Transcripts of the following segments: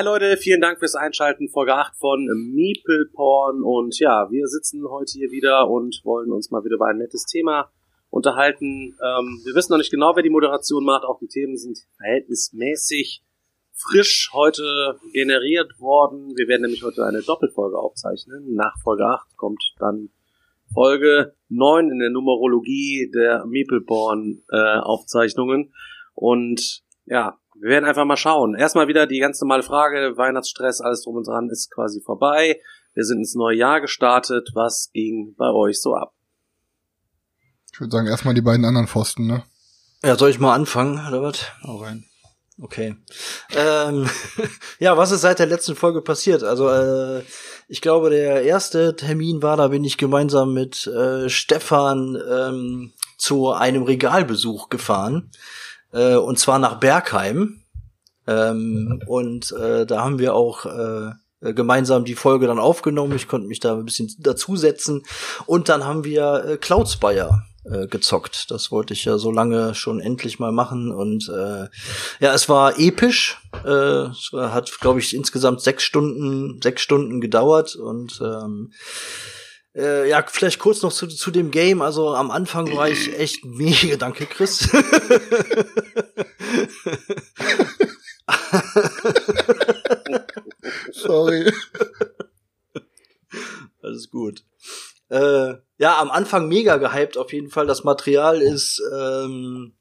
Hi Leute, vielen Dank fürs Einschalten. Folge 8 von Meeple Porn. Und ja, wir sitzen heute hier wieder und wollen uns mal wieder über ein nettes Thema unterhalten. Ähm, wir wissen noch nicht genau, wer die Moderation macht. Auch die Themen sind verhältnismäßig frisch heute generiert worden. Wir werden nämlich heute eine Doppelfolge aufzeichnen. Nach Folge 8 kommt dann Folge 9 in der Numerologie der Meepleborn äh, Aufzeichnungen. Und ja, wir werden einfach mal schauen. Erstmal wieder die ganz normale Frage, Weihnachtsstress, alles drum und dran ist quasi vorbei. Wir sind ins neue Jahr gestartet. Was ging bei euch so ab? Ich würde sagen, erstmal die beiden anderen Pfosten, ne? Ja, soll ich mal anfangen, oder was? Hau rein. Okay. Ähm, ja, was ist seit der letzten Folge passiert? Also, äh, ich glaube, der erste Termin war, da bin ich gemeinsam mit äh, Stefan ähm, zu einem Regalbesuch gefahren. Äh, und zwar nach Bergheim. Ähm, und äh, da haben wir auch äh, gemeinsam die Folge dann aufgenommen. Ich konnte mich da ein bisschen dazusetzen. Und dann haben wir äh, Cloudspire äh, gezockt. Das wollte ich ja so lange schon endlich mal machen. Und äh, ja, es war episch. Äh, es hat, glaube ich, insgesamt sechs Stunden, sechs Stunden gedauert. Und ähm, äh, ja, vielleicht kurz noch zu, zu dem Game. Also am Anfang war ich echt mega, danke Chris. Sorry. Alles gut. Äh, ja, am Anfang mega gehypt auf jeden Fall. Das Material ist ähm,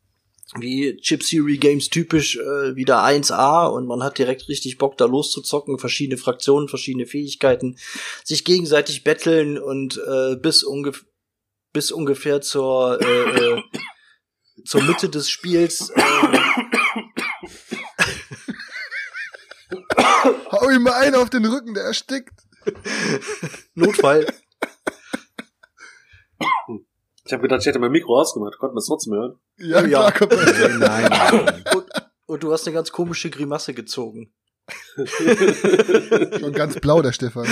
wie Chip Theory Games typisch äh, wieder 1A und man hat direkt richtig Bock da loszuzocken, verschiedene Fraktionen, verschiedene Fähigkeiten, sich gegenseitig betteln und äh, bis, ungef bis ungefähr zur äh, äh, zur Mitte des Spiels äh, Hau ihm mal einen auf den Rücken, der erstickt. Notfall. Ich habe gedacht, ich hätte mein Mikro ausgemacht. Konnten wir es trotzdem hören? Ja, Ja. klar, er. Nein, nein. Und, und du hast eine ganz komische Grimasse gezogen. Schon ganz blau, der Stefan.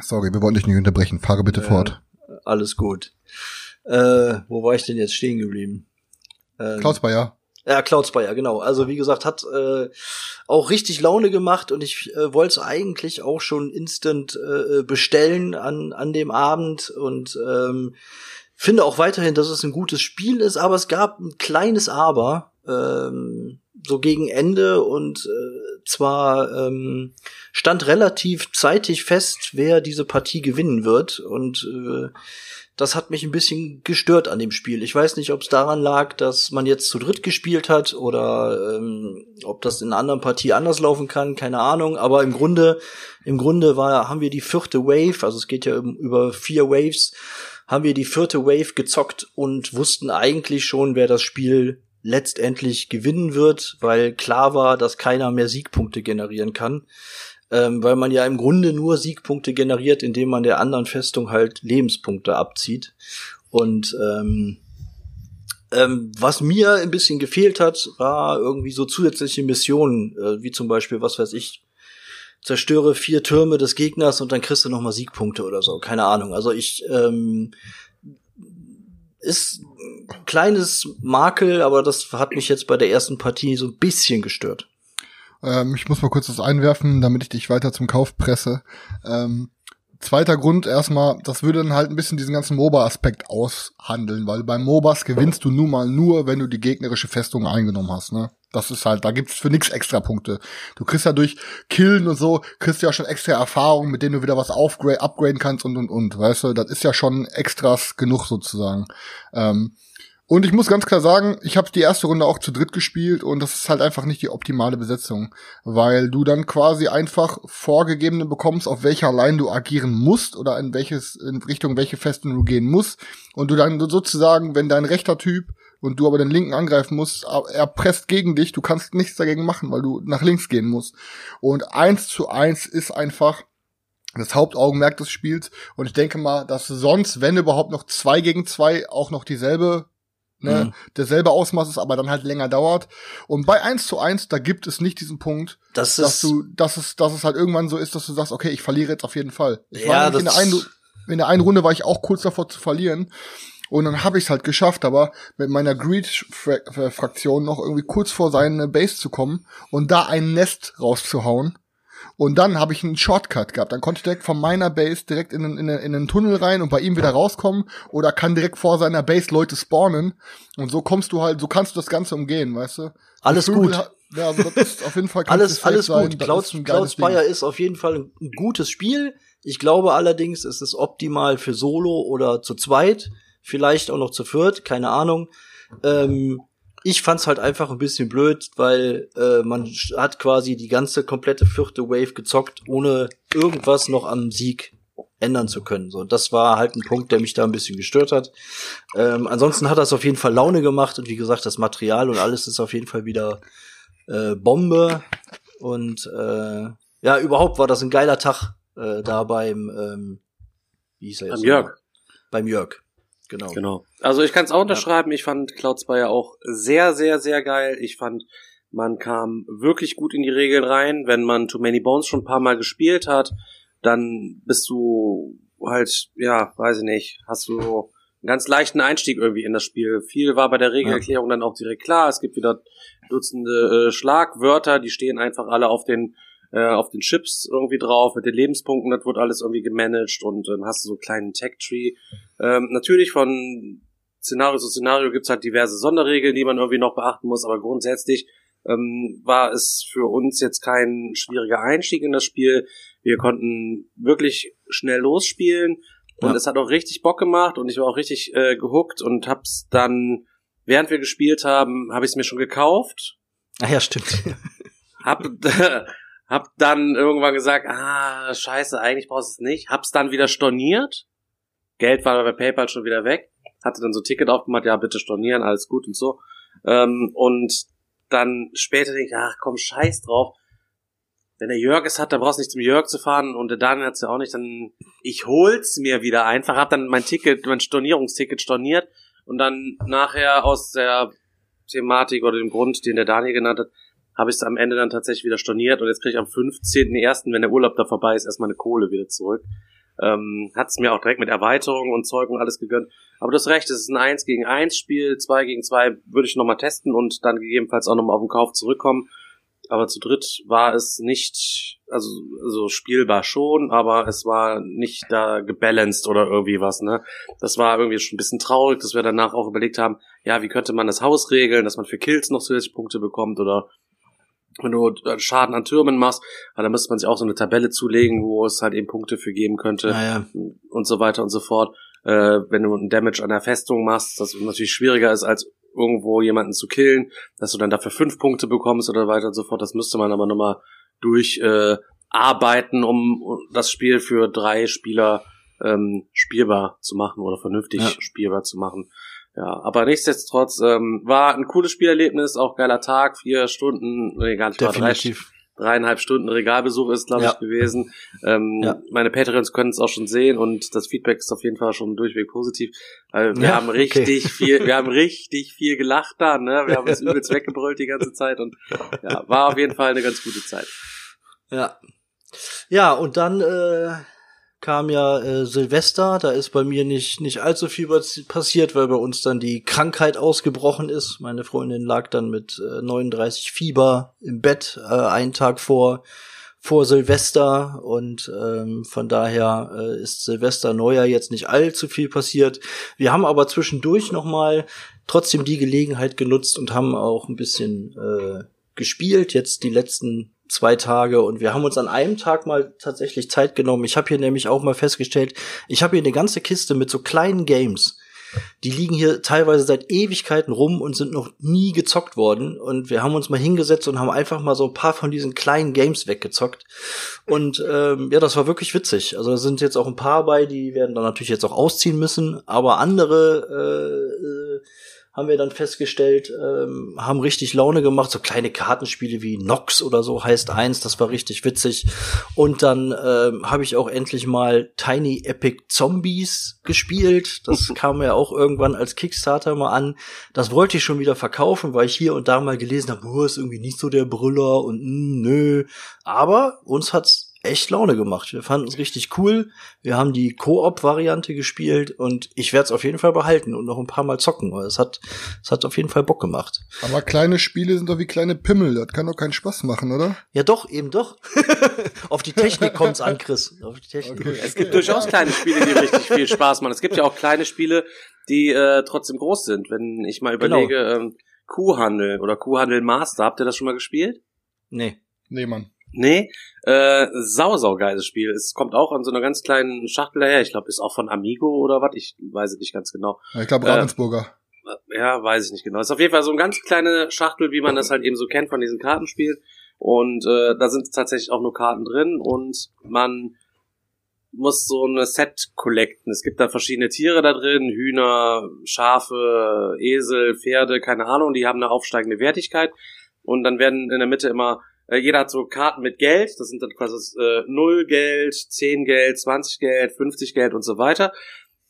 Sorry, wir wollen dich nicht unterbrechen. Fahre bitte Ja. fort. Alles gut. Äh, wo war ich denn jetzt stehen geblieben? Ähm, Klaus Bayer. Ja, Cloud Spire, genau. Also wie gesagt, hat äh, auch richtig Laune gemacht und ich äh, wollte es eigentlich auch schon instant äh, bestellen an, an dem Abend und ähm, finde auch weiterhin, dass es ein gutes Spiel ist, aber es gab ein kleines Aber ähm, so gegen Ende und äh, zwar ähm, stand relativ zeitig fest, wer diese Partie gewinnen wird und äh, das hat mich ein bisschen gestört an dem Spiel. Ich weiß nicht, ob es daran lag, dass man jetzt zu dritt gespielt hat oder ähm, ob das in einer anderen Partie anders laufen kann, keine Ahnung. Aber im Grunde, im Grunde war, haben wir die vierte Wave, also es geht ja über vier Waves, haben wir die vierte Wave gezockt und wussten eigentlich schon, wer das Spiel letztendlich gewinnen wird, weil klar war, dass keiner mehr Siegpunkte generieren kann ähm, weil man ja im Grunde nur Siegpunkte generiert, indem man der anderen Festung halt Lebenspunkte abzieht. Und ähm, ähm, was mir ein bisschen gefehlt hat, war irgendwie so zusätzliche Missionen, äh, wie zum Beispiel, was weiß ich, zerstöre vier Türme des Gegners und dann kriegst du noch mal Siegpunkte oder so. Keine Ahnung. Also ich ähm, ist ein kleines Makel, aber das hat mich jetzt bei der ersten Partie so ein bisschen gestört. Ähm, ich muss mal kurz das einwerfen, damit ich dich weiter zum Kauf presse. Ähm, zweiter Grund erstmal, das würde dann halt ein bisschen diesen ganzen MOBA-Aspekt aushandeln, weil beim MOBAs gewinnst du nun mal nur, wenn du die gegnerische Festung eingenommen hast, ne? Das ist halt, da gibt's für nix extra Punkte. Du kriegst ja durch Killen und so, kriegst ja schon extra Erfahrung, mit denen du wieder was upgraden kannst und und und, weißt du, das ist ja schon extras genug sozusagen. Ähm, und ich muss ganz klar sagen, ich habe die erste Runde auch zu dritt gespielt und das ist halt einfach nicht die optimale Besetzung, weil du dann quasi einfach vorgegebene bekommst, auf welcher Line du agieren musst oder in welches in Richtung welche Festung du gehen musst und du dann sozusagen, wenn dein rechter Typ und du aber den linken angreifen musst, er presst gegen dich, du kannst nichts dagegen machen, weil du nach links gehen musst. Und eins zu eins ist einfach das Hauptaugenmerk des Spiels. Und ich denke mal, dass sonst, wenn überhaupt noch zwei gegen zwei, auch noch dieselbe ne, mhm. derselbe Ausmaß ist, aber dann halt länger dauert. Und bei eins zu eins, da gibt es nicht diesen Punkt, das dass du, dass es, dass es halt irgendwann so ist, dass du sagst, okay, ich verliere jetzt auf jeden Fall. Ich ja, war in der, einen, in der einen Runde war ich auch kurz davor zu verlieren. Und dann habe ich es halt geschafft, aber mit meiner Greed-Fraktion noch irgendwie kurz vor seine Base zu kommen und da ein Nest rauszuhauen. Und dann habe ich einen Shortcut gehabt. Dann konnte ich direkt von meiner Base direkt in den, in, den, in den Tunnel rein und bei ihm wieder rauskommen oder kann direkt vor seiner Base Leute spawnen. Und so kommst du halt, so kannst du das Ganze umgehen, weißt du? Alles gut. Ja, also das ist auf jeden Fall alles, alles sein. gut. Cloud, Cloud Spire ist auf jeden Fall ein gutes Spiel. Ich glaube allerdings, es ist optimal für Solo oder zu zweit, vielleicht auch noch zu viert, keine Ahnung. Ähm, ich fand's halt einfach ein bisschen blöd, weil äh, man hat quasi die ganze komplette vierte Wave gezockt, ohne irgendwas noch am Sieg ändern zu können. So, das war halt ein Punkt, der mich da ein bisschen gestört hat. Ähm, ansonsten hat das auf jeden Fall Laune gemacht und wie gesagt, das Material und alles ist auf jeden Fall wieder äh, Bombe. Und äh, ja, überhaupt war das ein geiler Tag äh, da beim ähm, wie hieß er jetzt? Beim Jörg. Beim Jörg. Genau. Genau. Also ich kann es auch unterschreiben. Ja. Ich fand Cloud Spire auch sehr, sehr, sehr geil. Ich fand, man kam wirklich gut in die Regeln rein. Wenn man Too Many Bones schon ein paar Mal gespielt hat, dann bist du halt, ja, weiß ich nicht, hast du einen ganz leichten Einstieg irgendwie in das Spiel. Viel war bei der Regelerklärung ja. dann auch direkt klar. Es gibt wieder Dutzende äh, Schlagwörter, die stehen einfach alle auf den äh, auf den Chips irgendwie drauf, mit den Lebenspunkten, das wird alles irgendwie gemanagt und dann hast du so einen kleinen Tech-Tree. Ähm, natürlich von Szenario zu Szenario gibt's halt diverse Sonderregeln, die man irgendwie noch beachten muss, aber grundsätzlich ähm, war es für uns jetzt kein schwieriger Einstieg in das Spiel. Wir konnten wirklich schnell losspielen und ja. es hat auch richtig Bock gemacht und ich war auch richtig äh, gehuckt und hab's dann, während wir gespielt haben, habe ich es mir schon gekauft. Ah ja, stimmt. hab, hab dann irgendwann gesagt, ah, scheiße, eigentlich brauchst du es nicht. Hab's dann wieder storniert. Geld war bei PayPal schon wieder weg. Hatte dann so ein Ticket aufgemacht, ja, bitte stornieren, alles gut und so. Ähm, und dann später denke ich, ach komm, scheiß drauf. Wenn der Jörg es hat, dann brauchst du nicht zum Jörg zu fahren und der Daniel hat's ja auch nicht, dann ich hol's mir wieder einfach, hab dann mein Ticket, mein Stornierungsticket storniert und dann nachher aus der Thematik oder dem Grund, den der Daniel genannt hat, habe ich es am Ende dann tatsächlich wieder storniert und jetzt kriege ich am 15.01., wenn der Urlaub da vorbei ist, erstmal eine Kohle wieder zurück. Ähm, hat es mir auch direkt mit Erweiterung und Zeug und alles gegönnt. Aber du hast recht, es ist ein 1 gegen 1 Spiel, 2 gegen 2 würde ich nochmal testen und dann gegebenenfalls auch nochmal auf den Kauf zurückkommen. Aber zu dritt war es nicht, also, also spielbar schon, aber es war nicht da gebalanced oder irgendwie was, ne? Das war irgendwie schon ein bisschen traurig, dass wir danach auch überlegt haben, ja, wie könnte man das Haus regeln, dass man für Kills noch zusätzliche Punkte bekommt oder wenn du äh, Schaden an Türmen machst, dann müsste man sich auch so eine Tabelle zulegen, wo es halt eben Punkte für geben könnte naja. und so weiter und so fort. Äh, wenn du einen Damage an der Festung machst, das natürlich schwieriger ist, als irgendwo jemanden zu killen, dass du dann dafür fünf Punkte bekommst oder weiter und so fort. Das müsste man aber nochmal durch äh, arbeiten, um das Spiel für drei Spieler ähm, spielbar zu machen oder vernünftig ja. spielbar zu machen. Ja, aber nichtsdestotrotz ähm, war ein cooles Spielerlebnis, auch geiler Tag, vier Stunden, nee, gar nicht Definitiv. Drei, dreieinhalb Stunden Regalbesuch ist, glaube ja. ich, gewesen. Ähm, ja. Meine Patreons können es auch schon sehen und das Feedback ist auf jeden Fall schon durchweg positiv. Weil wir ja, haben richtig okay. viel, wir haben richtig viel gelacht da, ne? Wir haben uns übelst weggebrüllt die ganze Zeit und ja, war auf jeden Fall eine ganz gute Zeit. Ja. Ja, und dann äh, kam ja äh, Silvester, da ist bei mir nicht, nicht allzu viel passiert, weil bei uns dann die Krankheit ausgebrochen ist. Meine Freundin lag dann mit äh, 39 Fieber im Bett äh, einen Tag vor, vor Silvester und ähm, von daher äh, ist Silvester Neujahr jetzt nicht allzu viel passiert. Wir haben aber zwischendurch noch mal trotzdem die Gelegenheit genutzt und haben auch ein bisschen äh, gespielt. Jetzt die letzten zwei Tage und wir haben uns an einem Tag mal tatsächlich Zeit genommen. Ich habe hier nämlich auch mal festgestellt, ich habe hier eine ganze Kiste mit so kleinen Games. Die liegen hier teilweise seit Ewigkeiten rum und sind noch nie gezockt worden. Und wir haben uns mal hingesetzt und haben einfach mal so ein paar von diesen kleinen Games weggezockt. Und ähm, ja, das war wirklich witzig. Also da sind jetzt auch ein paar bei, die werden dann natürlich jetzt auch ausziehen müssen. Aber andere äh, haben wir dann festgestellt, ähm, haben richtig Laune gemacht. So kleine Kartenspiele wie Nox oder so heißt eins, das war richtig witzig. Und dann ähm, habe ich auch endlich mal Tiny Epic Zombies gespielt. Das kam ja auch irgendwann als Kickstarter mal an. Das wollte ich schon wieder verkaufen, weil ich hier und da mal gelesen habe, oh, ist irgendwie nicht so der Brüller und mh, nö. Aber uns hat's echt Laune gemacht. Wir fanden es richtig cool. Wir haben die Koop-Variante gespielt und ich werde es auf jeden Fall behalten und noch ein paar Mal zocken, weil es hat, es hat auf jeden Fall Bock gemacht. Aber kleine Spiele sind doch wie kleine Pimmel. Das kann doch keinen Spaß machen, oder? Ja, doch, eben doch. auf die Technik kommt's an, Chris. Auf die Technik. Okay. Es gibt durchaus kleine Spiele, die richtig viel Spaß machen. Es gibt ja auch kleine Spiele, die äh, trotzdem groß sind. Wenn ich mal Genau. überlege, ähm, Kuhhandel oder Kuhhandel Master, habt ihr das schon mal gespielt? Nee. Nee, Mann. Nee, äh, sau, sau geiles Spiel. Es kommt auch an so einer ganz kleinen Schachtel daher. Ich glaube, ist auch von Amigo oder was. Ich weiß es nicht ganz genau. Ja, ich glaube Äh, Ravensburger. Ja, weiß ich nicht genau. Ist auf jeden Fall so eine ganz kleine Schachtel, wie man das halt eben so kennt von diesen Kartenspielen. Und äh, da sind tatsächlich auch nur Karten drin und man muss so eine Set collecten. Es gibt da verschiedene Tiere da drin, Hühner, Schafe, Esel, Pferde, keine Ahnung, die haben eine aufsteigende Wertigkeit. Und dann werden in der Mitte immer, äh, jeder hat so Karten mit Geld, das sind dann quasi äh, 0 Geld, 10 Geld, 20 Geld, 50 Geld und so weiter.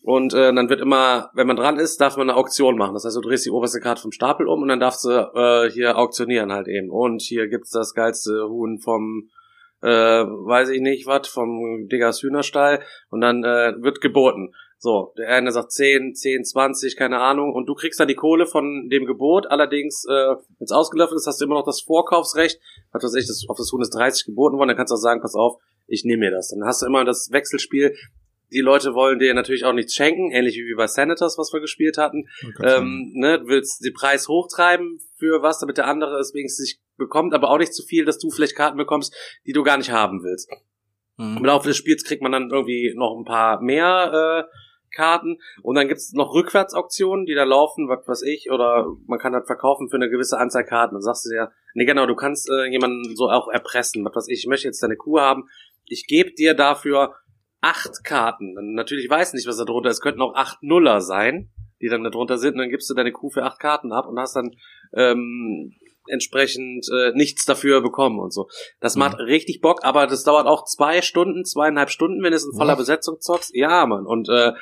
Und äh, dann wird immer, wenn man dran ist, darf man eine Auktion machen. Das heißt, du drehst die oberste Karte vom Stapel um und dann darfst du äh, hier auktionieren halt eben. Und hier gibt's das geilste Huhn vom, äh, weiß ich nicht was, vom Diggers Hühnerstall. Und dann äh, wird geboten. So, der eine sagt 10, 10, 20, keine Ahnung. Und du kriegst dann die Kohle von dem Gebot. Allerdings, äh, wenn es ausgelaufen ist, hast du immer noch das Vorkaufsrecht. Was weiß ich, das, auf das Huhn ist 30 geboten worden. Dann kannst du auch sagen, pass auf, ich nehme mir das. Dann hast du immer das Wechselspiel. Die Leute wollen dir natürlich auch nichts schenken, ähnlich wie bei Senators, was wir gespielt hatten. Ähm, ne, du willst den Preis hochtreiben für was, damit der andere es wenigstens nicht bekommt, aber auch nicht zu viel, dass du vielleicht Karten bekommst, die du gar nicht haben willst. Im Mhm. Laufe des Spiels kriegt man dann irgendwie noch ein paar mehr äh, Karten und dann gibt's noch Rückwärtsauktionen, die da laufen, was weiß ich, oder man kann das verkaufen für eine gewisse Anzahl Karten. Dann sagst du dir, nee genau, du kannst äh, jemanden so auch erpressen, was weiß ich, ich möchte jetzt deine Kuh haben, ich gebe dir dafür acht Karten. Dann natürlich weiß nicht, was da drunter ist, könnten auch acht Nuller sein, die dann da drunter sind, und dann gibst du deine Kuh für acht Karten ab und hast dann ähm, entsprechend äh, nichts dafür bekommen und so. Das macht richtig Bock, aber das dauert auch zwei Stunden, zweieinhalb Stunden, wenn du es in voller Was? Besetzung zockst. Ja, Mann. Und äh,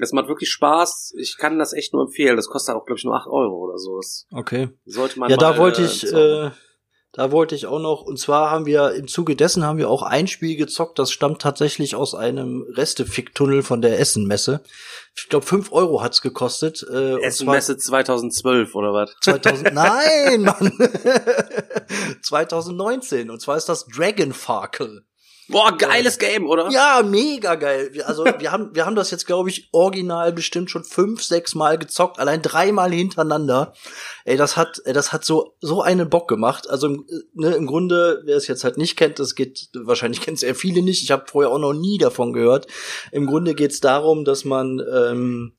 es macht wirklich Spaß. Ich kann das echt nur empfehlen. Das kostet auch, glaube ich, nur acht Euro oder so. Das Okay. sollte man Ja, da wollte äh, ich, äh, da wollte ich auch noch, und zwar haben wir im Zuge dessen haben wir auch ein Spiel gezockt, das stammt tatsächlich aus einem Restefick-Tunnel von der Essenmesse. Ich glaube, fünf Euro hat's gekostet. Äh, Essenmesse 2012 oder was? 2000, nein, Mann! 2019. Und zwar ist das Dragon Farkle. Boah, geiles Game, oder? Ja, mega geil. Also wir haben, wir haben das jetzt, glaube ich, original bestimmt schon fünf, sechs Mal gezockt, allein dreimal hintereinander. Ey, das hat, das hat so so einen Bock gemacht. Also im- ne, im Grunde, wer es jetzt halt nicht kennt, das geht wahrscheinlich kennt es eher viele nicht. Ich habe vorher auch noch nie davon gehört. Im Grunde geht es darum, dass man ähm,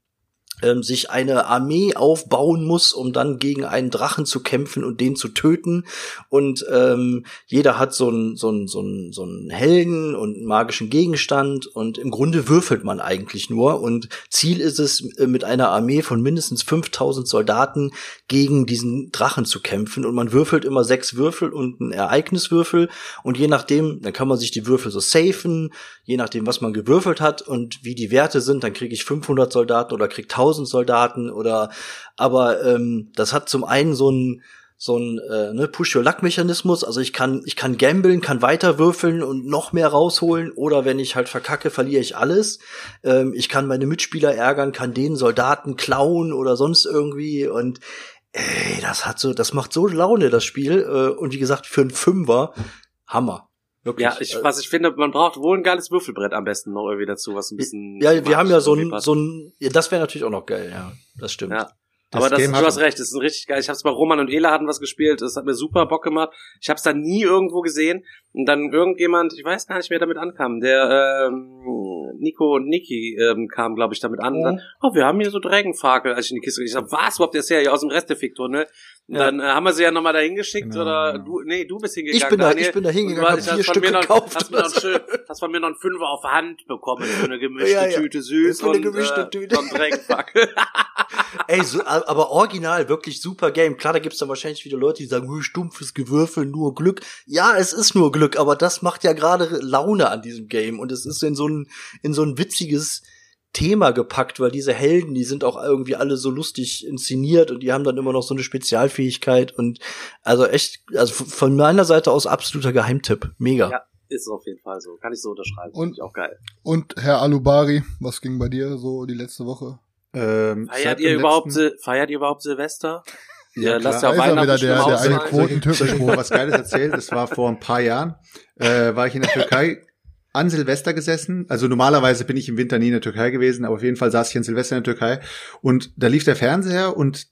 ähm, sich eine Armee aufbauen muss, um dann gegen einen Drachen zu kämpfen und den zu töten. Und ähm, jeder hat so einen so so so Helden und einen magischen Gegenstand. Und im Grunde würfelt man eigentlich nur. Und Ziel ist es, äh, mit einer Armee von mindestens 5000 Soldaten gegen diesen Drachen zu kämpfen. Und man würfelt immer sechs Würfel und einen Ereigniswürfel. Und je nachdem, dann kann man sich die Würfel so safen, je nachdem, was man gewürfelt hat und wie die Werte sind, dann kriege ich 500 Soldaten oder krieg 1000 Soldaten oder, aber ähm, das hat zum einen so ein so ein äh, ne, Push-Your-Luck-Mechanismus, also ich kann ich kann gambeln, kann weiter würfeln und noch mehr rausholen oder wenn ich halt verkacke, verliere ich alles. Ähm, ich kann meine Mitspieler ärgern, kann den Soldaten klauen oder sonst irgendwie und ey, das hat so, das macht so Laune das Spiel äh, und wie gesagt für einen Fünfer Hammer. Wirklich. Ja, ich, Äh, was ich finde, man braucht wohl ein geiles Würfelbrett am besten noch irgendwie dazu, was ein bisschen. Ja, wir haben ja so ein, so ein, ja, das wäre natürlich auch noch geil, ja, das stimmt. Ja. Das aber das, Game du hast recht, das ist ein richtig geil. Ich hab's bei Roman und Ela hatten was gespielt, das hat mir super Bock gemacht. Ich hab's da nie irgendwo gesehen. Und dann irgendjemand, ich weiß gar nicht, wer damit ankam, der ähm, Nico und Niki ähm, kam, glaube ich, damit an. Und dann, oh, wir haben hier so Dragonfakel, als ich in die Kiste ich sag, was, überhaupt der ist ja hier aus dem Restefick-Tunnel. Und Ja. Dann äh, haben wir sie ja nochmal dahin geschickt Genau, oder genau. du, nee, du bist hingegangen. Ich bin da, Daniel. ich bin da hingegangen, du hab hast- vier Stück mir noch- gekauft. Hast, mir noch schön, hast von mir noch einen Fünfer auf Hand bekommen für eine gemischte Ja, ja. Tüte süß Für eine und gemischte äh, Tüte. und. Ey, so, aber original, wirklich super Game. Klar, da gibt's dann wahrscheinlich wieder Leute, die sagen, stumpfes Gewürfel, nur Glück. Ja, es ist nur Glück, aber das macht ja gerade Laune an diesem Game. Und es ist in so ein, in so ein witziges Thema gepackt, weil diese Helden, die sind auch irgendwie alle so lustig inszeniert und die haben dann immer noch so eine Spezialfähigkeit und also echt, also von meiner Seite aus absoluter Geheimtipp. Mega. Ja. Ist auf jeden Fall so. Kann ich so unterschreiben. Und- auch geil. Und Herr Alubari, was ging bei dir so die letzte Woche? Ähm, Feiert ihr überhaupt, letzten- feiert ihr überhaupt Silvester? Ja, klar. lasst ja Weihnachten wieder, der- der eine ausfallen. Quoten- Soll ich mal was Geiles erzählen? Das war vor ein paar Jahren. Äh, war ich in der Türkei an Silvester gesessen. Also normalerweise bin ich im Winter nie in der Türkei gewesen, aber auf jeden Fall saß ich an Silvester in der Türkei. Und da lief der Fernseher und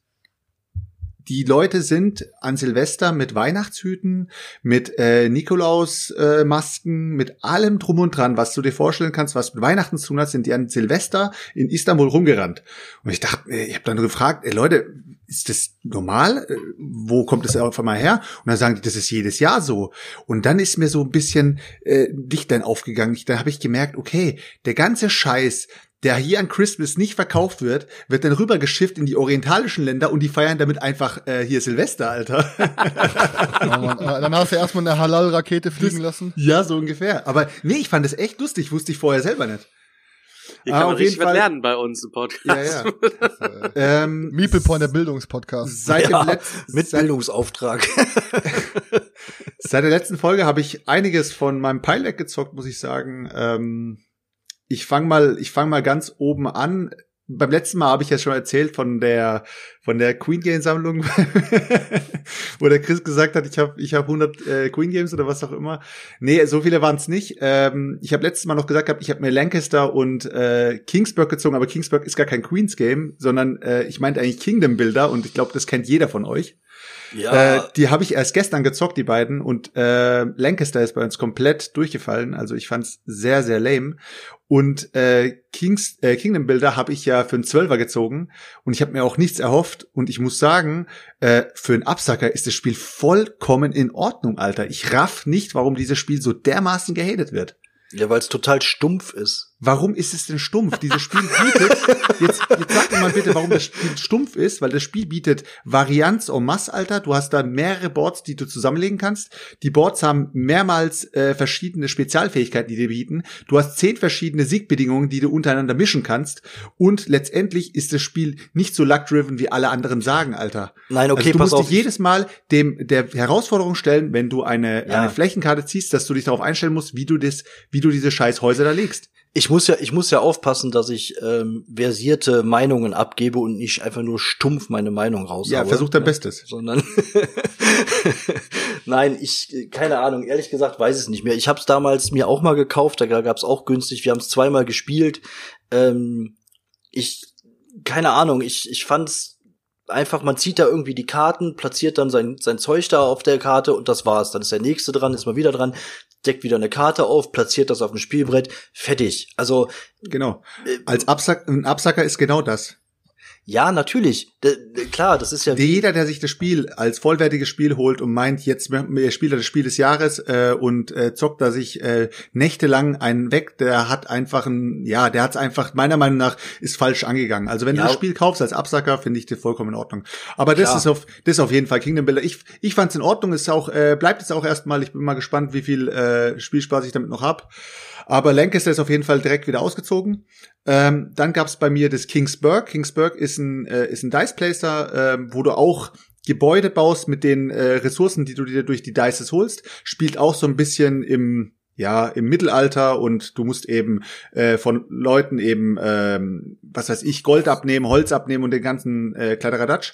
die Leute sind an Silvester mit Weihnachtshüten, mit äh, Nikolaus-Masken, äh, Masken, mit allem drum und dran, was du dir vorstellen kannst, was mit Weihnachten zu tun hat, sind die an Silvester in Istanbul rumgerannt. Und ich dachte, äh, ich habe dann gefragt, ey, Leute, ist das normal? Äh, Wo kommt das auf einmal her? Und dann sagen die, das ist jedes Jahr so. Und dann ist mir so ein bisschen äh, Licht dann aufgegangen. Ich, da habe ich gemerkt, okay, der ganze Scheiß, der hier an Christmas nicht verkauft wird, wird dann rübergeschifft in die orientalischen Länder und die feiern damit einfach äh, hier Silvester, Alter. Ja, Mann, äh, dann hast du erstmal eine Halal-Rakete fliegen lassen. ja, so ungefähr. Aber nee, ich fand es echt lustig, wusste ich vorher selber nicht. Hier Ah, kann man auf jeden richtig was Fall- lernen bei uns im Podcast. Ja, ja. ähm, Meeple Point, der Bildungspodcast. seit, Ja, dem letzten, mit seit, Bildungsauftrag. seit der letzten Folge habe ich einiges von meinem Pilot gezockt, muss ich sagen. Ähm, ich fange mal, ich fange mal ganz oben an. Beim letzten Mal habe ich ja schon erzählt von der von der Queen Game Sammlung, wo der Chris gesagt hat, ich habe ich habe 100 äh, Queen Games oder was auch immer. Nee, so viele waren es nicht. Ähm, ich habe letztes Mal noch gesagt, gehabt, ich habe mir Lancaster und äh, Kingsburg gezogen, aber Kingsburg ist gar kein Queens Game, sondern äh, ich meinte eigentlich Kingdom Builder und ich glaube, das kennt jeder von euch. Ja, Äh, die habe ich erst gestern gezockt, die beiden. Und äh, Lancaster ist bei uns komplett durchgefallen. Also ich fand's sehr, sehr lame. Und äh, Kings, äh, Kingdom Builder habe ich ja für einen Zwölfer gezogen. Und ich habe mir auch nichts erhofft. Und ich muss sagen, äh, für einen Absacker ist das Spiel vollkommen in Ordnung, Alter. Ich raff nicht, warum dieses Spiel so dermaßen gehatet wird. ja weil es total stumpf ist. Warum ist es denn stumpf? Dieses Spiel bietet, jetzt, jetzt sagt mir mal bitte, warum das Spiel stumpf ist, weil das Spiel bietet Varianz en masse, Alter. Du hast da mehrere Boards, die du zusammenlegen kannst. Die Boards haben mehrmals äh, verschiedene Spezialfähigkeiten, die dir bieten. Du hast zehn verschiedene Siegbedingungen, die du untereinander mischen kannst. Und letztendlich ist das Spiel nicht so luck-driven, wie alle anderen sagen, Alter. Nein, okay, also du musst auf. dich jedes Mal dem der Herausforderung stellen, wenn du eine, Ja. eine Flächenkarte ziehst, dass du dich darauf einstellen musst, wie du das, wie du diese scheiß Häuser da legst. Ich muss ja, ich muss ja aufpassen, dass ich ähm, versierte Meinungen abgebe und nicht einfach nur stumpf meine Meinung raushaue. Ja, versuch dein ne? Bestes. Sondern Nein, ich keine Ahnung, ehrlich gesagt weiß es nicht mehr. Ich habe es damals mir auch mal gekauft, da gab's auch günstig. Wir haben es zweimal gespielt. Ähm, ich keine Ahnung, ich ich fand's einfach, man zieht da irgendwie die Karten, platziert dann sein, sein Zeug da auf der Karte und das war's. Dann ist der nächste dran, ist mal wieder dran, deckt wieder eine Karte auf, platziert das auf dem Spielbrett, fertig. Also, Genau. äh, Als Absack, ein Absacker ist genau das. Ja, natürlich. Klar, das ist ja Jeder, der sich das Spiel als vollwertiges Spiel holt und meint, jetzt mir- spielt er das Spiel des Jahres äh, und äh, zockt da sich äh, nächtelang einen weg, der hat einfach ein, ja, der hat's einfach, meiner Meinung nach, ist falsch angegangen. Also wenn Ja. du das Spiel kaufst als Absacker, finde ich das vollkommen in Ordnung. Aber das Klar. ist auf, das ist auf jeden Fall Kingdom Builder. Ich, ich fand's in Ordnung, ist auch, äh, bleibt es auch erstmal. Ich bin mal gespannt, wie viel äh, Spielspaß ich damit noch hab. Aber Lancaster ist auf jeden Fall direkt wieder ausgezogen. Ähm, dann gab's bei mir das Kingsburg. Kingsburg ist ein, äh, ist ein Dice Placer, ähm, wo du auch Gebäude baust mit den äh, Ressourcen, die du dir durch die Dices holst. Spielt auch so ein bisschen im ja, im Mittelalter und du musst eben äh, von Leuten eben, ähm, was weiß ich, Gold abnehmen, Holz abnehmen und den ganzen äh, Kladderadatsch.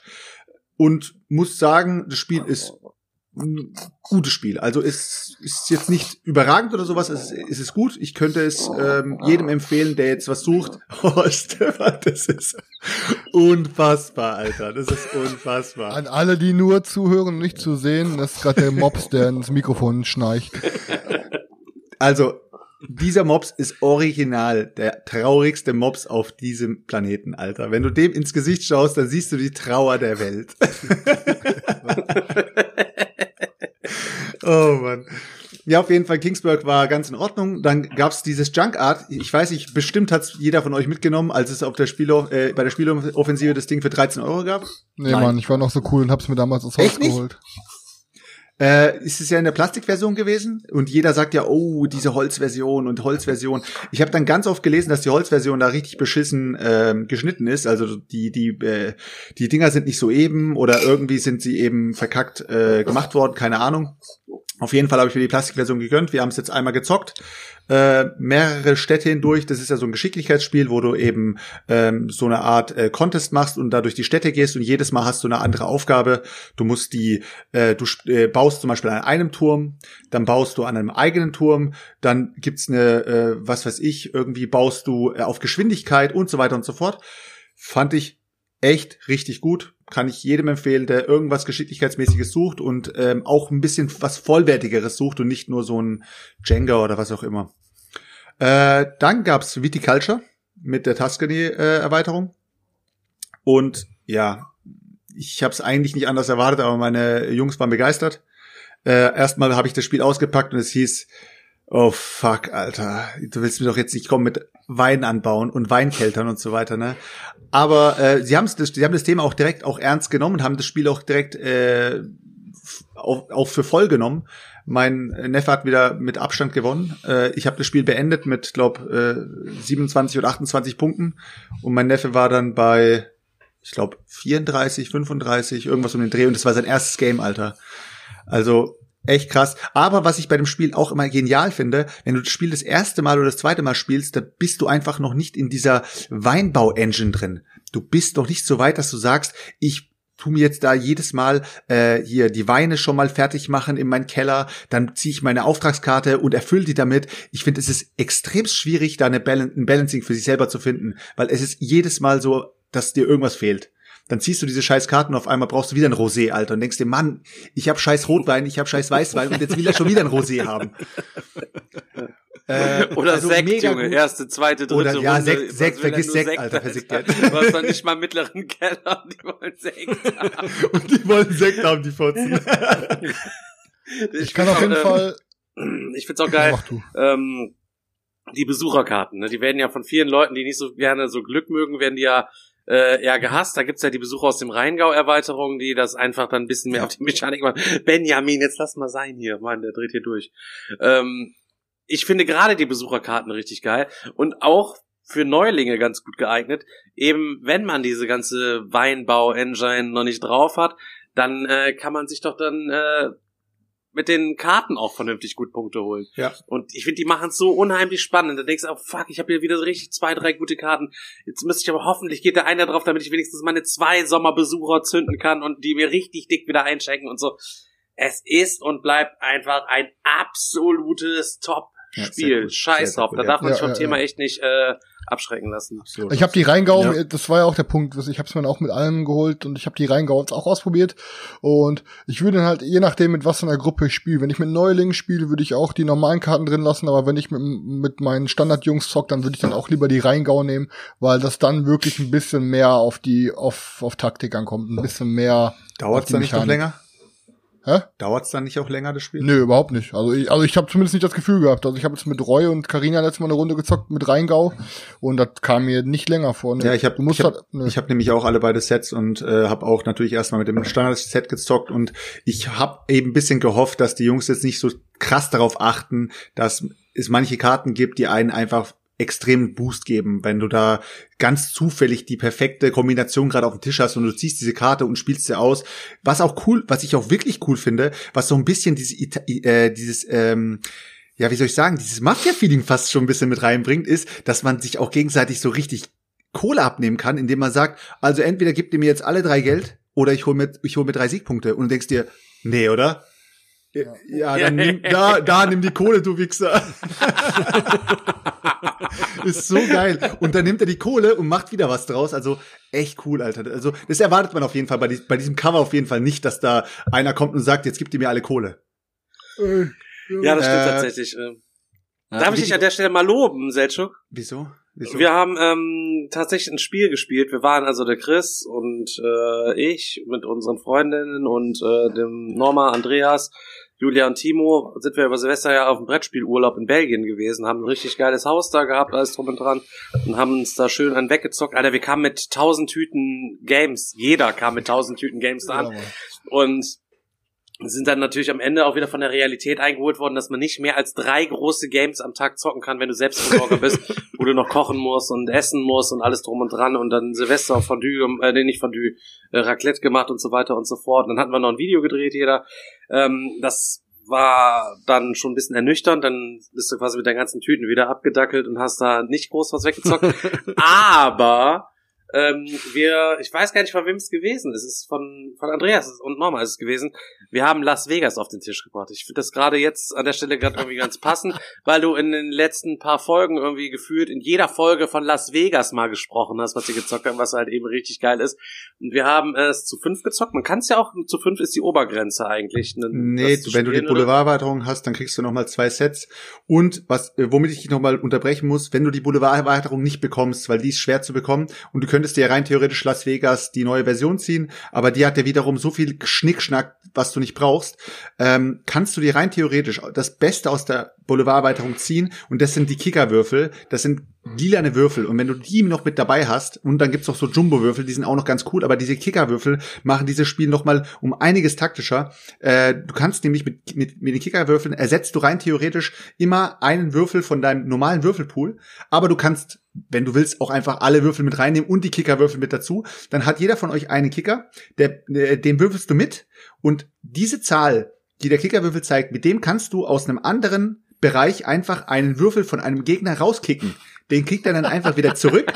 Und muss sagen, das Spiel ist ein gutes Spiel. Also es ist jetzt nicht überragend oder sowas, es ist, es ist gut. Ich könnte es ähm, jedem empfehlen, der jetzt was sucht. Oh, Stefan, das ist unfassbar, Alter. Das ist unfassbar. An alle, die nur zuhören und nicht zu sehen, das ist gerade der Mops, der ins Mikrofon schnarcht. Also, dieser Mops ist original der traurigste Mops auf diesem Planeten, Alter. Wenn du dem ins Gesicht schaust, dann siehst du die Trauer der Welt. oh Mann. Ja, auf jeden Fall, Kingsburg war ganz in Ordnung. Dann gab's dieses Junk Art. Ich weiß nicht, bestimmt hat's jeder von euch mitgenommen, als es auf der Spielo äh, bei der Spieloffensive das Ding für 13 Euro gab. Nee, Nein. Mann, ich war noch so cool und hab's mir damals aus Haus Echt nicht? Äh, ist es ja in der Plastikversion gewesen und jeder sagt ja, oh, diese Holzversion und Holzversion. Ich habe dann ganz oft gelesen, dass die Holzversion da richtig beschissen ähm, geschnitten ist. Also die die äh, die Dinger sind nicht so eben oder irgendwie sind sie eben verkackt äh, gemacht worden, keine Ahnung. Auf jeden Fall habe ich mir die Plastikversion gegönnt. Wir haben es jetzt einmal gezockt. Äh, mehrere Städte hindurch. Das ist ja so ein Geschicklichkeitsspiel, wo du eben ähm, so eine Art äh, Contest machst und da durch die Städte gehst und jedes Mal hast du eine andere Aufgabe. Du musst die, äh, du äh, baust zum Beispiel an einem Turm, dann baust du an einem eigenen Turm, dann gibt's eine, äh, was weiß ich, irgendwie baust du äh, auf Geschwindigkeit und so weiter und so fort. Fand ich echt richtig gut. Kann ich jedem empfehlen, der irgendwas Geschicklichkeitsmäßiges sucht und ähm, auch ein bisschen was Vollwertigeres sucht und nicht nur so ein Jenga oder was auch immer. Äh, dann gab's Viticulture mit der Tuscany-Erweiterung. und ja, ich habe es eigentlich nicht anders erwartet, aber meine Jungs waren begeistert. Äh, erstmal habe ich das Spiel ausgepackt und es hieß, oh fuck, Alter, du willst mir doch jetzt nicht kommen mit Wein anbauen und Weinkeltern und so weiter, ne? Aber äh, sie, haben's, sie haben das Thema auch direkt auch ernst genommen und haben das Spiel auch direkt äh, auch, auch für voll genommen. Mein Neffe hat wieder mit Abstand gewonnen. Äh, ich habe das Spiel beendet mit, glaub, äh, 27 oder 28 Punkten und mein Neffe war dann bei, ich glaube, 34, 35, irgendwas um den Dreh und das war sein erstes Game, Alter. Also echt krass. Aber was ich bei dem Spiel auch immer genial finde, wenn du das Spiel das erste Mal oder das zweite Mal spielst, da bist du einfach noch nicht in dieser Weinbau-Engine drin. Du bist noch nicht so weit, dass du sagst, ich tu mir jetzt da jedes Mal äh, hier die Weine schon mal fertig machen in meinen Keller, dann ziehe ich meine Auftragskarte und erfülle die damit. Ich finde, es ist extrem schwierig, da eine Balan ein Balancing für sich selber zu finden, weil es ist jedes Mal so, dass dir irgendwas fehlt. Dann ziehst du diese scheiß Karten und auf einmal brauchst du wieder ein Rosé, Alter, und denkst dir, Mann, ich hab scheiß Rotwein, ich hab scheiß Weißwein und jetzt will er schon wieder ein Rosé haben. Äh, Oder also Sekt, Junge. gut. Erste, zweite, dritte Oder, ja, Runde. Sekt- Was Sekt, er vergiss nur Sekt, Alter, versickt der. Du hast doch nicht mal mittleren Keller, die wollen Sekt haben. Und die wollen Sekt haben, die Fotzen. Ich kann auf jeden Fall. Ich find's auch geil. Mach du. ähm, die Besucherkarten, ne? die werden ja von vielen Leuten, die nicht so gerne so Glück mögen, werden die ja äh, eher gehasst. Da gibt's ja die Besucher aus dem Rheingau-Erweiterung, die das einfach dann ein bisschen mehr auf die Mechanik machen. Benjamin, jetzt lass mal sein hier. Mann, der dreht hier durch. Ähm, ich finde gerade die Besucherkarten richtig geil und auch für Neulinge ganz gut geeignet. Eben, wenn man diese ganze Weinbau-Engine noch nicht drauf hat, dann äh, kann man sich doch dann äh, mit den Karten auch vernünftig gut Punkte holen. Ja. Und ich finde, die machen es so unheimlich spannend. Da denkst du, oh fuck, ich habe hier wieder richtig zwei, drei gute Karten. Jetzt müsste ich aber hoffentlich geht der einer drauf, damit ich wenigstens meine zwei Sommerbesucher zünden kann und die mir richtig dick wieder einchecken und so. Es ist und bleibt einfach ein absolutes Ja, Top-Spiel. gut, Scheiß gut, Da ja. darf man Ja, sich vom ja, Thema ja. echt nicht äh, abschrecken lassen. Ich habe die Rheingau, Ja. das war ja auch der Punkt, ich habe es mir auch mit allem geholt und ich habe die Rheingau jetzt auch ausprobiert und ich würde dann halt, je nachdem mit was für einer Gruppe ich spiele, wenn ich mit Neulingen spiele, würde ich auch die normalen Karten drin lassen, aber wenn ich mit, mit meinen Standardjungs zock, dann würde ich dann auch lieber die Rheingau nehmen, weil das dann wirklich ein bisschen mehr auf die, auf, auf Taktik ankommt, ein bisschen mehr. die dann nicht noch länger? Hä? Dauert's dann nicht auch länger, das Spiel? Nö, überhaupt nicht. Also ich, also ich habe zumindest nicht das Gefühl gehabt. Also ich habe jetzt mit Roy und Carina letztes Mal eine Runde gezockt mit Rheingau und das kam mir nicht länger vor. Ne? Ja, ich habe ich hab, halt, nö. ich hab nämlich auch alle beide Sets und äh, habe auch natürlich erstmal mit dem Standard-Set gezockt und ich habe eben ein bisschen gehofft, dass die Jungs jetzt nicht so krass darauf achten, dass es manche Karten gibt, die einen einfach extremen Boost geben, wenn du da ganz zufällig die perfekte Kombination gerade auf dem Tisch hast und du ziehst diese Karte und spielst sie aus. Was auch cool, was ich auch wirklich cool finde, was so ein bisschen diese, äh, dieses ähm, ja, wie soll ich sagen, dieses Mafia-Feeling fast schon ein bisschen mit reinbringt, ist, dass man sich auch gegenseitig so richtig Kohle abnehmen kann, indem man sagt, also entweder gibt ihr mir jetzt alle drei Geld oder ich hole mir, ich hol mir drei Siegpunkte und du denkst dir, nee, oder? Ja, ja dann nimm, da, da nimm die Kohle, du Wichser. ist so geil. Und dann nimmt er die Kohle und macht wieder was draus. Also echt cool, Alter. Also das erwartet man auf jeden Fall bei, bei diesem Cover auf jeden Fall nicht, dass da einer kommt und sagt, jetzt gibt ihr mir alle Kohle. Äh, Ja, das stimmt Äh, tatsächlich. Darf ich dich an der Stelle mal loben, Selchuk? Wieso? Wieso? Wir haben ähm, tatsächlich ein Spiel gespielt. Wir waren also der Chris und äh, ich mit unseren Freundinnen und äh, dem Norma, Andreas. Julia und Timo sind wir über Silvester ja auf dem Brettspielurlaub in Belgien gewesen, haben ein richtig geiles Haus da gehabt, alles drum und dran und haben uns da schön einen weggezockt. Alter, wir kamen mit tausend Tüten Games, jeder kam mit tausend Tüten Games da an. Ja, und sind dann natürlich am Ende auch wieder von der Realität eingeholt worden, dass man nicht mehr als drei große Games am Tag zocken kann, wenn du Selbstversorger bist, wo du noch kochen musst und essen musst und alles drum und dran und dann Silvester auf Fondue, äh, nee, nicht Fondue, äh, Raclette gemacht und so weiter und so fort. Und dann hatten wir noch ein Video gedreht, jeder. Ähm, das war dann schon ein bisschen ernüchternd, dann bist du quasi mit deinen ganzen Tüten wieder abgedackelt und hast da nicht groß was weggezockt. Aber ähm, wir, ich weiß gar nicht, von wem es gewesen ist. Es ist von, von Andreas und Norma ist es gewesen. Wir haben Las Vegas auf den Tisch gebracht. Ich finde das gerade jetzt an der Stelle gerade irgendwie ganz passend, weil du in den letzten paar Folgen irgendwie gefühlt in jeder Folge von Las Vegas mal gesprochen hast, was sie gezockt haben, was halt eben richtig geil ist. Und wir haben es zu fünf gezockt. Man kann es ja auch, zu fünf ist die Obergrenze eigentlich. ne, Nee, zu wenn du die spielen, oder? Boulevarderweiterung hast, dann kriegst du nochmal zwei Sets. Und was, äh, womit ich dich nochmal unterbrechen muss, wenn du die Boulevarderweiterung nicht bekommst, weil die ist schwer zu bekommen und du könntest dir rein theoretisch Las Vegas die neue Version ziehen, aber die hat ja wiederum so viel Schnickschnack, was du nicht brauchst, ähm, kannst du dir rein theoretisch das Beste aus der Boulevarderweiterung ziehen. Und das sind die Kickerwürfel, das sind lilane Würfel. Und wenn du die noch mit dabei hast und dann gibt's noch so Jumbo-Würfel, die sind auch noch ganz cool, aber diese Kickerwürfel machen dieses Spiel noch mal um einiges taktischer. Äh, du kannst nämlich mit, mit, mit den Kickerwürfeln ersetzt du rein theoretisch immer einen Würfel von deinem normalen Würfelpool, aber du kannst, wenn du willst, auch einfach alle Würfel mit reinnehmen und die Kickerwürfel mit dazu. Dann hat jeder von euch einen Kicker, der, äh, den würfelst du mit. Und diese Zahl, die der Kickerwürfel zeigt, mit dem kannst du aus einem anderen Bereich einfach einen Würfel von einem Gegner rauskicken. Den kriegt er dann einfach wieder zurück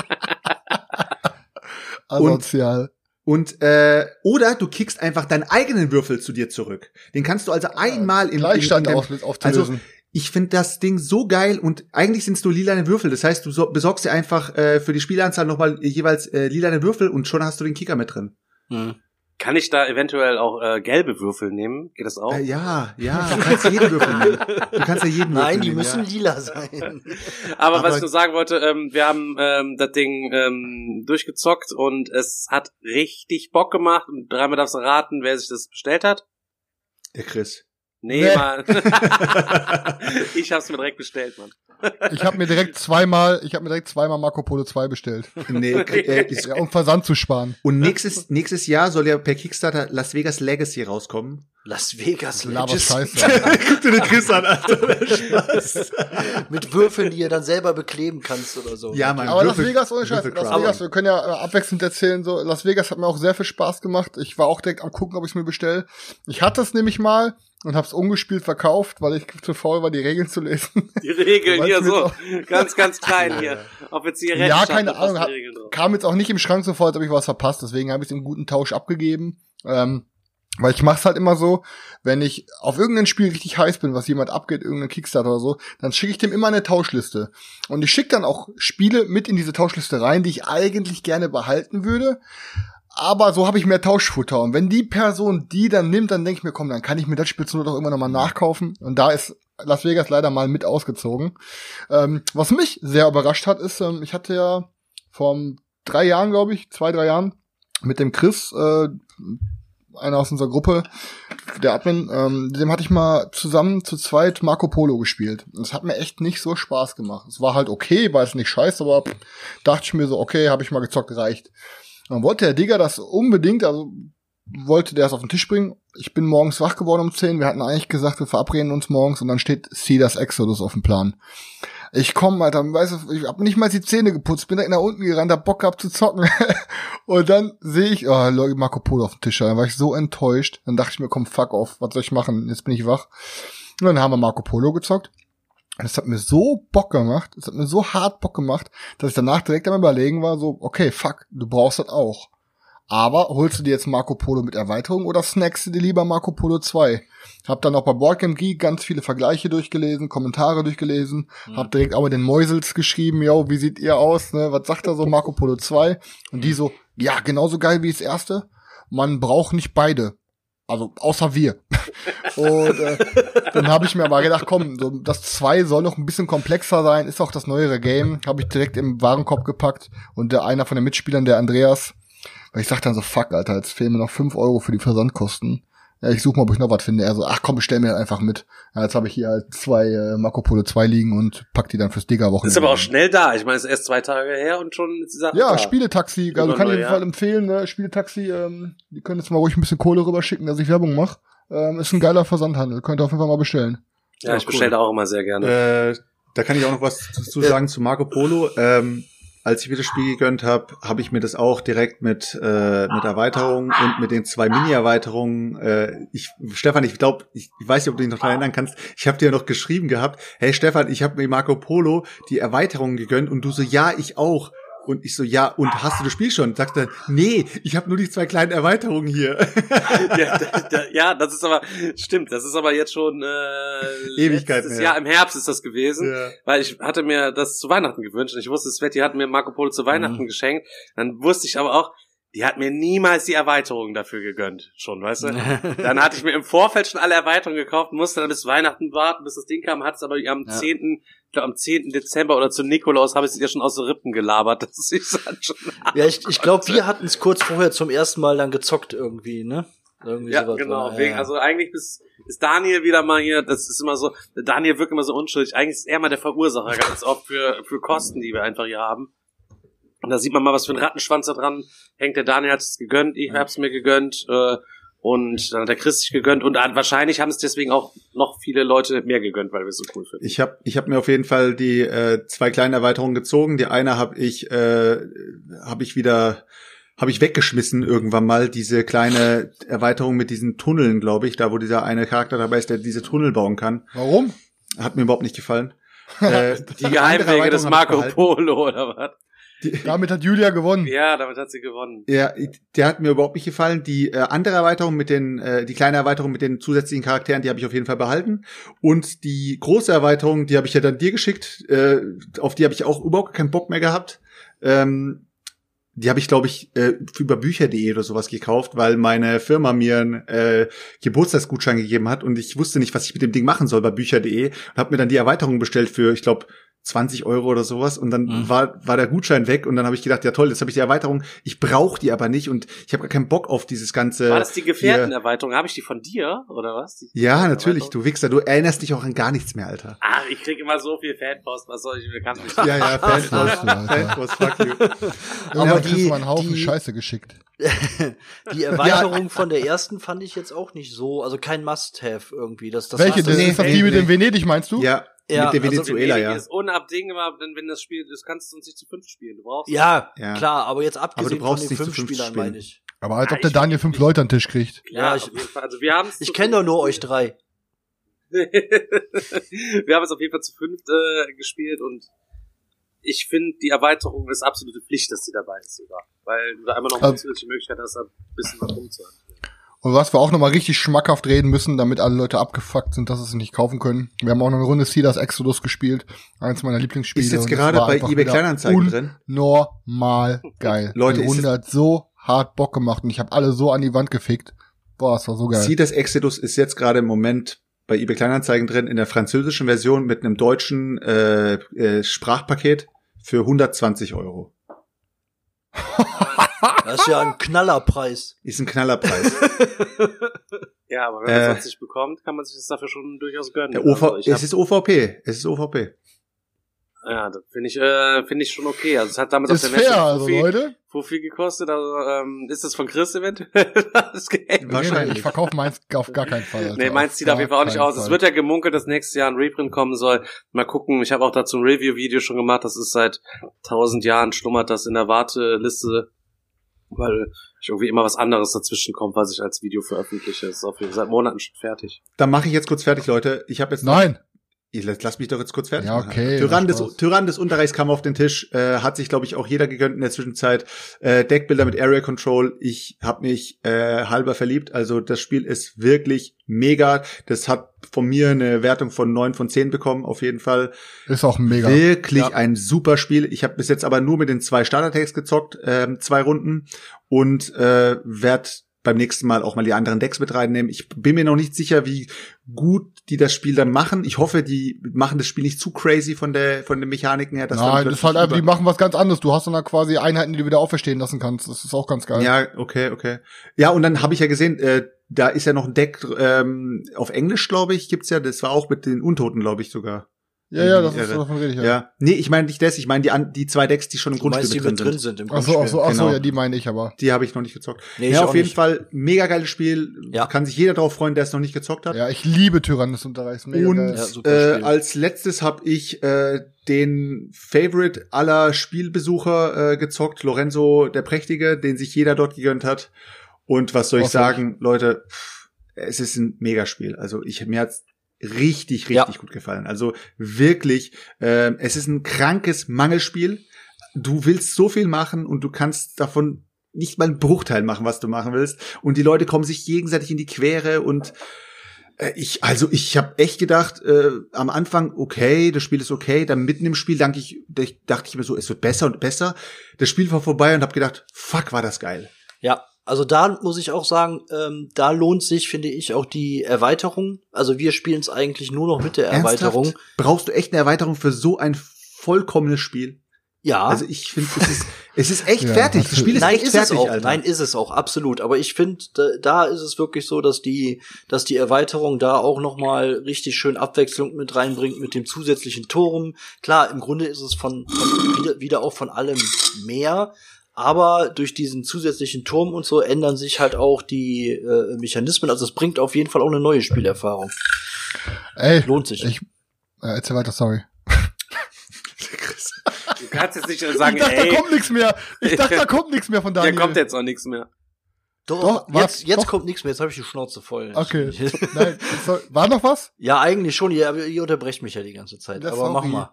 Asozial. und äh, oder du kickst einfach deinen eigenen Würfel zu dir zurück. Den kannst du also einmal im Gleichstand im, im, auf, aufzulösen. Also ich finde das Ding so geil und eigentlich sind es nur lilane Würfel. Das heißt, du so, besorgst dir einfach äh, für die Spielanzahl nochmal jeweils äh, lilane Würfel und schon hast du den Kicker mit drin. Kann ich da eventuell auch äh, gelbe Würfel nehmen? Geht das auch? Äh, ja, ja, du kannst jeden Würfel nehmen. Du kannst ja jeden Würfel Nein, die nehmen, müssen ja. lila sein. Aber, was Aber- ich nur sagen wollte, ähm, wir haben ähm, das Ding ähm, durchgezockt und es hat richtig Bock gemacht. Und dreimal darfst du raten, wer sich das bestellt hat. Der Chris. Nee, Nee. Mann. ich hab's mir direkt bestellt, Mann. Ich habe mir direkt zweimal, ich habe mir direkt zweimal Marco Polo 2 bestellt. Nee, äh, ist, Ja, um Versand zu sparen. und nächstes, nächstes Jahr soll ja per Kickstarter Las Vegas Legacy rauskommen. Las Vegas. Scheiße. Guck dir den Chris an, Alter. Spaß. Mit Würfeln, die ihr dann selber bekleben kannst oder so. Ja, Mann. Aber Las Würfel- Vegas, ohne Scheiß, Las. Vegas, wir können ja äh, abwechselnd erzählen, so, Las Vegas hat mir auch sehr viel Spaß gemacht. Ich war auch direkt am gucken, ob ich es mir bestelle. Ich hatte es nämlich mal und hab's ungespielt verkauft, weil ich zu faul war, die Regeln zu lesen. Die Regeln hier so, ganz, ganz klein hier. Auf der Zigarette Ja, stand keine Ahnung, die Regeln drauf. Kam jetzt auch nicht im Schrank sofort, habe ich was verpasst, deswegen habe ich es im guten Tausch abgegeben. Ähm, weil ich mach's halt immer so, wenn ich auf irgendein Spiel richtig heiß bin, was jemand abgeht, irgendein Kickstarter oder so, dann schicke ich dem immer eine Tauschliste. Und ich schicke dann auch Spiele mit in diese Tauschliste rein, die ich eigentlich gerne behalten würde. Aber so habe ich mehr Tauschfutter. Und wenn die Person die dann nimmt, dann denke ich mir, komm, dann kann ich mir das Spiel zur Not auch immer noch mal nachkaufen. Und da ist Las Vegas leider mal mit ausgezogen. Ähm, was mich sehr überrascht hat, ist, ähm, ich hatte ja vor drei Jahren, glaube ich, zwei, drei Jahren, mit dem Chris, äh, einer aus unserer Gruppe, der Admin, ähm, dem hatte ich mal zusammen zu zweit Marco Polo gespielt. Und es hat mir echt nicht so Spaß gemacht. Es war halt okay, war es nicht scheiße, aber pff, dachte ich mir so, okay, habe ich mal gezockt, reicht. Dann wollte der Digger das unbedingt, also wollte der es auf den Tisch bringen. Ich bin morgens wach geworden um 10. Wir hatten eigentlich gesagt, wir verabreden uns morgens und dann steht Cedars Exodus auf dem Plan. Ich komm, Alter, weißt du, ich hab nicht mal die Zähne geputzt, bin direkt nach unten gerannt, hab Bock gehabt zu zocken. und dann sehe ich, oh, Leute, Marco Polo auf dem Tisch. Dann war ich so enttäuscht. Dann dachte ich mir, komm, fuck off, was soll ich machen? Jetzt bin ich wach. Und dann haben wir Marco Polo gezockt. Und es hat mir so Bock gemacht, es hat mir so hart Bock gemacht, dass ich danach direkt am überlegen war, so, okay, fuck, du brauchst das auch. Aber holst du dir jetzt Marco Polo mit Erweiterung oder snackst du dir lieber Marco Polo 2? Hab dann auch bei Boardgame Geek ganz viele Vergleiche durchgelesen, Kommentare durchgelesen, hab direkt auch mit den Mäusels geschrieben, yo, wie sieht ihr aus, ne? Was sagt er so Marco Polo 2? Und die so, ja, genauso geil wie das erste. Man braucht nicht beide. Also außer wir. Und äh, dann habe ich mir aber gedacht, komm, so, das 2 soll noch ein bisschen komplexer sein, ist auch das neuere Game. Habe ich direkt im Warenkorb gepackt und der einer von den Mitspielern, der Andreas, weil ich sag dann so, fuck, Alter, jetzt fehlen mir noch 5 Euro für die Versandkosten. Ja, ich suche mal, ob ich noch was finde. Er so, ach komm, bestell mir einfach mit. Ja, jetzt habe ich hier halt zwei äh, Marco Polo 2 liegen und pack die dann fürs Digger-Wochenende. Ist aber auch schnell da. Ich meine, es ist erst zwei Tage her und schon ist die Sache Ja, da. Spieletaxi, also Immer kann ich auf jeden ja. Fall empfehlen, ne? Spieletaxi, ähm, die können jetzt mal ruhig ein bisschen Kohle rüberschicken, dass ich Werbung mache. Ähm, ist ein geiler Versandhandel, könnt ihr auf jeden Fall mal bestellen. Ja, ich bestelle da auch immer sehr gerne. Äh, da kann ich auch noch was zu, zu sagen zu Marco Polo. Ähm, als ich mir das Spiel gegönnt habe, habe ich mir das auch direkt mit äh, mit Erweiterungen und mit den zwei Mini-Erweiterungen. Äh, ich, Stefan, ich glaube, ich, ich weiß nicht, ob du dich noch daran erinnern kannst. Ich habe dir noch geschrieben gehabt, hey Stefan, ich habe mir Marco Polo die Erweiterungen gegönnt und du so, ja, ich auch. Und ich so, ja, und hast du das Spiel schon? Sagt er, nee, ich habe nur die zwei kleinen Erweiterungen hier. ja, da, da, ja, das ist aber, stimmt, das ist aber jetzt schon äh, Ewigkeiten letztes her. Jahr im Herbst ist das gewesen. Ja. Weil ich hatte mir das zu Weihnachten gewünscht und ich wusste, Sveti hat mir Marco Polo zu Weihnachten Mhm. geschenkt. Dann wusste ich aber auch, die hat mir niemals die Erweiterung dafür gegönnt, schon, weißt du? Dann hatte ich mir im Vorfeld schon alle Erweiterungen gekauft, musste dann bis Weihnachten warten, bis das Ding kam, hat es aber am Ja. 10., ich glaube am 10. Dezember oder zu Nikolaus habe ich es ihr schon aus den Rippen gelabert. Das ist dann schon. Ja, ich, ich glaube, wir hatten es kurz vorher zum ersten Mal dann gezockt irgendwie, ne? Irgendwie Ja, genau. Wegen, ja. Also eigentlich ist, ist Daniel wieder mal hier, das ist immer so, Daniel wirkt immer so unschuldig. Eigentlich ist er mal der Verursacher ganz oft für, für Kosten, die wir einfach hier haben. Und da sieht man mal, was für ein Rattenschwanz da dran hängt. Der Daniel hat es gegönnt, ich hab's mir gegönnt, äh, und dann hat der Chris sich gegönnt und wahrscheinlich haben es deswegen auch noch viele Leute mehr gegönnt, weil wir es so cool finden. Ich habe ich hab mir auf jeden Fall die äh, zwei kleinen Erweiterungen gezogen. Die eine habe ich äh, habe ich wieder habe ich weggeschmissen irgendwann mal diese kleine Erweiterung mit diesen Tunneln, glaube ich, da wo dieser eine Charakter dabei ist, der diese Tunnel bauen kann. Warum? Hat mir überhaupt nicht gefallen. Äh, die Geheimwege des hab Marco. Polo, oder was? Damit hat Julia gewonnen. Ja, damit hat sie gewonnen. Ja, der hat mir überhaupt nicht gefallen. Die äh, andere Erweiterung mit den, äh, die kleine Erweiterung mit den zusätzlichen Charakteren, die habe ich auf jeden Fall behalten. Und die große Erweiterung, die habe ich ja dann dir geschickt, äh, auf die habe ich auch überhaupt keinen Bock mehr gehabt. Ähm, die habe ich, glaube ich, äh, über Bücher.de oder sowas gekauft, weil meine Firma mir einen äh, Geburtstagsgutschein gegeben hat und ich wusste nicht, was ich mit dem Ding machen soll bei Bücher.de und habe mir dann die Erweiterung bestellt für, ich glaube, 20 Euro oder sowas und dann Mhm. war, war der Gutschein weg und dann habe ich gedacht, ja toll, jetzt habe ich die Erweiterung, ich brauche die aber nicht und ich habe gar keinen Bock auf dieses ganze. War das die Gefährtenerweiterung? Habe ich die von dir, oder was? Ja, natürlich, du Wichser, du erinnerst dich auch an gar nichts mehr, Alter. Ah, ich krieg immer so viel Fanpost, was soll ich mir kann mich Ja, ja, Fanpost. Fanpost, fuck you. Irgendwann Aber kriegst die- einen Haufen die- Scheiße geschickt. Die Erweiterung von der ersten fand ich jetzt auch nicht so, also kein Must-Have irgendwie. Das, das Welche? Das nee, ist das die mit dem Venedig, meinst du? Ja, Ja, mit dem also Venezuela, Venedig ja. ist unabdingbar, denn wenn das Spiel, das kannst du uns nicht zu fünf spielen. Du brauchst. Ja, Ja. klar, aber jetzt Aber abgesehen du brauchst von den nicht zu fünf fünf Spielern, spielen. meine ich. Aber als Ja, ob der ich- Daniel fünf Leute an den Tisch kriegt. Ja, Ja, auf ich- jeden Fall. Also wir haben es. Ich kenne doch nur euch drei. wir haben es auf jeden Fall zu fünft äh, gespielt und ich finde, die Erweiterung ist absolute Pflicht, dass die dabei ist sogar. Weil du da immer noch eine Also- zusätzliche Möglichkeit hast, ein bisschen was rumzuhören. Und was wir auch nochmal richtig schmackhaft reden müssen, damit alle Leute abgefuckt sind, dass sie es nicht kaufen können. Wir haben auch noch eine Runde Seeders Exodus gespielt. Eins meiner Lieblingsspiele. Ist jetzt gerade bei eBay Kleinanzeigen drin. Normal geil. Leute, Die ist Runde hat so hart Bock gemacht und ich habe alle so an die Wand gefickt. Boah, es war so geil. Sea das Exodus ist jetzt gerade im Moment bei eBay Kleinanzeigen drin in der französischen Version mit einem deutschen äh, äh, Sprachpaket für 120 Euro. Das ist ja ein Knallerpreis. Ist ein Knallerpreis. Ja, aber wenn man Äh. es sonst nicht bekommt, kann man sich das dafür schon durchaus gönnen. Der OV, Also es ist OVP. Es ist OVP. Ja, das finde ich, äh, finde ich schon okay. Also es hat damals Ist auf der Messe fair, also Fufi, Leute. Fufi gekostet. Also ähm, ist das von Chris eventuell das nee, Wahrscheinlich. ich verkaufe meins auf gar keinen Fall. Alter. Nee, meins sieht auf jeden Fall auch nicht aus. Es keinen wird ja gemunkelt, dass nächstes Jahr ein Reprint kommen soll. Mal gucken. Ich habe auch dazu ein Review-Video schon gemacht. Das ist seit tausend Jahren schlummert das in der Warteliste, weil ich irgendwie immer was anderes dazwischen kommt, was ich als Video veröffentliche. Das ist auf jeden Fall seit Monaten schon fertig. Dann mache ich jetzt kurz fertig, Leute. Ich habe jetzt Nein. Ich lass, lass mich doch jetzt kurz fertig Ja, machen. okay, Tyrann des. Tyrann des Unterreichs kam auf den Tisch, äh, hat sich, glaube ich, auch jeder gegönnt in der Zwischenzeit. Äh, Deckbilder mit Area Control. Ich habe mich äh, halber verliebt. Also das Spiel ist wirklich mega. Das hat von mir eine Wertung von neun von zehn bekommen, auf jeden Fall. Ist auch mega. Wirklich Ja. ein super Spiel. Ich habe bis jetzt aber nur mit den zwei Startertags gezockt, ähm, zwei Runden und äh, werd beim nächsten Mal auch mal die anderen Decks mit reinnehmen. Ich bin mir noch nicht sicher, wie gut die das Spiel dann machen. Ich hoffe, die machen das Spiel nicht zu crazy von der von den Mechaniken her. Dass Nein, das ist halt einfach, die machen was ganz anderes. Du hast dann da quasi Einheiten, die du wieder auferstehen lassen kannst. Das ist auch ganz geil. Ja, okay, okay. Ja, und dann habe ich ja gesehen, äh, da ist ja noch ein Deck ähm, auf Englisch, glaube ich, gibt's ja. Das war auch mit den Untoten, glaube ich sogar. Ja, ja, das ist davon rede ich Ja. ja. Nee, ich meine nicht das, ich meine die, an- die zwei Decks, die schon im Grundspiel mit drin sind. drin sind im Ach so, ach so, ach so, Genau. ja, die meine ich aber. Die habe ich noch nicht gezockt. Nee, ich ja, auf jeden nicht. Fall mega geiles Spiel. Ja. Kann sich jeder drauf freuen, der es noch nicht gezockt hat. Ja, ich liebe Tyrann des Unterreichs. Mega Und geil. Ja, super äh, als letztes habe ich äh, den Favorite aller Spielbesucher äh, gezockt, Lorenzo der Prächtige, den sich jeder dort gegönnt hat. Und was soll ich Hoffentlich. sagen, Leute, es ist ein Megaspiel. Also ich mir hat's richtig, richtig Ja. gut gefallen. Also wirklich, ähm, es ist ein krankes Mangelspiel. Du willst so viel machen und du kannst davon nicht mal einen Bruchteil machen, was du machen willst. Und die Leute kommen sich gegenseitig in die Quere und äh, ich, also ich habe echt gedacht, äh, am Anfang, okay, das Spiel ist okay, dann mitten im Spiel dachte ich, dachte ich mir so, es wird besser und besser. Das Spiel war vorbei und habe gedacht, fuck, war das geil. Ja, also da muss ich auch sagen, ähm, da lohnt sich, finde ich, auch die Erweiterung. Also wir spielen es eigentlich nur noch mit der Erweiterung. Ernsthaft? Brauchst du echt eine Erweiterung für so ein vollkommenes Spiel? Ja. Also ich finde, es ist, es ist echt Ja, fertig. Das Spiel ist Nein, echt ist fertig, es auch. Alter. Nein, ist es auch absolut. Aber ich finde, da, da ist es wirklich so, dass die, dass die Erweiterung da auch noch mal richtig schön Abwechslung mit reinbringt mit dem zusätzlichen Turm. Klar, im Grunde ist es von, von wieder, wieder auch von allem mehr. Aber durch diesen zusätzlichen Turm und so ändern sich halt auch die äh, Mechanismen. Also es bringt auf jeden Fall auch eine neue Spielerfahrung. Ey, Lohnt sich. ich, äh, erzähl weiter, sorry. Du kannst jetzt nicht sagen, ich dachte, ey, da kommt nichts mehr. Ich dachte, da kommt nichts mehr von Daniel. kommt jetzt auch nichts mehr. Doch, Doch, was? jetzt, jetzt Doch. kommt nichts mehr. Jetzt habe ich die Schnauze voll. Okay. Nein, soll, war noch was? Ja, eigentlich schon. Ihr, ihr unterbrecht mich ja die ganze Zeit. Das aber mach sorry. mal.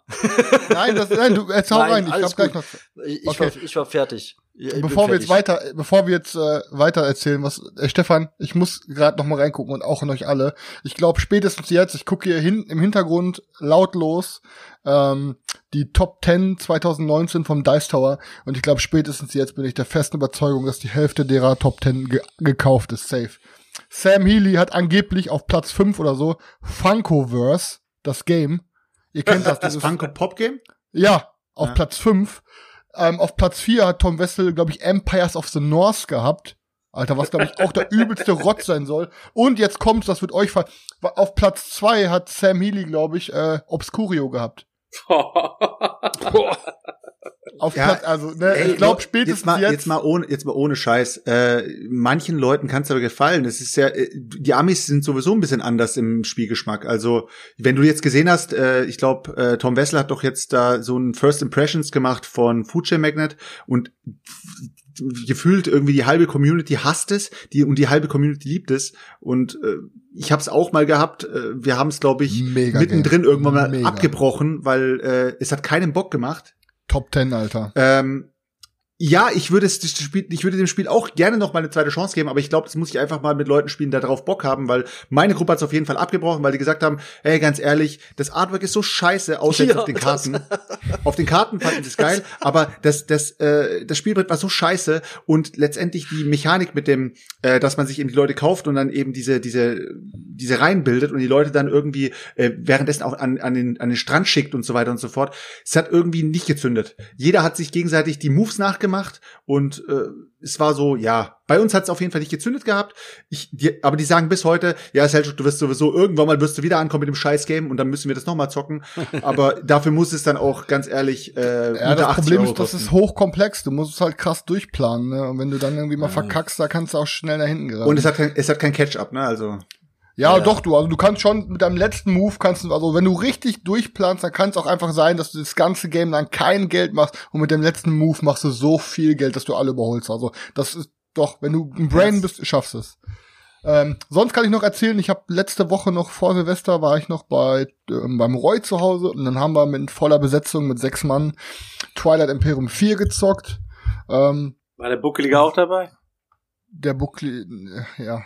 Nein, das, nein, du erzähl Nein, rein. Ich hab gleich noch. Ich, ich, Okay. war, ich war fertig. Bin Bevor wir jetzt weiter, bevor wir jetzt äh, weiter erzählen, was äh, Stefan, ich muss gerade noch mal reingucken und auch in euch alle. Ich glaube spätestens jetzt, ich gucke hier hin im Hintergrund lautlos ähm, die Top 10 2019 vom Dice Tower und ich glaube spätestens jetzt bin ich der festen Überzeugung, dass die Hälfte derer Top 10 ge gekauft ist, safe. Sam Healy hat angeblich auf Platz 5 oder so Funkoverse, das Game. Ihr kennt das, Das dieses Funko Pop Game? ja, auf Ja. Platz 5. Ähm, auf Platz 4 hat Tom Wessel, glaube ich, Empires of the North gehabt. Alter, was, glaube ich, auch der übelste Rott sein soll. Und jetzt kommt's, das wird euch ver... Auf Platz 2 hat Sam Healy, glaube ich, äh, Obscurio gehabt. Auf Ja, Platz, also, ne, Ey, ich glaube jetzt spätestens mal, jetzt... jetzt mal ohne, jetzt mal ohne Scheiß. Äh, manchen Leuten kann es aber gefallen. Es ist ja, äh, die Amis sind sowieso ein bisschen anders im Spielgeschmack. Also wenn du jetzt gesehen hast, äh, ich glaube, äh, Tom Wessel hat doch jetzt da so ein First Impressions gemacht von Food Chain Magnet und gefühlt irgendwie die halbe Community hasst es, die und die halbe Community liebt es und äh, ich habe es auch mal gehabt. Äh, wir haben es, glaube ich, Mega mittendrin geil. irgendwann mal Mega. abgebrochen, weil äh, es hat keinen Bock gemacht. Top 10, Alter. Ähm, ja, ich würde es, ich würde dem Spiel auch gerne noch mal eine zweite Chance geben, aber ich glaube, das muss ich einfach mal mit Leuten spielen, die darauf Bock haben, weil meine Gruppe hat es auf jeden Fall abgebrochen, weil die gesagt haben, ey, ganz ehrlich, das Artwork ist so scheiße, außer Ja, auf den Karten. auf den Karten fanden sie es geil, aber das, das, äh, das Spielbrett war so scheiße und letztendlich die Mechanik mit dem, äh, dass man sich eben die Leute kauft und dann eben diese, diese, diese Reihen bildet und die Leute dann irgendwie äh, währenddessen auch an, an, den, an den Strand schickt und so weiter und so fort. Es hat irgendwie nicht gezündet. Jeder hat sich gegenseitig die Moves nachgemacht und äh, es war so, ja, bei uns hat es auf jeden Fall nicht gezündet gehabt. Ich, die, aber die sagen bis heute, ja, Selchuk, du wirst sowieso irgendwann mal wirst du wieder ankommen mit dem Scheiß-Game und dann müssen wir das nochmal zocken. aber dafür muss es dann auch ganz ehrlich äh, Ja, das 80 Problem Euro ist, das kosten. ist hochkomplex. Du musst es halt krass durchplanen, ne? Und wenn du dann irgendwie mal verkackst, da kannst du auch schnell nach hinten geraten. und es hat kein, es hat kein Catch-up, ne? Also Ja, Ja. doch, du, also du kannst schon mit deinem letzten Move kannst du, also wenn du richtig durchplanst, dann kann es auch einfach sein, dass du das ganze Game dann kein Geld machst und mit dem letzten Move machst du so viel Geld, dass du alle überholst. Also das ist doch, wenn du ein Brain bist, schaffst du es. Ähm, sonst kann ich noch erzählen, ich habe letzte Woche noch vor Silvester war ich noch bei ähm, beim Roy zu Hause und dann haben wir mit voller Besetzung mit sechs Mann Twilight Imperium 4 gezockt. Ähm, War der Buckelige auch dabei? der Buckli, äh, ja.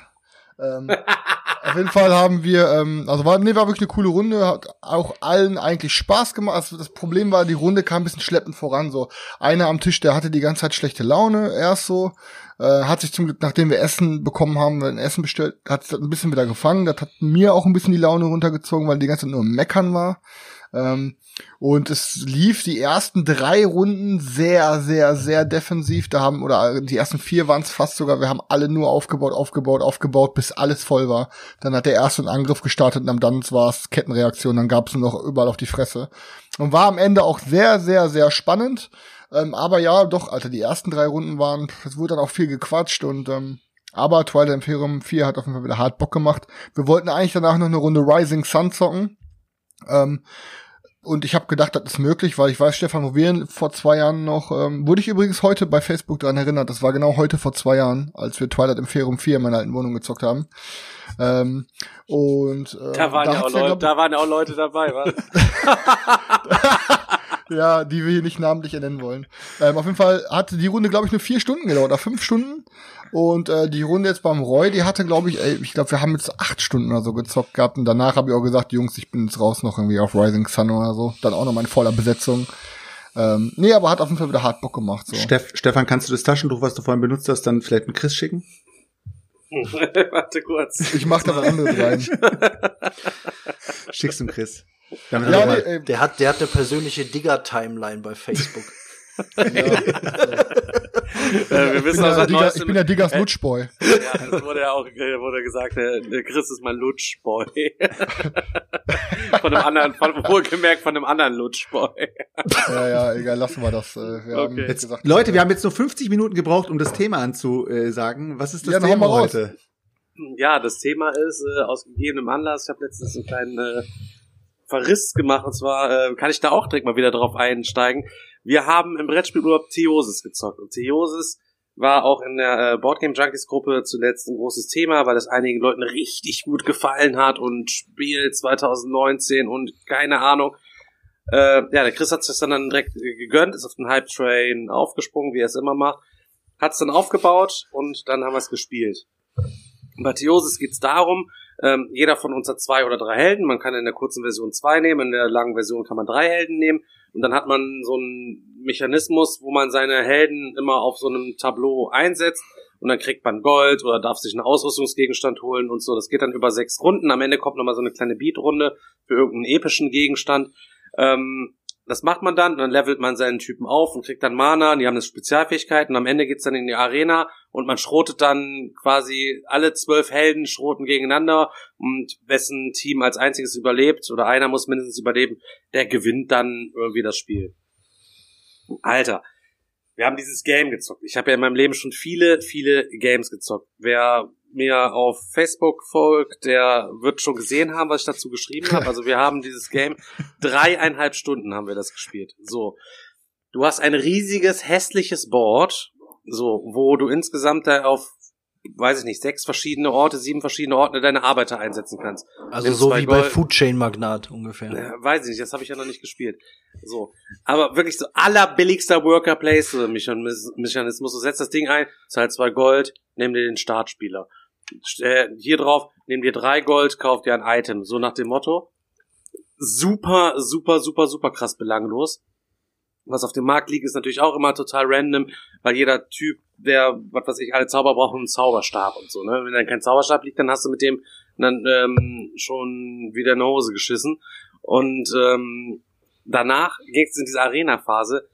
Ähm, Auf jeden Fall haben wir, ähm, also war, nee, war wirklich eine coole Runde, hat auch allen eigentlich Spaß gemacht. Also das Problem war, die Runde kam ein bisschen schleppend voran. So einer am Tisch, der hatte die ganze Zeit schlechte Laune, erst so, äh, hat sich zum Glück, nachdem wir Essen bekommen haben, ein Essen bestellt, hat sich das ein bisschen wieder gefangen. Das hat mir auch ein bisschen die Laune runtergezogen, weil die ganze Zeit nur Meckern war. Ähm, und es lief die ersten drei Runden sehr, sehr, sehr defensiv. Da haben, oder die ersten vier waren es fast sogar, wir haben alle nur aufgebaut, aufgebaut, aufgebaut, bis alles voll war. Dann hat der erste einen Angriff gestartet und dann war es Kettenreaktion, dann gab es nur noch überall auf die Fresse. Und war am Ende auch sehr, sehr, sehr spannend. Ähm, aber ja, doch, Alter, die ersten drei Runden waren, es wurde dann auch viel gequatscht und ähm, aber Twilight Imperium 4 hat auf jeden Fall wieder hart Bock gemacht. Wir wollten eigentlich danach noch eine Runde Rising Sun zocken. Ähm, und ich habe gedacht, das ist möglich, weil ich weiß, Stefan, wo wir vor zwei Jahren noch, ähm, wurde ich übrigens heute bei Facebook daran erinnert, das war genau heute vor zwei Jahren, als wir Twilight Imperium 4 in meiner alten Wohnung gezockt haben. Ähm, und äh, da, waren da, ja auch ja, Leute, da waren ja auch Leute dabei, was? ja, die wir hier nicht namentlich ernennen wollen. Ähm, auf jeden Fall hatte die Runde, glaube ich, nur vier Stunden gedauert, oder fünf Stunden. Und äh, die Runde jetzt beim Roy, die hatte, glaube ich, ey, ich glaube, wir haben jetzt acht Stunden oder so gezockt gehabt. Und danach habe ich auch gesagt, Jungs, ich bin jetzt raus noch irgendwie auf Rising Sun oder so. Dann auch noch mal in voller Besetzung. Ähm, nee, aber hat auf jeden Fall wieder hart Bock gemacht. So. Steff, Stefan, kannst du das Taschentuch, was du vorhin benutzt hast, dann vielleicht mit Chris schicken? Warte kurz. Ich mach da was anderes rein. Schick's dem Chris. Ja, ja, nee, ey, der hat, der hat eine persönliche Digger-Timeline bei Facebook. Ja. äh, ich, bin ja Digger, ich bin ja Diggers äh, Lutschboy. Ja, das wurde ja auch wurde gesagt, der, der Chris ist mein Lutschboy. von einem anderen, von, wohlgemerkt von einem anderen Lutschboy. ja, ja, egal, lassen wir das. Äh, wir okay. jetzt, gesagt, Leute, wir haben jetzt nur 50 Minuten gebraucht, um das Thema anzusagen. Was ist das ja, Thema heute? Ja, das Thema ist äh, aus gegebenem Anlass. Ich habe letztens einen kleinen äh, Verriss gemacht und zwar äh, kann ich da auch direkt mal wieder drauf einsteigen. Wir haben im Brettspielurlaub Theosis gezockt und Theosis war auch in der äh, Boardgame Junkies Gruppe zuletzt ein großes Thema, weil es einigen Leuten richtig gut gefallen hat und Spiel 2019 und keine Ahnung. Äh, ja, der Chris hat sich das dann direkt gegönnt, ist auf den Hype Train aufgesprungen, wie er es immer macht, hat es dann aufgebaut und dann haben wir es gespielt. Bei Theosis geht es darum, ähm, jeder von uns hat zwei oder drei Helden. Man kann in der kurzen Version zwei nehmen, in der langen Version kann man drei Helden nehmen. Und dann hat man so einen Mechanismus, wo man seine Helden immer auf so einem Tableau einsetzt. Und dann kriegt man Gold oder darf sich einen Ausrüstungsgegenstand holen und so. Das geht dann über sechs Runden. Am Ende kommt nochmal so eine kleine Beatrunde für irgendeinen epischen Gegenstand. Ähm, das macht man dann, dann levelt man seinen Typen auf und kriegt dann Mana, die haben eine Spezialfähigkeit und am Ende geht's dann in die Arena und man schrotet dann quasi alle zwölf Helden schroten gegeneinander und wessen Team als einziges überlebt oder einer muss mindestens überleben, der gewinnt dann irgendwie das Spiel. Alter, wir haben dieses Game gezockt. Ich habe ja in meinem Leben schon viele, viele Games gezockt. Wer mir auf Facebook folgt, der wird schon gesehen haben, was ich dazu geschrieben habe. Also wir haben dieses Game dreieinhalb Stunden haben wir das gespielt. So, du hast ein riesiges hässliches Board, so wo du insgesamt da auf weiß ich nicht, sechs verschiedene Orte, sieben verschiedene Orte deine Arbeiter einsetzen kannst. Also so wie Gold bei Food Chain Magnat ungefähr. Ja, weiß ich nicht, das habe ich ja noch nicht gespielt. So, aber wirklich so allerbilligster Worker Place Mechanismus. Du setzt das Ding ein, zahl zwei Gold, nimm dir den Startspieler. Äh, hier drauf, nimm dir drei Gold, kauf dir ein Item. So nach dem Motto. Super, super, super, super krass belanglos. Was auf dem Markt liegt, ist natürlich auch immer total random, weil jeder Typ, der, was weiß ich, alle Zauber brauchen einen Zauberstab und so, ne? Wenn dann kein Zauberstab liegt, dann hast du mit dem dann ähm, schon wieder eine Hose geschissen. Und ähm, danach ging es in diese Arena-Phase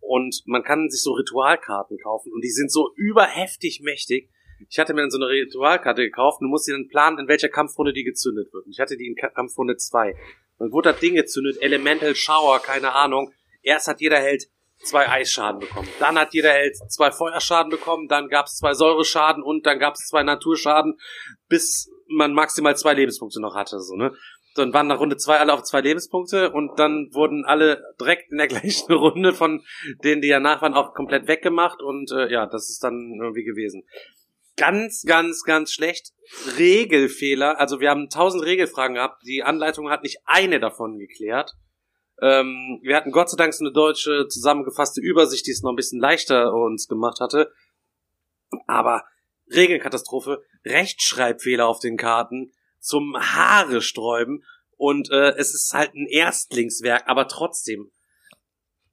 und man kann sich so Ritualkarten kaufen und die sind so überheftig mächtig. Ich hatte mir dann so eine Ritualkarte gekauft und du musst dir dann planen, in welcher Kampfrunde die gezündet wird. Und ich hatte die in Kampfrunde 2. Dann wurde das Ding gezündet, Elemental Shower, keine Ahnung. Erst hat jeder Held zwei Eisschaden bekommen. Dann hat jeder Held zwei Feuerschaden bekommen, dann gab es zwei Säureschaden und dann gab es zwei Naturschaden, bis man maximal zwei Lebenspunkte noch hatte. So, ne? Dann waren nach Runde zwei alle auf zwei Lebenspunkte und dann wurden alle direkt in der gleichen Runde von denen, die danach waren, auch komplett weggemacht und äh, ja, das ist dann irgendwie gewesen. Ganz, ganz, ganz schlecht. Regelfehler. Also wir haben tausend Regelfragen gehabt. Die Anleitung hat nicht eine davon geklärt. Ähm, wir hatten Gott sei Dank so eine deutsche zusammengefasste Übersicht, die es noch ein bisschen leichter uns gemacht hatte. Aber Regelkatastrophe, Rechtschreibfehler auf den Karten, zum Haare sträuben. Und äh, es ist halt ein Erstlingswerk, aber trotzdem.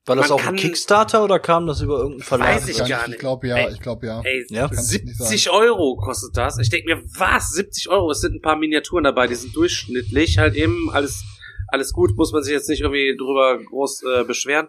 War das Man auch ein kann- Kickstarter oder kam das über irgendeinen Verlag? Weiß ich gar Ich nicht. glaube ja, Ey. ich glaube ja. Ey, Ja? Kann's nicht 70 Euro kostet das. Ich denke mir, was? 70 Euro? Es sind ein paar Miniaturen dabei, die sind durchschnittlich. Halt eben alles, alles gut, muss man sich jetzt nicht irgendwie drüber groß äh, beschweren.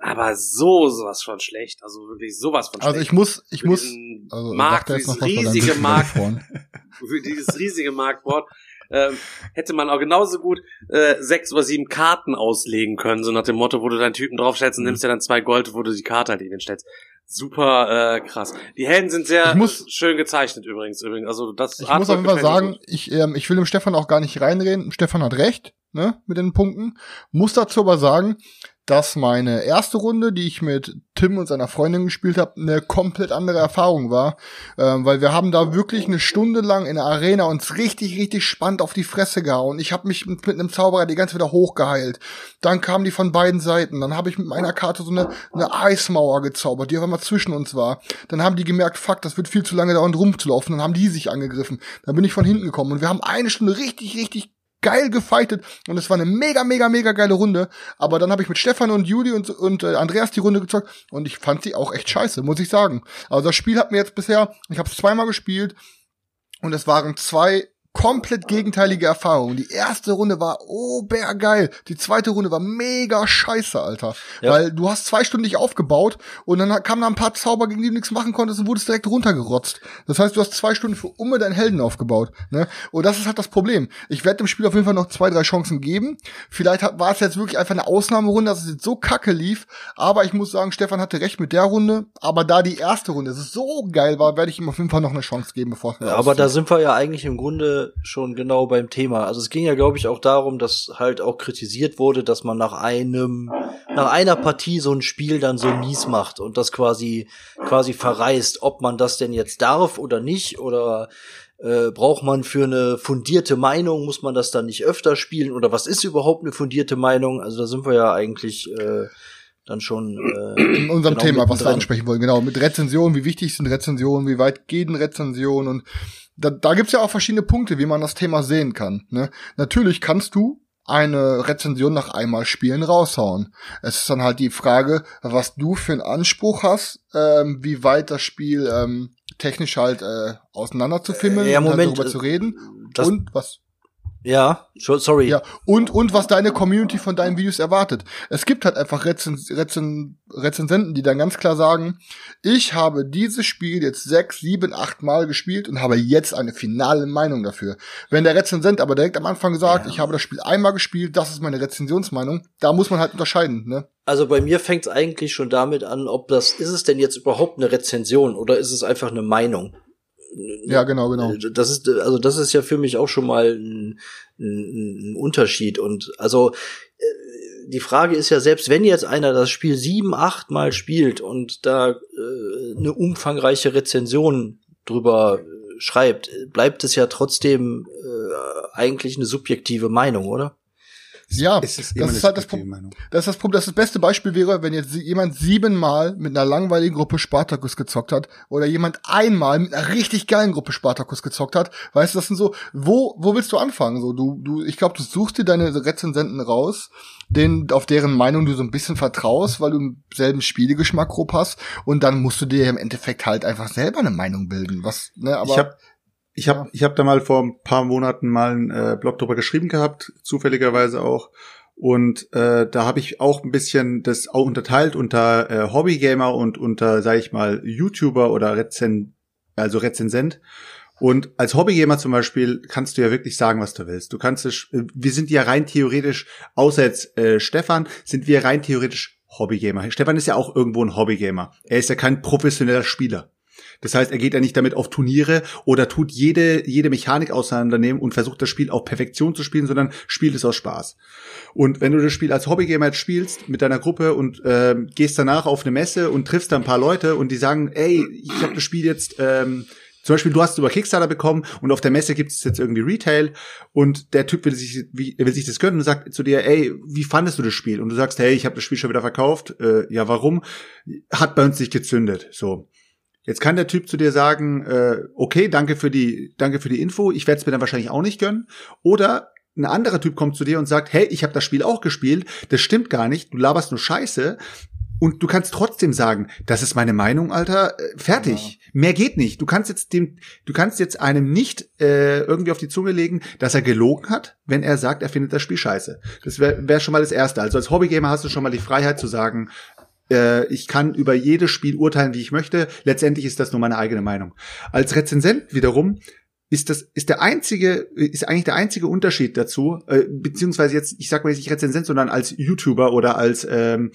Aber so sowas von schlecht. Also wirklich sowas von schlecht. Also ich muss, ich Für muss, also Markt, dieses riesige Markt, für dieses riesige Marktboard, ähm, hätte man auch genauso gut äh, sechs oder sieben Karten auslegen können, so nach dem Motto, wo du deinen Typen draufstellst und Mhm. nimmst dir dann zwei Gold, wo du die Karte halt eben stellst. Super äh, krass. Die Helden sind sehr muss- schön gezeichnet übrigens. übrigens. Also das Ich muss auf jeden Fall sagen, ich, ähm, ich will dem Stefan auch gar nicht reinreden. Stefan hat recht, ne, mit den Punkten. Muss dazu aber sagen, dass meine erste Runde, die ich mit Tim und seiner Freundin gespielt habe, eine komplett andere Erfahrung war. Ähm, weil wir haben da wirklich eine Stunde lang in der Arena uns richtig, richtig spannend auf die Fresse gehauen. Ich habe mich mit, mit einem Zauberer die ganze wieder hochgeheilt. Dann kamen die von beiden Seiten. Dann habe ich mit meiner Karte so eine, eine Eismauer gezaubert, die auf einmal zwischen uns war. Dann haben die gemerkt, fuck, das wird viel zu lange dauern, rumzulaufen. Dann haben die sich angegriffen. Dann bin ich von hinten gekommen und wir haben eine Stunde richtig, richtig geil gefightet und es war eine mega, mega, mega geile Runde. Aber dann habe ich mit Stefan und Juli und, und äh, Andreas die Runde gezockt und ich fand sie auch echt scheiße, muss ich sagen. Also das Spiel hat mir jetzt bisher, ich habe es zweimal gespielt und es waren zwei komplett gegenteilige Erfahrungen. Die erste Runde war obergeil. Die zweite Runde war mega scheiße, Alter. Ja. Weil du hast zwei Stunden dich aufgebaut und dann kamen da ein paar Zauber, gegen die du nichts machen konntest und wurdest direkt runtergerotzt. Das heißt, du hast zwei Stunden für Umme deinen Helden aufgebaut. Ne? Und das ist halt das Problem. Ich werde dem Spiel auf jeden Fall noch zwei, drei Chancen geben. Vielleicht war es jetzt wirklich einfach eine Ausnahmerunde, dass es jetzt so kacke lief. Aber ich muss sagen, Stefan hatte recht mit der Runde. Aber da die erste Runde so geil war, werde ich ihm auf jeden Fall noch eine Chance geben, bevor es Ja, aber da sind wir ja eigentlich im Grunde schon genau beim Thema. Also es ging ja, glaube ich, auch darum, dass halt auch kritisiert wurde, dass man nach einem, nach einer Partie so ein Spiel dann so mies macht und das quasi, quasi verreist, ob man das denn jetzt darf oder nicht oder äh, braucht man für eine fundierte Meinung, muss man das dann nicht öfter spielen? Oder was ist überhaupt eine fundierte Meinung? Also da sind wir ja eigentlich äh, dann schon äh, in unserem genau Thema, was wir ansprechen wollen. Genau, mit Rezensionen, wie wichtig sind Rezensionen, wie weit gehen Rezensionen? Und da, da gibt's ja auch verschiedene Punkte, wie man das Thema sehen kann. Ne? Natürlich kannst du eine Rezension nach einmal Spielen raushauen. Es ist dann halt die Frage, was du für einen Anspruch hast, ähm, wie weit das Spiel ähm, technisch halt äh, auseinanderzufimmeln Äh, ja, und Moment, halt darüber äh, zu reden. und was Ja, sorry. ja, und, und was deine Community von deinen Videos erwartet. Es gibt halt einfach Rezen Rezen Rezensenten, die dann ganz klar sagen, ich habe dieses Spiel jetzt sechs, sieben, acht Mal gespielt und habe jetzt eine finale Meinung dafür. Wenn der Rezensent aber direkt am Anfang sagt, ich habe das Spiel einmal gespielt, das ist meine Rezensionsmeinung, da muss man halt unterscheiden, ne? Also bei mir fängt es eigentlich schon damit an, ob das, ist es denn jetzt überhaupt eine Rezension oder ist es einfach eine Meinung? Ja, genau, genau. Das ist, also das ist ja für mich auch schon mal ein, ein, ein Unterschied. Und also äh, die Frage ist ja, selbst wenn jetzt einer das Spiel sieben, acht Mal spielt und da äh, eine umfangreiche Rezension drüber äh, schreibt, bleibt es ja trotzdem äh, eigentlich eine subjektive Meinung, oder? Ja, Es ist das ist halt das subjektive Pro- Meinung. Das ist das Problem. Das, das beste Beispiel wäre, wenn jetzt jemand siebenmal mit einer langweiligen Gruppe Spartacus gezockt hat oder jemand einmal mit einer richtig geilen Gruppe Spartacus gezockt hat. Weißt du, das sind so, wo, wo willst du anfangen? So, du, du, ich glaube, du suchst dir deine Rezensenten raus, denen, auf deren Meinung du so ein bisschen vertraust, weil du im selben Spielegeschmack grob hast und dann musst du dir im Endeffekt halt einfach selber eine Meinung bilden. Was, ne, aber. ich habe ich hab, ich hab da mal vor ein paar Monaten mal einen äh, Blog drüber geschrieben gehabt, zufälligerweise auch. Und äh, da habe ich auch ein bisschen das auch unterteilt unter äh, Hobbygamer und unter, sag ich mal, YouTuber oder Rezen also Rezensent. Und als Hobbygamer zum Beispiel kannst du ja wirklich sagen, was du willst. Du kannst es, äh, wir sind ja rein theoretisch, außer jetzt äh, Stefan, sind wir rein theoretisch Hobbygamer. Stefan ist ja auch irgendwo ein Hobbygamer. Er ist ja kein professioneller Spieler. Das heißt, er geht ja nicht damit auf Turniere oder tut jede, jede Mechanik auseinandernehmen und versucht das Spiel auf Perfektion zu spielen, sondern spielt es aus Spaß. Und wenn du das Spiel als Hobbygamer spielst mit deiner Gruppe und ähm, gehst danach auf eine Messe und triffst da ein paar Leute und die sagen, ey, ich habe das Spiel jetzt, ähm, zum Beispiel, du hast es über Kickstarter bekommen und auf der Messe gibt es jetzt irgendwie Retail und der Typ will sich, wie, will sich das gönnen und sagt zu dir, ey, wie fandest du das Spiel? Und du sagst, hey, ich habe das Spiel schon wieder verkauft. Äh, ja, warum? Hat bei uns nicht gezündet. So. Jetzt kann der Typ zu dir sagen, äh, okay, danke für die, danke für die Info, ich werde es mir dann wahrscheinlich auch nicht gönnen. Oder ein anderer Typ kommt zu dir und sagt, hey, ich habe das Spiel auch gespielt, das stimmt gar nicht, du laberst nur Scheiße. Und du kannst trotzdem sagen, das ist meine Meinung, Alter, äh, fertig. Ja. Mehr geht nicht. Du kannst jetzt dem, du kannst jetzt einem nicht äh, irgendwie auf die Zunge legen, dass er gelogen hat, wenn er sagt, er findet das Spiel scheiße. Das wäre wär schon mal das Erste. Also als Hobbygamer hast du schon mal die Freiheit zu sagen, äh, ich kann über jedes Spiel urteilen, wie ich möchte. Letztendlich ist das nur meine eigene Meinung. Als Rezensent wiederum ist das ist der einzige ist eigentlich der einzige Unterschied dazu äh, beziehungsweise jetzt ich sag mal nicht Rezensent sondern als YouTuber oder als ähm,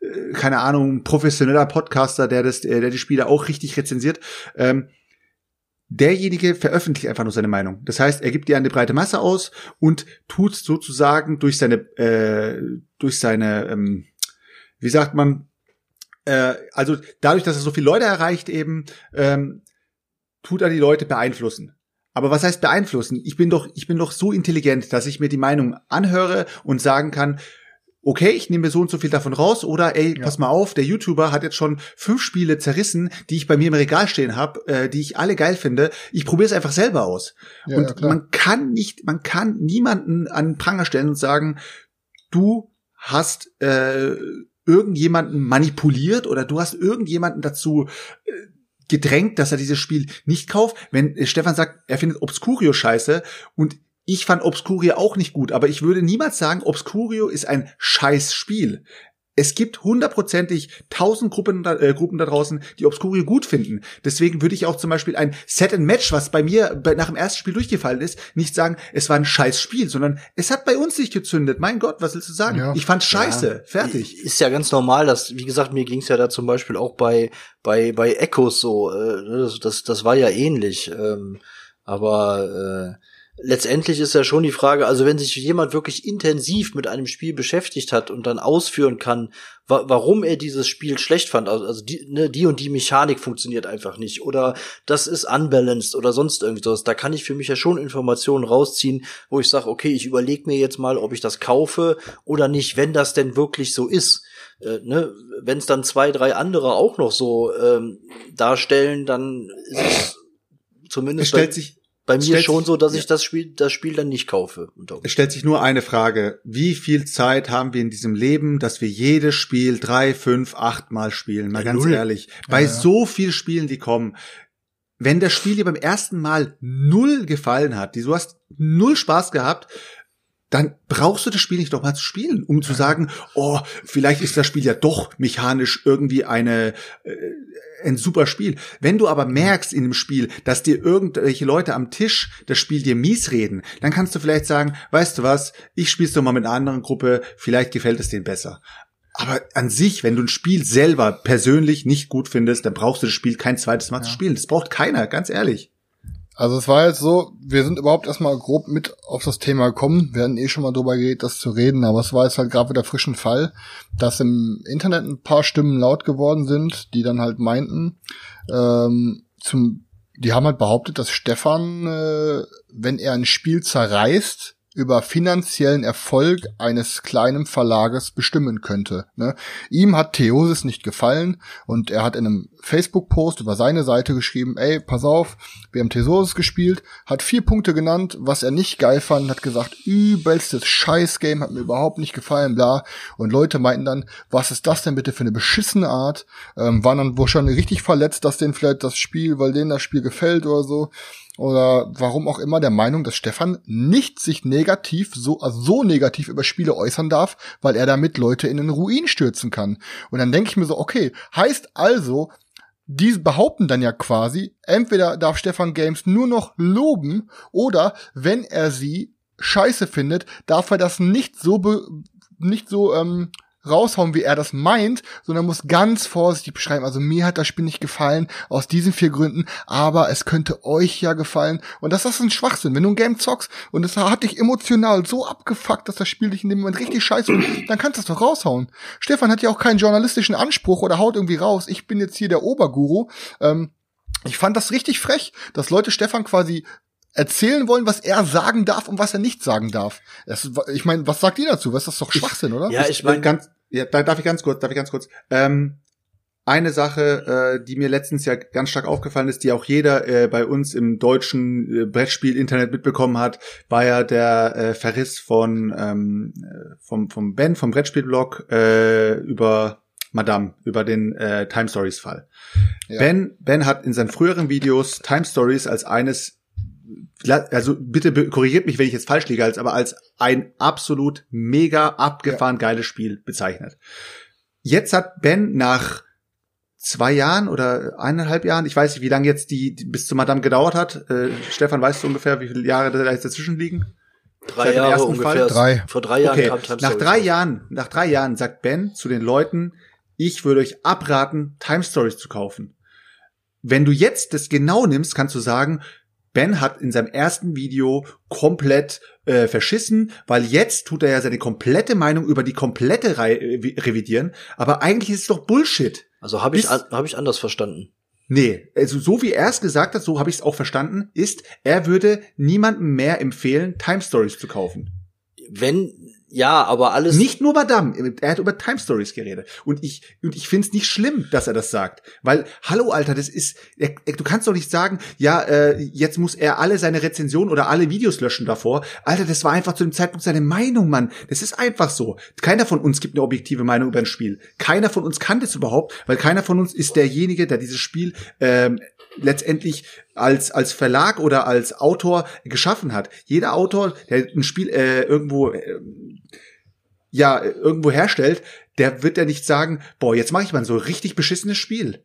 äh, keine Ahnung professioneller Podcaster der das äh, der die Spiele auch richtig rezensiert ähm, derjenige veröffentlicht einfach nur seine Meinung das heißt er gibt die an die breite Masse aus und tut sozusagen durch seine äh, durch seine ähm, wie sagt man äh, also dadurch dass er so viele Leute erreicht eben ähm, tut er die Leute beeinflussen. Aber was heißt beeinflussen? Ich bin doch, ich bin doch so intelligent, dass ich mir die Meinung anhöre und sagen kann, okay, ich nehme so und so viel davon raus oder ey, ja. pass mal auf, der YouTuber hat jetzt schon fünf Spiele zerrissen, die ich bei mir im Regal stehen habe, äh, die ich alle geil finde. Ich probiere es einfach selber aus. Ja, und ja, man kann nicht, man kann niemanden an Pranger stellen und sagen, du hast äh, irgendjemanden manipuliert oder du hast irgendjemanden dazu äh, gedrängt, dass er dieses Spiel nicht kauft. Wenn äh, Stefan sagt, er findet Obscurio scheiße und ich fand Obscurio auch nicht gut, aber ich würde niemals sagen, Obscurio ist ein scheiß Spiel. Es gibt hundertprozentig tausend Gruppen, äh, Gruppen da draußen, die Obscurio gut finden. Deswegen würde ich auch zum Beispiel ein Set and Match, was bei mir bei, nach dem ersten Spiel durchgefallen ist, nicht sagen, es war ein scheiß Spiel, sondern es hat bei uns nicht gezündet. Mein Gott, was willst du sagen? Ja. Ich fand's scheiße. Ja. Fertig. Ist ja ganz normal, dass, wie gesagt, mir ging's ja da zum Beispiel auch bei, bei, bei Echos so, äh, das, das, das war ja ähnlich. Ähm, aber äh, letztendlich ist ja schon die Frage, also wenn sich jemand wirklich intensiv mit einem Spiel beschäftigt hat und dann ausführen kann, wa warum er dieses Spiel schlecht fand, also, also die, ne, die und die Mechanik funktioniert einfach nicht oder das ist unbalanced oder sonst irgendwie sowas, da kann ich für mich ja schon Informationen rausziehen, wo ich sage, okay, ich überlege mir jetzt mal, ob ich das kaufe oder nicht, wenn das denn wirklich so ist. Äh, ne, wenn es dann zwei, drei andere auch noch so ähm, darstellen, dann ist es zumindest. Es stellt sich bei mir schon so, dass ich das Spiel, das Spiel dann nicht kaufe. Es stellt sich nur eine Frage. Wie viel Zeit haben wir in diesem Leben, dass wir jedes Spiel drei, fünf, acht Mal spielen? Mal ja, ganz null. ehrlich. Bei ja, ja. so viel Spielen, die kommen. Wenn das Spiel dir beim ersten Mal null gefallen hat, du hast null Spaß gehabt, dann brauchst du das Spiel nicht doch mal zu spielen, um zu sagen, oh, vielleicht ist das Spiel ja doch mechanisch irgendwie eine äh, ein super Spiel. Wenn du aber merkst in dem Spiel, dass dir irgendwelche Leute am Tisch das Spiel dir mies reden, dann kannst du vielleicht sagen, weißt du was, ich spiel's doch mal mit einer anderen Gruppe, vielleicht gefällt es denen besser. Aber an sich, wenn du ein Spiel selber persönlich nicht gut findest, dann brauchst du das Spiel kein zweites Mal ja. zu spielen. Das braucht keiner, ganz ehrlich. Also es war jetzt so, wir sind überhaupt erstmal grob mit auf das Thema gekommen. Wir hatten eh schon mal drüber geredet, das zu reden, aber es war jetzt halt gerade wieder frischen Fall, dass im Internet ein paar Stimmen laut geworden sind, die dann halt meinten, ähm, zum, die haben halt behauptet, dass Stefan, äh, wenn er ein Spiel zerreißt, über finanziellen Erfolg eines kleinen Verlages bestimmen könnte. Ne? Ihm hat Theosis nicht gefallen und er hat in einem Facebook-Post über seine Seite geschrieben, ey, pass auf, wir haben Theosis gespielt, hat vier Punkte genannt, was er nicht geil fand, hat gesagt, übelstes Scheiß-Game, hat mir überhaupt nicht gefallen, bla. Und Leute meinten dann, was ist das denn bitte für eine beschissene Art? Ähm, waren dann wohl schon richtig verletzt, dass denen vielleicht das Spiel, weil denen das Spiel gefällt oder so oder warum auch immer der Meinung, dass Stefan nicht sich negativ, so, also so negativ über Spiele äußern darf, weil er damit Leute in den Ruin stürzen kann. Und dann denke ich mir so, okay, heißt also, die behaupten dann ja quasi, entweder darf Stefan Games nur noch loben oder wenn er sie scheiße findet, darf er das nicht so nicht so ähm, raushauen, wie er das meint, sondern muss ganz vorsichtig beschreiben. Also mir hat das Spiel nicht gefallen, aus diesen vier Gründen, aber es könnte euch ja gefallen. Und das ist ein Schwachsinn. Wenn du ein Game zockst und es hat dich emotional so abgefuckt, dass das Spiel dich in dem Moment richtig scheiße findet, dann kannst du es doch raushauen. Stefan hat ja auch keinen journalistischen Anspruch oder haut irgendwie raus. Ich bin jetzt hier der Oberguru. Ähm, ich fand das richtig frech, dass Leute Stefan quasi erzählen wollen, was er sagen darf und was er nicht sagen darf. Das, ich meine, was sagt ihr dazu? Was ist das doch Schwachsinn, oder? Ja, ich meine ganz, ja, da darf ich ganz kurz, darf ich ganz kurz. Ähm, eine Sache, äh, die mir letztens ja ganz stark aufgefallen ist, die auch jeder äh, bei uns im deutschen äh, Brettspiel-Internet mitbekommen hat, war ja der äh, Verriss von ähm, äh, vom, vom Ben, vom Brettspielblog äh, über Madame, über den äh, Time Stories Fall. Ja. Ben, ben hat in seinen früheren Videos Time Stories als eines also bitte korrigiert mich, wenn ich jetzt falsch liege, als aber als ein absolut mega abgefahren geiles Spiel bezeichnet. Jetzt hat Ben nach zwei Jahren oder eineinhalb Jahren, ich weiß nicht, wie lange jetzt die, die bis zu Madame gedauert hat. Äh, Stefan, weißt du ungefähr, wie viele Jahre da jetzt dazwischen liegen? Drei Jahre ungefähr. Fall? Drei. Vor drei Jahren Okay, kam Time nach Stories drei raus. Jahren, nach drei Jahren sagt Ben zu den Leuten, ich würde euch abraten, Time Stories zu kaufen. Wenn du jetzt das genau nimmst, kannst du sagen, Ben hat in seinem ersten Video komplett äh, verschissen, weil jetzt tut er ja seine komplette Meinung über die komplette Reihe äh, revidieren, aber eigentlich ist es doch Bullshit. Also habe ich, hab ich anders verstanden. Nee, also so wie er es gesagt hat, so habe ich es auch verstanden, ist, er würde niemandem mehr empfehlen, Time Stories zu kaufen. Wenn, ja, aber alles. Nicht nur Madame, er hat über Time Stories geredet. Und ich, und ich finde es nicht schlimm, dass er das sagt. Weil, hallo Alter, das ist, er, er- du kannst doch nicht sagen, ja, äh, jetzt muss er alle seine Rezensionen oder alle Videos löschen davor. Alter, das war einfach zu dem Zeitpunkt seine Meinung, Mann. Das ist einfach so. Keiner von uns gibt eine objektive Meinung über ein Spiel. Keiner von uns kann das überhaupt, weil keiner von uns ist derjenige, der dieses Spiel ähm, letztendlich als als Verlag oder als Autor geschaffen hat. Jeder Autor, der ein Spiel äh, irgendwo äh, ja irgendwo herstellt, der wird ja nicht sagen, boah, jetzt mache ich mal so ein richtig beschissenes Spiel.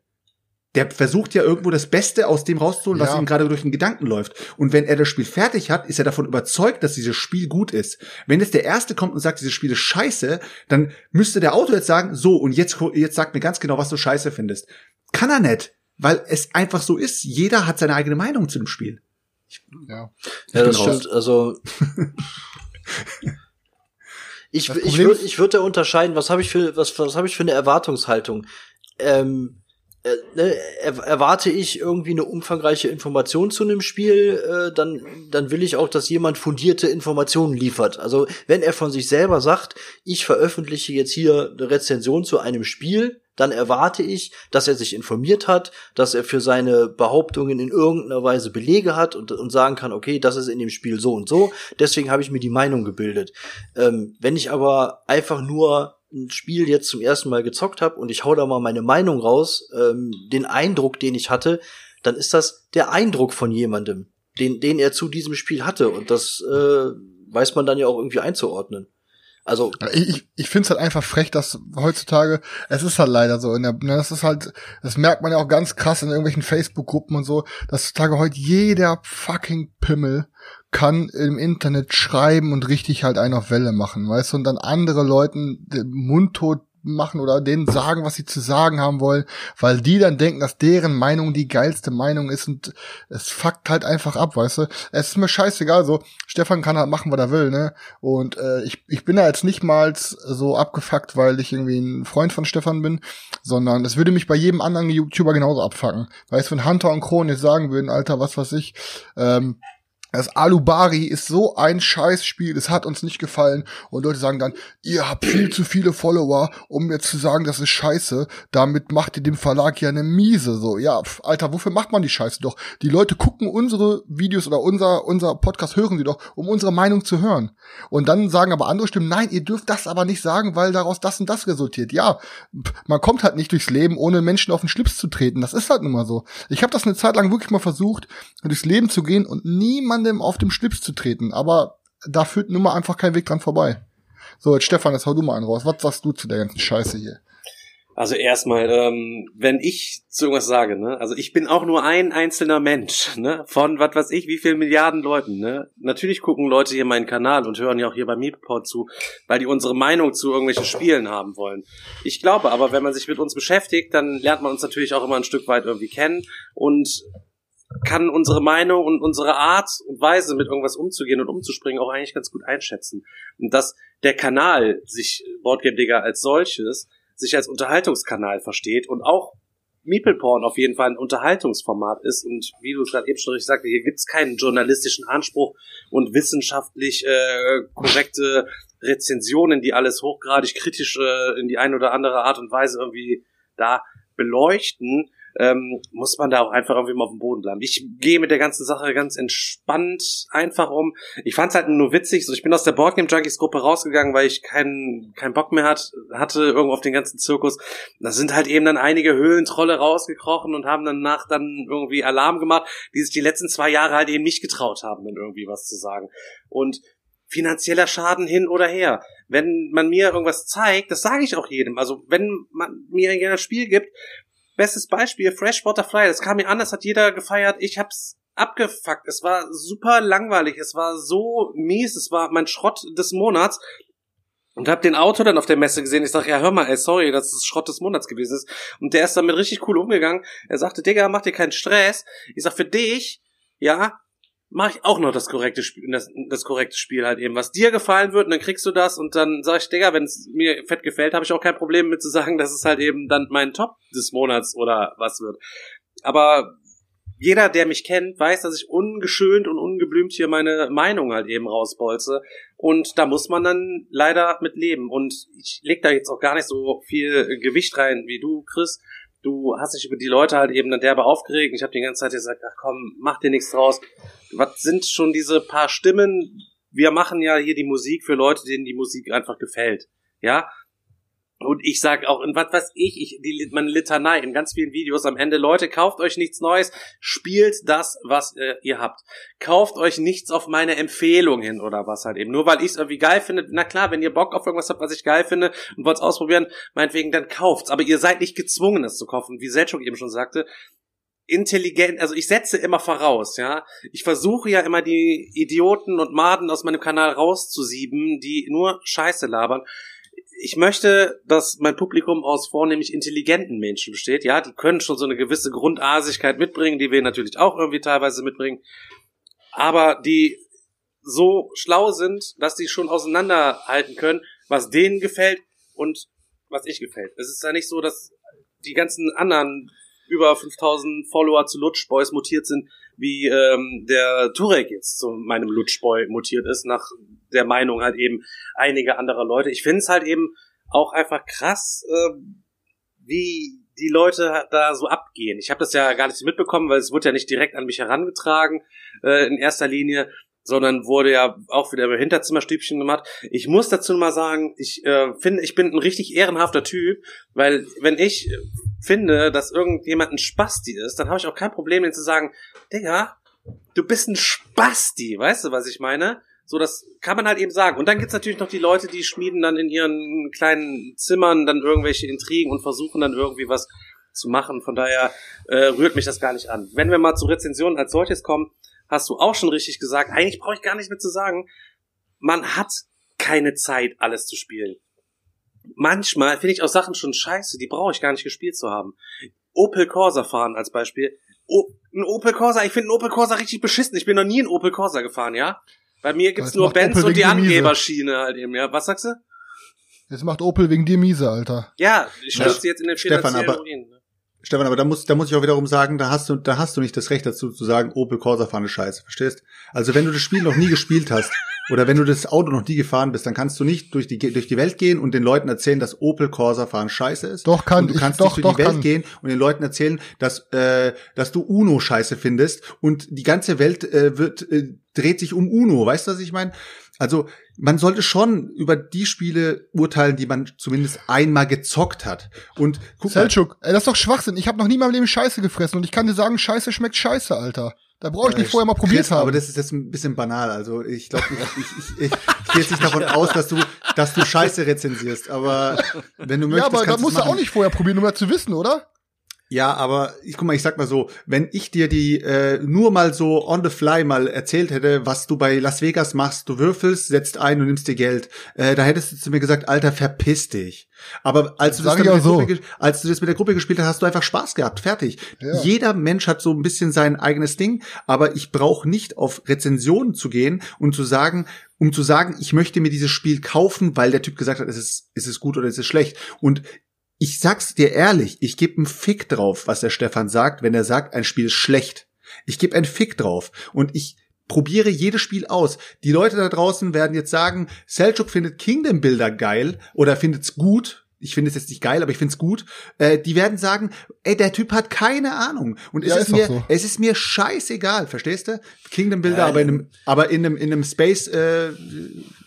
Der versucht ja irgendwo das Beste aus dem rauszuholen, was Ja. ihm gerade durch den Gedanken läuft. Und wenn er das Spiel fertig hat, ist er davon überzeugt, dass dieses Spiel gut ist. Wenn jetzt der Erste kommt und sagt, dieses Spiel ist scheiße, dann müsste der Autor jetzt sagen, so, und jetzt, jetzt sag mir ganz genau, was du scheiße findest. Kann er nicht, weil es einfach so ist. Jeder hat seine eigene Meinung zu dem Spiel. Ja. Ja, das bin raus. stimmt. Also ich, Das ich würde ich würde da unterscheiden, was habe ich für was was habe ich für eine Erwartungshaltung? Ähm, äh, ne, er, erwarte ich irgendwie eine umfangreiche Information zu einem Spiel, äh, dann dann will ich auch, dass jemand fundierte Informationen liefert. Also wenn er von sich selber sagt, ich veröffentliche jetzt hier eine Rezension zu einem Spiel, dann erwarte ich, dass er sich informiert hat, dass er für seine Behauptungen in irgendeiner Weise Belege hat und, und sagen kann, okay, das ist in dem Spiel so und so, deswegen habe ich mir die Meinung gebildet. Ähm, wenn ich aber einfach nur ein Spiel jetzt zum ersten Mal gezockt habe und ich hau da mal meine Meinung raus, ähm, den Eindruck, den ich hatte, dann ist das der Eindruck von jemandem, den, den er zu diesem Spiel hatte und das äh, weiß man dann ja auch irgendwie einzuordnen. Also Ich, ich, finde es halt einfach frech, dass heutzutage, es ist halt leider so, in der, ne, das ist halt, das merkt man ja auch ganz krass in irgendwelchen Facebook-Gruppen und so, dass heutzutage heute jeder fucking Pimmel kann im Internet schreiben und richtig halt einen auf Welle machen, weißt du, und dann andere Leuten mundtot machen oder denen sagen, was sie zu sagen haben wollen, weil die dann denken, dass deren Meinung die geilste Meinung ist und es fuckt halt einfach ab, weißt du. Es ist mir scheißegal, so, Stefan kann halt machen, was er will, ne, und äh, ich, ich bin da jetzt nicht mal so abgefuckt, weil ich irgendwie ein Freund von Stefan bin, sondern es würde mich bei jedem anderen YouTuber genauso abfacken. Weißt du, wenn Hunter und Kron jetzt sagen würden, Alter, was weiß ich, ähm, das Alubari ist so ein Scheißspiel, es hat uns nicht gefallen. Und Leute sagen dann, ihr habt viel zu viele Follower, um jetzt zu sagen, das ist scheiße. Damit macht ihr dem Verlag ja eine Miese. So, ja, Alter, wofür macht man die Scheiße doch? Die Leute gucken unsere Videos oder unser, unser Podcast hören sie doch, um unsere Meinung zu hören. Und dann sagen aber andere Stimmen, nein, ihr dürft das aber nicht sagen, weil daraus das und das resultiert. Ja, man kommt halt nicht durchs Leben, ohne Menschen auf den Schlips zu treten. Das ist halt nun mal so. Ich habe das eine Zeit lang wirklich mal versucht, durchs Leben zu gehen und niemandem auf dem Schlips zu treten. Aber da führt nun mal einfach kein Weg dran vorbei. So, jetzt Stefan, jetzt hau du mal einen raus. Was sagst du zu der ganzen Scheiße hier? Also erstmal, ähm, wenn ich zu irgendwas sage, ne, also ich bin auch nur ein einzelner Mensch, ne, von was weiß ich, wie viel Milliarden Leuten, ne. Natürlich gucken Leute hier meinen Kanal und hören ja auch hier beim Meepod zu, weil die unsere Meinung zu irgendwelchen Spielen haben wollen. Ich glaube aber, wenn man sich mit uns beschäftigt, dann lernt man uns natürlich auch immer ein Stück weit irgendwie kennen und kann unsere Meinung und unsere Art und Weise, mit irgendwas umzugehen und umzuspringen, auch eigentlich ganz gut einschätzen. Und dass der Kanal sich Boardgame Digger als solches sich als Unterhaltungskanal versteht und auch Meeple Porn auf jeden Fall ein Unterhaltungsformat ist und wie du es gerade eben schon richtig sagte, hier gibt es keinen journalistischen Anspruch und wissenschaftlich äh, korrekte Rezensionen, die alles hochgradig kritisch äh, in die eine oder andere Art und Weise irgendwie da beleuchten, ähm, muss man da auch einfach irgendwie mal auf dem Boden bleiben. Ich gehe mit der ganzen Sache ganz entspannt einfach um. Ich fand's halt nur witzig, so ich bin aus der Boardgame Junkies Gruppe rausgegangen, weil ich keinen keinen Bock mehr hat, hatte irgendwo auf den ganzen Zirkus. Da sind halt eben dann einige Höhlentrolle rausgekrochen und haben danach dann irgendwie Alarm gemacht, die sich die letzten zwei Jahre halt eben nicht getraut haben, dann irgendwie was zu sagen. Und finanzieller Schaden hin oder her. Wenn man mir irgendwas zeigt, das sage ich auch jedem. Also wenn man mir ein Spiel gibt, Bestes Beispiel, Fresh Butterfly, das kam mir an, das hat jeder gefeiert, ich hab's abgefuckt. Es war super langweilig, es war so mies, es war mein Schrott des Monats. Und hab den Autor dann auf der Messe gesehen. Ich sag, ja, hör mal, ey, sorry, dass es Schrott des Monats gewesen ist. Und der ist damit richtig cool umgegangen. Er sagte, Digga, mach dir keinen Stress. Ich sag, für dich, ja, mache ich auch noch das korrekte Spiel, das, das korrekte Spiel halt eben, was dir gefallen wird, und dann kriegst du das und dann sag ich, Digga, wenn es mir fett gefällt, habe ich auch kein Problem mit zu sagen, dass es halt eben dann mein Top des Monats oder was wird. Aber jeder, der mich kennt, weiß, dass ich ungeschönt und ungeblümt hier meine Meinung halt eben rausbolze. Und da muss man dann leider mit leben. Und ich leg da jetzt auch gar nicht so viel Gewicht rein wie du, Chris du hast dich über die Leute halt eben dann derbe aufgeregt. Ich habe die ganze Zeit gesagt, ach komm, mach dir nichts draus. Was sind schon diese paar Stimmen? Wir machen ja hier die Musik für Leute, denen die Musik einfach gefällt. Ja, und ich sag auch, in was weiß ich, ich die, meine Litanei in ganz vielen Videos am Ende, Leute, kauft euch nichts Neues, spielt das, was äh, ihr habt. Kauft euch nichts auf meine Empfehlung hin oder was halt eben. Nur weil ich es irgendwie geil finde, na klar, wenn ihr Bock auf irgendwas habt, was ich geil finde und wollt es ausprobieren, meinetwegen, dann kauft's. Aber ihr seid nicht gezwungen, es zu kaufen. Wie Selchuk eben schon sagte, intelligent, also ich setze immer voraus, ja. Ich versuche ja immer die Idioten und Maden aus meinem Kanal rauszusieben, die nur Scheiße labern ich möchte, dass mein Publikum aus vornehmlich intelligenten Menschen besteht. Ja, die können schon so eine gewisse Grundasigkeit mitbringen, die wir natürlich auch irgendwie teilweise mitbringen. Aber die so schlau sind, dass die schon auseinanderhalten können, was denen gefällt und was ich gefällt. Es ist ja nicht so, dass die ganzen anderen über 5000 Follower zu Lutschboys mutiert sind, wie ähm, der Turek jetzt zu meinem Lutschboy mutiert ist, nach der Meinung halt eben einige anderer Leute. Ich finde es halt eben auch einfach krass, äh, wie die Leute da so abgehen. Ich habe das ja gar nicht mitbekommen, weil es wurde ja nicht direkt an mich herangetragen äh, in erster Linie, sondern wurde ja auch wieder im Hinterzimmerstübchen gemacht. Ich muss dazu mal sagen, ich äh, finde, ich bin ein richtig ehrenhafter Typ, weil wenn ich finde, dass irgendjemand ein Spasti ist, dann habe ich auch kein Problem, den zu sagen, Digga, du bist ein Spasti, weißt du, was ich meine? So, das kann man halt eben sagen. Und dann gibt's natürlich noch die Leute, die schmieden dann in ihren kleinen Zimmern dann irgendwelche Intrigen und versuchen dann irgendwie was zu machen. Von daher äh, rührt mich das gar nicht an. Wenn wir mal zur Rezension als solches kommen, hast du auch schon richtig gesagt. Eigentlich brauche ich gar nicht mehr zu sagen. Man hat keine Zeit, alles zu spielen. Manchmal finde ich auch Sachen schon scheiße, die brauche ich gar nicht gespielt zu haben. Opel Corsa fahren als Beispiel. O ein Opel Corsa, ich finde einen Opel Corsa richtig beschissen. Ich bin noch nie in Opel Corsa gefahren, ja? Bei mir gibt's nur Benz Opel und die Angeberschiene halt eben, ja. Was sagst du? Jetzt macht Opel wegen dir miese, Alter. Ja, ich stürze jetzt in den Stefan, aber, Ruin, ne? Stefan, aber da muss, da muss ich auch wiederum sagen, da hast du, da hast du nicht das Recht dazu zu sagen, Opel Corsa fahren ist scheiße, verstehst? Also wenn du das Spiel noch nie gespielt hast oder wenn du das Auto noch nie gefahren bist, dann kannst du nicht durch die, durch die Welt gehen und den Leuten erzählen, dass Opel Corsa fahren scheiße ist. Doch, kann und du kannst ich, nicht doch, durch die doch, Welt kann. gehen und den Leuten erzählen, dass, äh, dass du Uno scheiße findest und die ganze Welt äh, wird, äh, dreht sich um Uno. Weißt du, was ich meine? Also, man sollte schon über die Spiele urteilen, die man zumindest einmal gezockt hat. Und guck mal, Selchuk, ey, das ist doch Schwachsinn. Ich habe noch nie in meinem Leben Scheiße gefressen und ich kann dir sagen, Scheiße schmeckt Scheiße, Alter. Da brauche ich nicht Äh, vorher mal probiert Chris, haben. Aber das ist jetzt ein bisschen banal. Also ich glaube, ich, ich, ich, ich, gehe jetzt nicht davon aus, dass du, dass du Scheiße rezensierst. Aber wenn du ja, möchtest, aber da musst du auch nicht vorher probieren, um das zu wissen, oder? Ja, aber ich guck mal, ich sag mal so, wenn ich dir die äh, nur mal so on the fly mal erzählt hätte, was du bei Las Vegas machst, du würfelst, setzt ein und nimmst dir Geld, äh, da hättest du zu mir gesagt, Alter, verpiss dich. Aber als du, das auch so. Gruppe, als du das mit der Gruppe gespielt hast, hast du einfach Spaß gehabt, fertig. Ja. Jeder Mensch hat so ein bisschen sein eigenes Ding, aber ich brauche nicht auf Rezensionen zu gehen und zu sagen, um zu sagen, ich möchte mir dieses Spiel kaufen, weil der Typ gesagt hat, es ist, es ist gut oder es ist schlecht. Und ich sag's dir ehrlich, ich gebe einen Fick drauf, was der Stefan sagt, wenn er sagt, ein Spiel ist schlecht. Ich gebe einen Fick drauf und ich probiere jedes Spiel aus. Die Leute da draußen werden jetzt sagen, Selchuk findet Kingdom Builder geil oder findet's gut. ich finde es jetzt nicht geil, aber ich finde es gut, äh, die werden sagen, ey, der Typ hat keine Ahnung. Und es Ja, ist, ist mir, so. es ist mir scheißegal, verstehst du? Kingdom Builder, Ja, aber in einem, aber in einem, in einem Space, äh,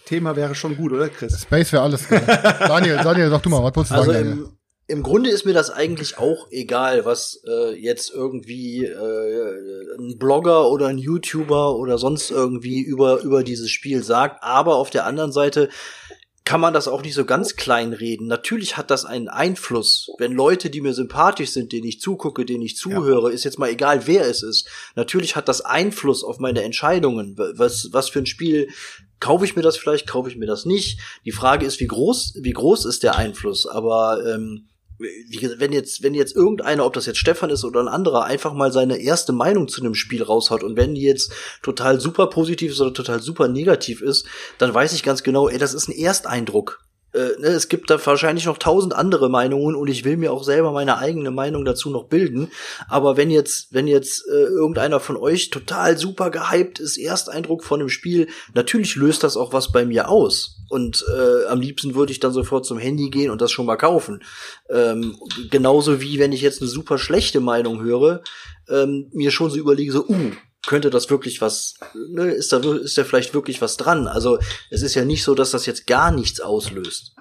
Thema wäre schon gut, oder, Chris? Space wäre alles geil. Daniel, Daniel, sag du mal, was wolltest du Also sagen? Im, Grunde ist mir das eigentlich auch egal, was äh, jetzt irgendwie äh, ein Blogger oder ein YouTuber oder sonst irgendwie über, über dieses Spiel sagt. Aber auf der anderen Seite kann man das auch nicht so ganz klein reden. Natürlich hat das einen Einfluss, wenn Leute, die mir sympathisch sind, denen ich zugucke, denen ich zuhöre, ist jetzt mal egal, wer es ist. Natürlich hat das Einfluss auf meine Entscheidungen. Was, was für ein Spiel kaufe ich mir das vielleicht, kaufe ich mir das nicht? Die Frage ist, wie groß, wie groß ist der Einfluss? Aber ähm, wenn jetzt, wenn jetzt irgendeiner, ob das jetzt Stefan ist oder ein anderer, einfach mal seine erste Meinung zu einem Spiel raushaut und wenn die jetzt total super positiv ist oder total super negativ ist, dann weiß ich ganz genau, ey, das ist ein Ersteindruck. Äh, ne, es gibt da wahrscheinlich noch tausend andere Meinungen und ich will mir auch selber meine eigene Meinung dazu noch bilden. Aber wenn jetzt, wenn jetzt äh, irgendeiner von euch total super gehypt ist, Ersteindruck von dem Spiel, natürlich löst das auch was bei mir aus. Und äh, am liebsten würde ich dann sofort zum Handy gehen und das schon mal kaufen. Ähm, genauso wie wenn ich jetzt eine super schlechte Meinung höre, ähm, mir schon so überlege, so, uh, könnte das wirklich was, ne, ist da, ist da vielleicht wirklich was dran? Also es ist ja nicht so, dass das jetzt gar nichts auslöst.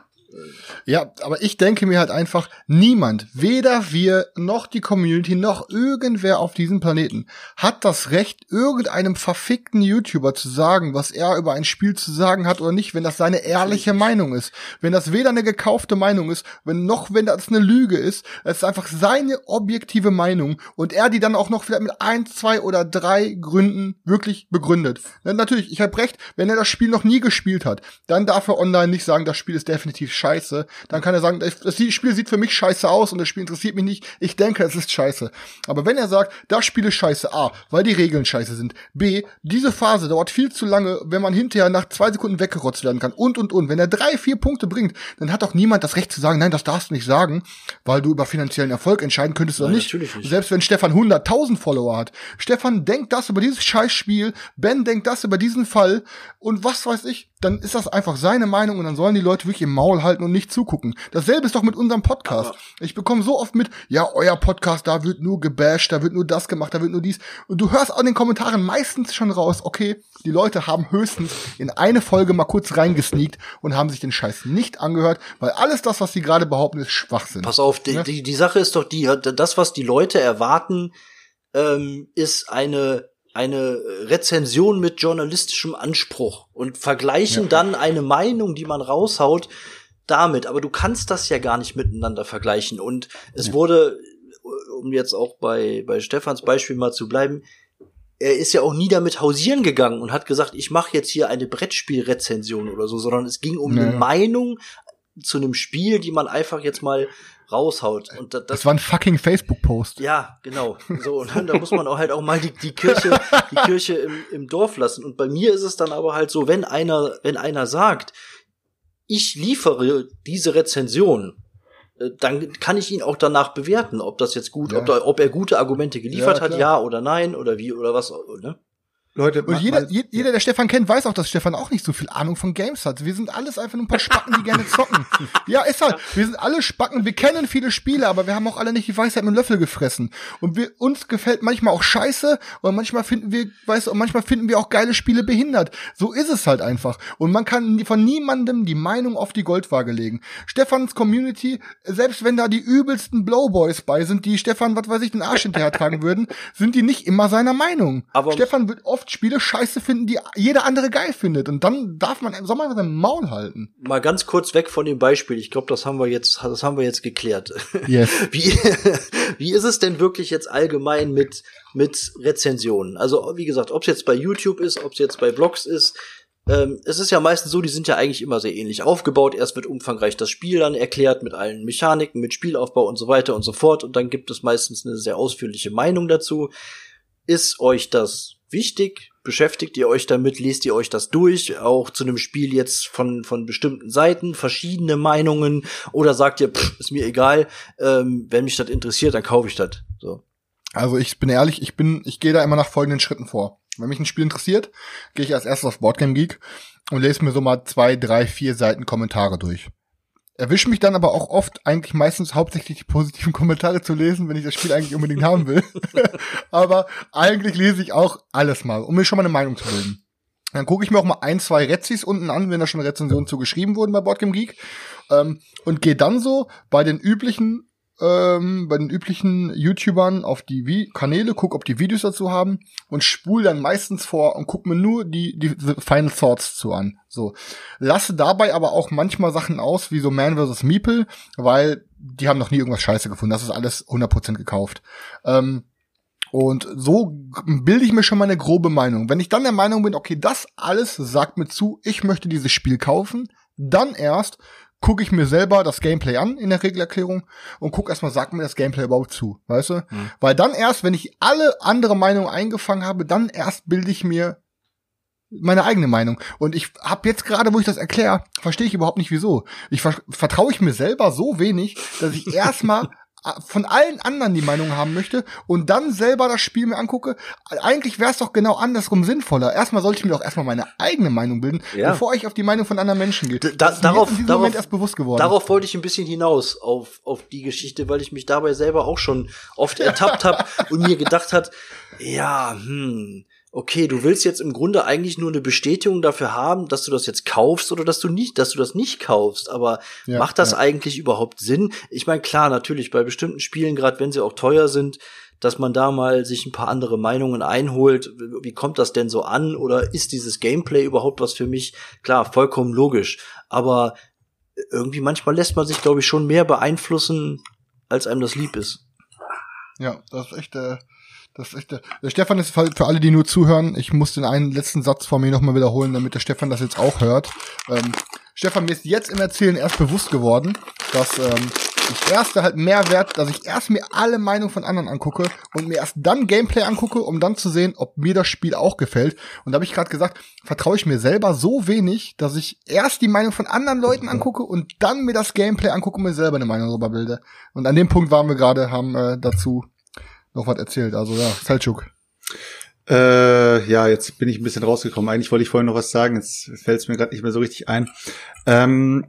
Ja, aber ich denke mir halt einfach, niemand, weder wir noch die Community noch irgendwer auf diesem Planeten hat das Recht, irgendeinem verfickten YouTuber zu sagen, was er über ein Spiel zu sagen hat oder nicht, wenn das seine ehrliche Meinung ist. Wenn das weder eine gekaufte Meinung ist, wenn noch wenn das eine Lüge ist, es ist einfach seine objektive Meinung und er die dann auch noch vielleicht mit ein, zwei oder drei Gründen wirklich begründet. Na, natürlich, ich habe recht, wenn er das Spiel noch nie gespielt hat, dann darf er online nicht sagen, das Spiel ist definitiv scheiße. Dann kann er sagen, das Spiel sieht für mich scheiße aus und das Spiel interessiert mich nicht. Ich denke, es ist scheiße. Aber wenn er sagt, das Spiel ist scheiße, A, weil die Regeln scheiße sind, B, diese Phase dauert viel zu lange, wenn man hinterher nach zwei Sekunden weggerotzt werden kann und, und, und. Wenn er drei, vier Punkte bringt, dann hat auch niemand das Recht zu sagen, nein, das darfst du nicht sagen, weil du über finanziellen Erfolg entscheiden könntest oder Nein, nicht. natürlich nicht. Selbst wenn Stefan 100.000 Follower hat. Stefan denkt das über dieses Scheißspiel, Ben denkt das über diesen Fall und was weiß ich, dann ist das einfach seine Meinung und dann sollen die Leute wirklich im Maul halten und nicht zugucken. Dasselbe ist doch mit unserem Podcast. ich bekomme so oft mit, ja, euer Podcast, da wird nur gebasht, da wird nur das gemacht, da wird nur dies. Und du hörst auch in den Kommentaren meistens schon raus, okay, die Leute haben höchstens in eine Folge mal kurz reingesneakt und haben sich den Scheiß nicht angehört, weil alles das, was sie gerade behaupten, ist Schwachsinn. Pass auf, die, Ja. die, die Sache ist doch die, das, was die Leute erwarten, ähm, ist eine, eine Rezension mit journalistischem Anspruch und vergleichen dann eine Meinung, die man raushaut, damit. Aber du kannst das ja gar nicht miteinander vergleichen. Und es wurde, um jetzt auch bei, bei Stefans Beispiel mal zu bleiben, er ist ja auch nie damit hausieren gegangen und hat gesagt, ich mache jetzt hier eine Brettspielrezension oder so, sondern es ging um Nee. eine Meinung zu einem Spiel, die man einfach jetzt mal raushaut. Und da- Das das war ein fucking Facebook-Post. ja, genau. So, und dann, da muss man auch halt auch mal die, die Kirche, die Kirche im, im Dorf lassen. Und bei mir ist es dann aber halt so, wenn einer, wenn einer sagt, ich liefere diese Rezension, äh, dann kann ich ihn auch danach bewerten, ob das jetzt gut, Ja. ob, da, ob er gute Argumente geliefert Ja, hat, ja oder nein oder wie oder was. Ne? Leute, Und jeder, mal- je- jeder, der Stefan kennt, weiß auch, dass Stefan auch nicht so viel Ahnung von Games hat. Wir sind alles einfach nur ein paar Spacken, die gerne zocken. Ja, ist halt. Wir sind alle Spacken, wir kennen viele Spiele, aber wir haben auch alle nicht die Weisheit mit dem Löffel gefressen. Und wir, uns gefällt manchmal auch Scheiße, und manchmal finden wir, weißt du, und manchmal finden wir auch geile Spiele behindert. So ist es halt einfach. Und man kann von niemandem die Meinung auf die Goldwaage legen. Stefans Community, selbst wenn da die übelsten Blowboys bei sind, die Stefan, was weiß ich, den Arsch hinterher tragen würden, sind die nicht immer seiner Meinung. Aber- Stefan wird oft Spiele scheiße finden, die jeder andere geil findet. Und dann darf man, soll man sein Maul halten. Mal ganz kurz weg von dem Beispiel. Ich glaube, das haben wir jetzt, das haben wir jetzt geklärt. Yes. Wie, wie ist es denn wirklich jetzt allgemein mit, mit Rezensionen? Also, wie gesagt, ob es jetzt bei YouTube ist, ob es jetzt bei Blogs ist, ähm, es ist ja meistens so, die sind ja eigentlich immer sehr ähnlich aufgebaut. Erst wird umfangreich das Spiel dann erklärt mit allen Mechaniken, mit Spielaufbau und so weiter und so fort. Und dann gibt es meistens eine sehr ausführliche Meinung dazu. Ist euch das wichtig? Beschäftigt ihr euch damit? Lest ihr euch das durch? Auch zu einem Spiel jetzt von, von bestimmten Seiten, verschiedene Meinungen? Oder sagt ihr, pff, ist mir egal, ähm, wenn mich das interessiert, dann kaufe ich das. So. Also ich bin ehrlich, ich bin, ich gehe da immer nach folgenden Schritten vor. Wenn mich ein Spiel interessiert, gehe ich als erstes auf Boardgame Geek und lese mir so mal zwei, drei, vier Seiten Kommentare durch. Erwische mich dann aber auch oft, eigentlich meistens hauptsächlich die positiven Kommentare zu lesen, wenn ich das Spiel eigentlich unbedingt haben will. aber eigentlich lese ich auch alles mal, um mir schon mal eine Meinung zu bilden. Dann gucke ich mir auch mal ein, zwei Rezis unten an, wenn da schon Rezensionen zu geschrieben wurden bei Boardgame Geek. Ähm, und gehe dann so bei den üblichen ähm, bei den üblichen YouTubern auf die Vi Kanäle, guck, ob die Videos dazu haben und spul dann meistens vor und guck mir nur die, die Final Thoughts zu an. So. Lasse dabei aber auch manchmal Sachen aus, wie so Man vs. Meeple, weil die haben noch nie irgendwas scheiße gefunden. Das ist alles 100% gekauft. Ähm, und so bilde ich mir schon mal eine grobe Meinung. Wenn ich dann der Meinung bin, okay, das alles sagt mir zu, ich möchte dieses Spiel kaufen, dann erst gucke ich mir selber das Gameplay an in der Regelerklärung und guck erstmal, sagt mir das Gameplay überhaupt zu, weißt du? Mhm. Weil dann erst, wenn ich alle andere Meinungen eingefangen habe, dann erst bilde ich mir meine eigene Meinung. Und ich habe jetzt gerade, wo ich das erkläre, verstehe ich überhaupt nicht wieso. Ich vertraue ich mir selber so wenig, dass ich erstmal von allen anderen die Meinung haben möchte und dann selber das Spiel mir angucke, eigentlich wäre es doch genau andersrum sinnvoller. Erstmal sollte ich mir doch erstmal meine eigene Meinung bilden, ja. bevor ich auf die Meinung von anderen Menschen gehe. Da, darauf, darauf, erst bewusst geworden. Darauf wollte ich ein bisschen hinaus auf, auf die Geschichte, weil ich mich dabei selber auch schon oft ertappt habe und mir gedacht hat, ja, hm, okay, du willst jetzt im Grunde eigentlich nur eine Bestätigung dafür haben, dass du das jetzt kaufst oder dass du nicht, dass du das nicht kaufst. Aber ja, macht das ja. eigentlich überhaupt Sinn? Ich meine, klar, natürlich bei bestimmten Spielen, gerade wenn sie auch teuer sind, dass man da mal sich ein paar andere Meinungen einholt. Wie kommt das denn so an? Oder ist dieses Gameplay überhaupt was für mich? Klar, vollkommen logisch. Aber irgendwie manchmal lässt man sich, glaube ich, schon mehr beeinflussen, als einem das lieb ist. Ja, das ist echt, äh, das ist der, der Stefan ist für alle, die nur zuhören, ich muss den einen letzten Satz von mir nochmal wiederholen, damit der Stefan das jetzt auch hört. Ähm, Stefan, mir ist jetzt im Erzählen erst bewusst geworden, dass ähm, ich erst halt mehr wert, dass ich erst mir alle Meinungen von anderen angucke und mir erst dann Gameplay angucke, um dann zu sehen, ob mir das Spiel auch gefällt. Und da habe ich gerade gesagt, vertraue ich mir selber so wenig, dass ich erst die Meinung von anderen Leuten angucke und dann mir das Gameplay angucke und mir selber eine Meinung darüber bilde. Und an dem Punkt waren wir gerade, haben äh, dazu noch was erzählt. Also ja, Selchuk. Äh, ja, jetzt bin ich ein bisschen rausgekommen. Eigentlich wollte ich vorhin noch was sagen, jetzt fällt es mir gerade nicht mehr so richtig ein. Ähm,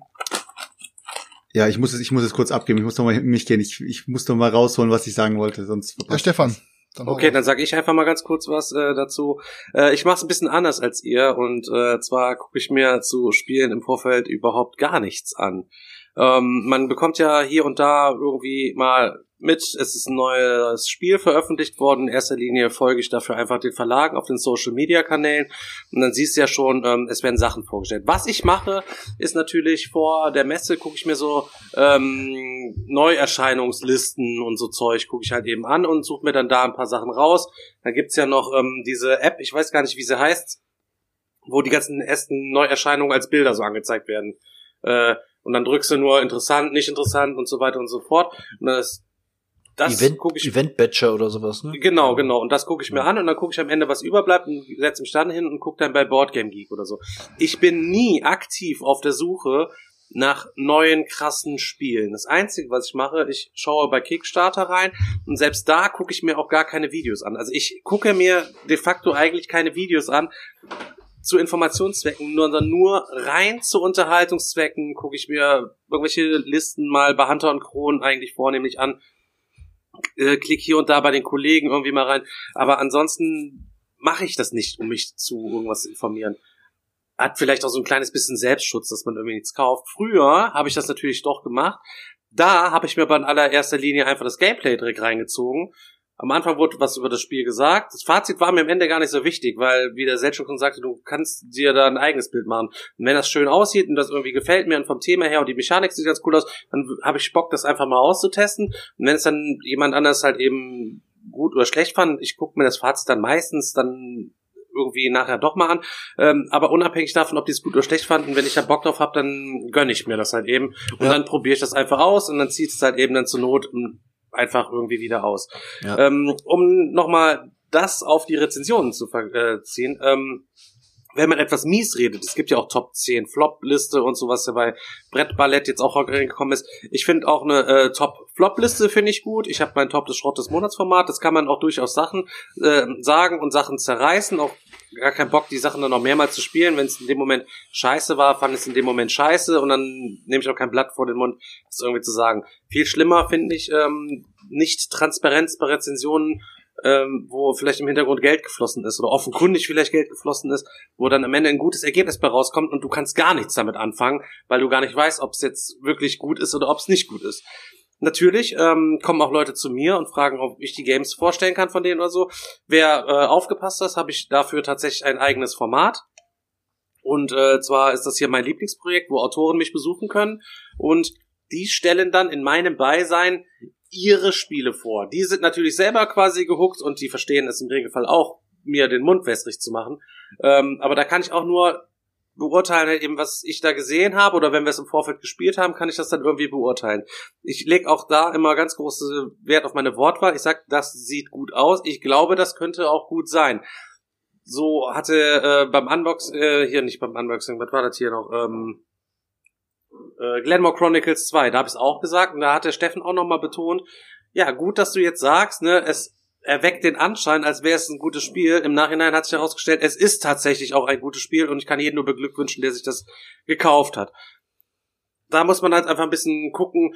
ja, ich muss es, ich muss es kurz abgeben. Ich muss noch mal mich gehen. Ich, ich muss noch mal rausholen, was ich sagen wollte, sonst. Ja, Stefan. Dann okay, dann sage ich einfach mal ganz kurz was äh, dazu. Äh, ich mache es ein bisschen anders als ihr und äh, zwar gucke ich mir zu Spielen im Vorfeld überhaupt gar nichts an. Ähm, man bekommt ja hier und da irgendwie mal mit, es ist ein neues Spiel veröffentlicht worden. In erster Linie folge ich dafür einfach den Verlagen auf den Social Media Kanälen und dann siehst du ja schon, ähm, es werden Sachen vorgestellt. Was ich mache, ist natürlich vor der Messe gucke ich mir so ähm, Neuerscheinungslisten und so Zeug gucke ich halt eben an und suche mir dann da ein paar Sachen raus. Dann gibt's ja noch ähm, diese App, ich weiß gar nicht, wie sie heißt, wo die ganzen ersten Neuerscheinungen als Bilder so angezeigt werden. Äh, und dann drückst du nur interessant, nicht interessant und so weiter und so fort. Und das, das Event, gucke ich. Event Batcher oder sowas, ne? Genau, genau. Und das gucke ich mir an und dann gucke ich am Ende, was überbleibt und setze mich dann hin und gucke dann bei Boardgame Geek oder so. Ich bin nie aktiv auf der Suche nach neuen krassen Spielen. Das Einzige, was ich mache, ich schaue bei Kickstarter rein und selbst da gucke ich mir auch gar keine Videos an. Also ich gucke mir de facto eigentlich keine Videos an, zu Informationszwecken, sondern nur rein zu Unterhaltungszwecken gucke ich mir irgendwelche Listen mal bei Hunter und Kron eigentlich vornehmlich an, äh, klick hier und da bei den Kollegen irgendwie mal rein, aber ansonsten mache ich das nicht, um mich zu irgendwas zu informieren. Hat vielleicht auch so ein kleines bisschen Selbstschutz, dass man irgendwie nichts kauft. Früher habe ich das natürlich doch gemacht. Da habe ich mir aber in allererster Linie einfach das Gameplay direkt reingezogen am Anfang wurde was über das Spiel gesagt. Das Fazit war mir am Ende gar nicht so wichtig, weil, wie der Selchuk schon sagte, du kannst dir da ein eigenes Bild machen. Und wenn das schön aussieht und das irgendwie gefällt mir und vom Thema her und die Mechanik sieht ganz cool aus, dann habe ich Bock, das einfach mal auszutesten. Und wenn es dann jemand anders halt eben gut oder schlecht fand, ich gucke mir das Fazit dann meistens dann irgendwie nachher doch mal an. Ähm, aber unabhängig davon, ob die es gut oder schlecht fanden, wenn ich da Bock drauf habe, dann gönne ich mir das halt eben. Und ja. dann probiere ich das einfach aus und dann zieht es halt eben dann zur Not einfach irgendwie wieder aus. Ja. Ähm, um nochmal das auf die Rezensionen zu verziehen. Äh, ähm, wenn man etwas mies redet, es gibt ja auch Top 10 Flop-Liste und sowas, ja bei Brettballett jetzt auch reingekommen ist. Ich finde auch eine äh, Top-Flop-Liste finde ich gut. Ich habe mein Top des Schrott des Monatsformat. Das kann man auch durchaus Sachen äh, sagen und Sachen zerreißen. Auch gar keinen Bock, die Sachen dann noch mehrmals zu spielen. Wenn es in dem Moment scheiße war, fand es in dem Moment scheiße und dann nehme ich auch kein Blatt vor den Mund, das irgendwie zu sagen. Viel schlimmer finde ich ähm, nicht Transparenz bei Rezensionen ähm, wo vielleicht im Hintergrund Geld geflossen ist oder offenkundig vielleicht Geld geflossen ist, wo dann am Ende ein gutes Ergebnis bei rauskommt und du kannst gar nichts damit anfangen, weil du gar nicht weißt, ob es jetzt wirklich gut ist oder ob es nicht gut ist. Natürlich ähm, kommen auch Leute zu mir und fragen, ob ich die Games vorstellen kann von denen oder so. Wer äh, aufgepasst hat, habe ich dafür tatsächlich ein eigenes Format. Und äh, zwar ist das hier mein Lieblingsprojekt, wo Autoren mich besuchen können. Und die stellen dann in meinem Beisein ihre Spiele vor. Die sind natürlich selber quasi gehuckt und die verstehen es im Regelfall auch, mir den Mund wässrig zu machen. Ähm, aber da kann ich auch nur beurteilen, eben, was ich da gesehen habe oder wenn wir es im Vorfeld gespielt haben, kann ich das dann irgendwie beurteilen. Ich lege auch da immer ganz große Wert auf meine Wortwahl. Ich sag, das sieht gut aus. Ich glaube, das könnte auch gut sein. So hatte äh, beim Unboxing, äh, hier nicht beim Unboxing, was war das hier noch? Ähm, äh, Glenmore Chronicles 2, da habe ich es auch gesagt und da hat der Steffen auch nochmal betont, ja, gut, dass du jetzt sagst, ne, es erweckt den Anschein, als wäre es ein gutes Spiel. Im Nachhinein hat sich herausgestellt, es ist tatsächlich auch ein gutes Spiel und ich kann jeden nur beglückwünschen, der sich das gekauft hat. Da muss man halt einfach ein bisschen gucken,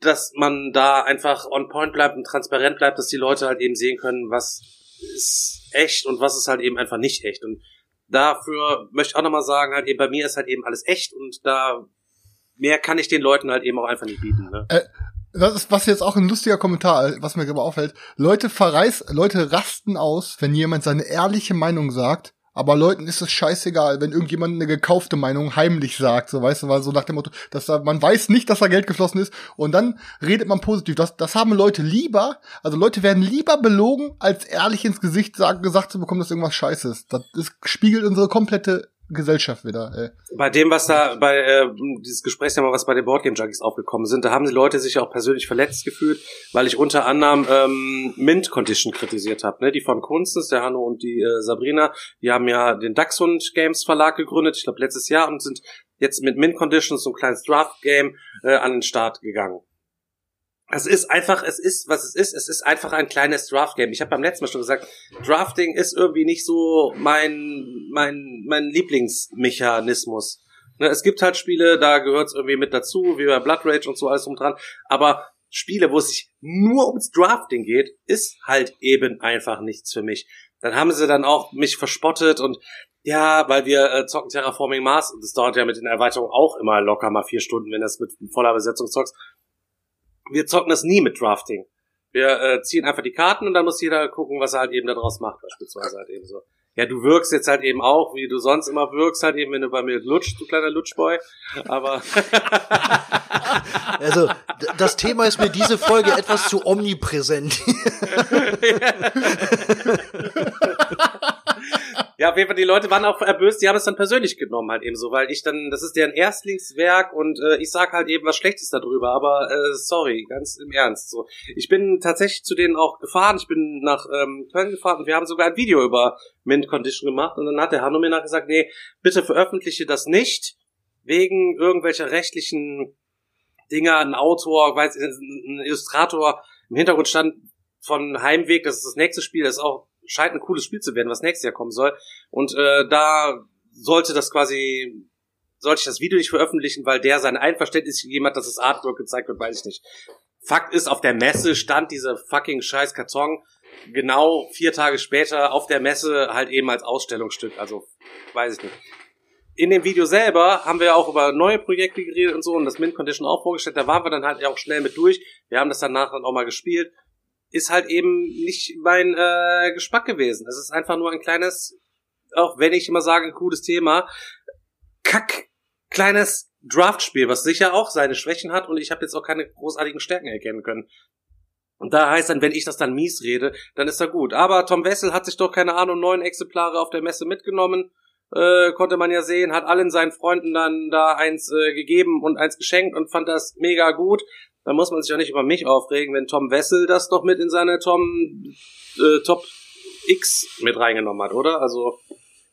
dass man da einfach on point bleibt und transparent bleibt, dass die Leute halt eben sehen können, was ist echt und was ist halt eben einfach nicht echt. Und dafür möchte ich auch nochmal sagen, halt eben bei mir ist halt eben alles echt und da mehr kann ich den Leuten halt eben auch einfach nicht bieten. Ne? Äh, das ist was jetzt auch ein lustiger Kommentar, was mir gerade auffällt. Leute verreiß, Leute rasten aus, wenn jemand seine ehrliche Meinung sagt aber Leuten ist es scheißegal, wenn irgendjemand eine gekaufte Meinung heimlich sagt, so weißt du, weil so nach dem Motto, dass da, man weiß nicht, dass da Geld geflossen ist und dann redet man positiv. Das, das haben Leute lieber, also Leute werden lieber belogen, als ehrlich ins Gesicht sagen, gesagt zu bekommen, dass irgendwas scheiße ist. Das, das spiegelt unsere komplette Gesellschaft wieder. Ey. Bei dem, was da bei äh, dieses Gesprächsthema, was bei den Boardgame Junkies aufgekommen sind, da haben die Leute sich auch persönlich verletzt gefühlt, weil ich unter anderem ähm, Mint Condition kritisiert habe. Ne? Die von Kunstens, der Hanno und die äh, Sabrina, die haben ja den Dachshund Games Verlag gegründet, ich glaube letztes Jahr, und sind jetzt mit Mint Conditions so ein kleines Draft Game äh, an den Start gegangen. Es ist einfach, es ist, was es ist, es ist einfach ein kleines Draft-Game. Ich habe beim letzten Mal schon gesagt, Drafting ist irgendwie nicht so mein, mein, mein Lieblingsmechanismus. Ne, es gibt halt Spiele, da gehört es irgendwie mit dazu, wie bei Blood Rage und so alles drum dran. Aber Spiele, wo es sich nur ums Drafting geht, ist halt eben einfach nichts für mich. Dann haben sie dann auch mich verspottet und ja, weil wir äh, zocken Terraforming Mars und das dauert ja mit den Erweiterungen auch immer locker mal vier Stunden, wenn das mit voller Besetzung zockst wir zocken das nie mit Drafting. Wir äh, ziehen einfach die Karten und dann muss jeder gucken, was er halt eben daraus macht, beispielsweise halt eben so. Ja, du wirkst jetzt halt eben auch, wie du sonst immer wirkst, halt eben, wenn du bei mir lutschst, du kleiner Lutschboy. Aber. also, das Thema ist mir diese Folge etwas zu omnipräsent. Ja, auf jeden Fall, die Leute waren auch erböst, die haben es dann persönlich genommen halt eben so, weil ich dann, das ist deren Erstlingswerk und äh, ich sag halt eben was Schlechtes darüber, aber äh, sorry, ganz im Ernst. So, Ich bin tatsächlich zu denen auch gefahren, ich bin nach ähm, Köln gefahren und wir haben sogar ein Video über Mint Condition gemacht und dann hat der Hanno mir nachher gesagt, nee, bitte veröffentliche das nicht, wegen irgendwelcher rechtlichen Dinger, ein Autor, weiß, ein Illustrator im Hintergrund stand von Heimweg, das ist das nächste Spiel, das ist auch scheint ein cooles Spiel zu werden, was nächstes Jahr kommen soll. Und äh, da sollte das quasi, sollte ich das Video nicht veröffentlichen, weil der sein Einverständnis gegeben hat, dass das Artwork gezeigt wird, weiß ich nicht. Fakt ist, auf der Messe stand dieser fucking scheiß Karton genau vier Tage später auf der Messe halt eben als Ausstellungsstück. Also, weiß ich nicht. In dem Video selber haben wir auch über neue Projekte geredet und so und das Mint Condition auch vorgestellt. Da waren wir dann halt auch schnell mit durch. Wir haben das danach dann auch mal gespielt ist halt eben nicht mein äh, Geschmack gewesen. Es ist einfach nur ein kleines, auch wenn ich immer sage, ein cooles Thema, kack, kleines Draftspiel, was sicher auch seine Schwächen hat und ich habe jetzt auch keine großartigen Stärken erkennen können. Und da heißt dann, wenn ich das dann mies rede, dann ist er gut. Aber Tom Wessel hat sich doch, keine Ahnung, neun Exemplare auf der Messe mitgenommen. Äh, konnte man ja sehen, hat allen seinen Freunden dann da eins äh, gegeben und eins geschenkt und fand das mega gut. Da muss man sich auch nicht über mich aufregen, wenn Tom Wessel das doch mit in seine Tom äh, Top X mit reingenommen hat, oder? Also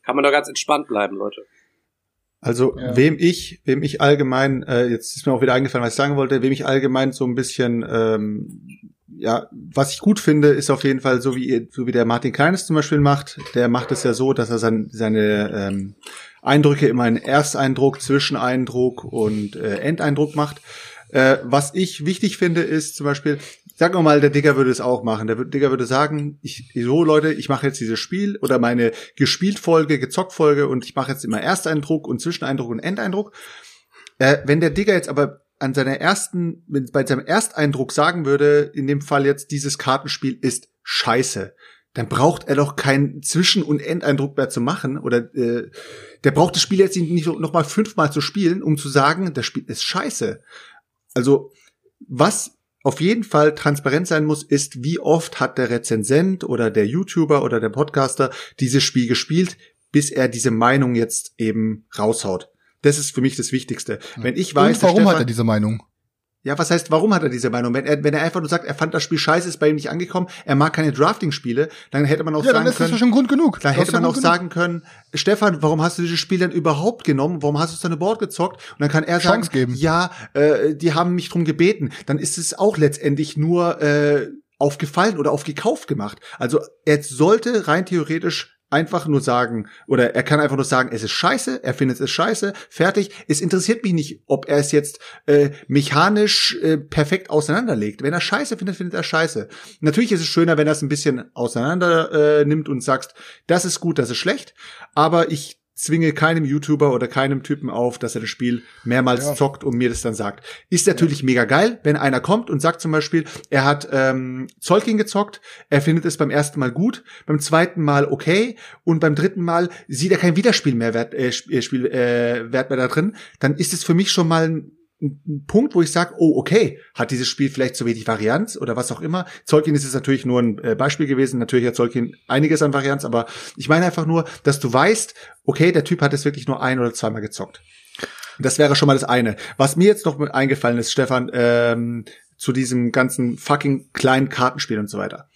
kann man da ganz entspannt bleiben, Leute. Also Ja. wem ich, wem ich allgemein, äh, jetzt ist mir auch wieder eingefallen, was ich sagen wollte, wem ich allgemein so ein bisschen, ähm, ja, was ich gut finde, ist auf jeden Fall so wie ihr- so wie der Martin Kleines zum Beispiel macht. Der macht es ja so, dass er sein, seine ähm, Eindrücke immer in Ersteindruck, Zwischeneindruck und äh, Endeindruck macht. Äh, was ich wichtig finde, ist zum Beispiel, sagen wir mal, der Digger würde es auch machen. Der Digger würde sagen, ich, so Leute, ich mache jetzt dieses Spiel oder meine Gespieltfolge, Gezocktfolge und ich mache jetzt immer Ersteindruck und Zwischeneindruck und Endeindruck. Äh, wenn der Digger jetzt aber an seiner ersten, bei seinem Ersteindruck sagen würde, in dem Fall jetzt dieses Kartenspiel ist scheiße, dann braucht er doch keinen Zwischen- und Endeindruck mehr zu machen oder äh, der braucht das Spiel jetzt nicht noch mal fünfmal zu spielen, um zu sagen, das Spiel ist scheiße. Also was auf jeden Fall transparent sein muss, ist, wie oft hat der Rezensent oder der YouTuber oder der Podcaster dieses Spiel gespielt, bis er diese Meinung jetzt eben raushaut. Das ist für mich das Wichtigste. Wenn ich weiß, Und warum der hat Stefan- er diese Meinung? Ja, was heißt, warum hat er diese Meinung? Wenn er, wenn er einfach nur sagt, er fand das Spiel scheiße, ist bei ihm nicht angekommen, er mag keine Drafting-Spiele, dann hätte man auch Ja, dann sagen das ja können, schon Grund genug. da Das hätte man auch sagen können, Stefan, warum hast du dieses Spiel denn überhaupt genommen? Warum hast du es dann Bord gezockt? Und dann kann er sagen, Chance geben. ja, äh, die haben mich drum gebeten. Dann ist es auch letztendlich nur äh, auf Gefallen oder auf gekauft gemacht. Also er sollte rein theoretisch einfach nur sagen, oder er kann einfach nur sagen, es ist scheiße, er findet es scheiße, fertig. Es interessiert mich nicht, ob er es jetzt äh, mechanisch äh, perfekt auseinanderlegt. Wenn er scheiße findet, findet er scheiße. Natürlich ist es schöner, wenn er es ein bisschen auseinander äh, nimmt und sagst, das ist gut, das ist schlecht, aber ich zwinge keinem YouTuber oder keinem Typen auf, dass er das Spiel mehrmals Ja. zockt und mir das dann sagt. Ist natürlich mega geil, wenn einer kommt und sagt zum Beispiel, er hat ähm, Zolkin gezockt, er findet es beim ersten Mal gut, beim zweiten Mal okay und beim dritten Mal sieht er kein Wiederspiel mehr Wert, äh, äh, Spiel, äh, Wert mehr da drin, dann ist es für mich schon mal ein ein Punkt, wo ich sage, oh, okay, hat dieses Spiel vielleicht zu wenig Varianz oder was auch immer. Zolkin ist es natürlich nur ein äh, Beispiel gewesen. Natürlich hat Zolkin einiges an Varianz, aber ich meine einfach nur, dass du weißt, okay, der Typ hat es wirklich nur ein oder zweimal gezockt. Das wäre schon mal das eine. Was mir jetzt noch mit eingefallen ist, Stefan, ähm, zu diesem ganzen fucking kleinen Kartenspiel und so weiter.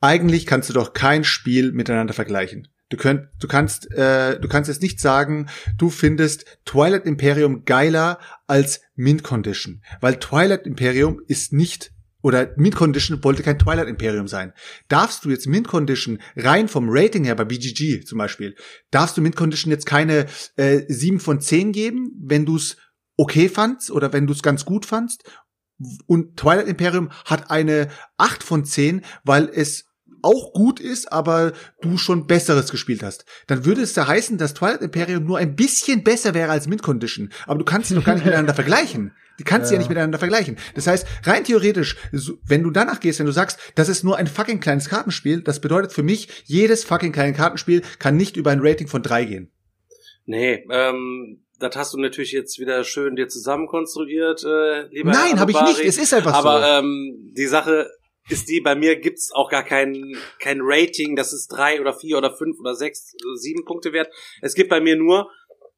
Eigentlich kannst du doch kein Spiel miteinander vergleichen. Du, könnt, du kannst, äh, du kannst jetzt nicht sagen, du findest Twilight Imperium geiler als Mint Condition, weil Twilight Imperium ist nicht oder Mint Condition wollte kein Twilight Imperium sein. Darfst du jetzt Mint Condition rein vom Rating her bei BGG zum Beispiel, darfst du Mint Condition jetzt keine äh, 7 von 10 geben, wenn du es okay fandst oder wenn du es ganz gut fandst? Und Twilight Imperium hat eine 8 von 10, weil es auch gut ist, aber du schon Besseres gespielt hast. Dann würde es da heißen, dass Twilight Imperium nur ein bisschen besser wäre als Mint Condition. Aber du kannst sie doch gar nicht miteinander vergleichen. Die kannst du ja. nicht miteinander vergleichen. Das heißt, rein theoretisch, wenn du danach gehst, wenn du sagst, das ist nur ein fucking kleines Kartenspiel, das bedeutet für mich, jedes fucking kleine Kartenspiel kann nicht über ein Rating von drei gehen. Nee, ähm, das hast du natürlich jetzt wieder schön dir zusammenkonstruiert, äh, lieber Nein, habe ich nicht. Es ist einfach Aber so. ähm, die Sache ist die, bei mir gibt's auch gar kein, kein Rating, das ist drei oder vier oder fünf oder sechs, oder sieben Punkte wert. Es gibt bei mir nur,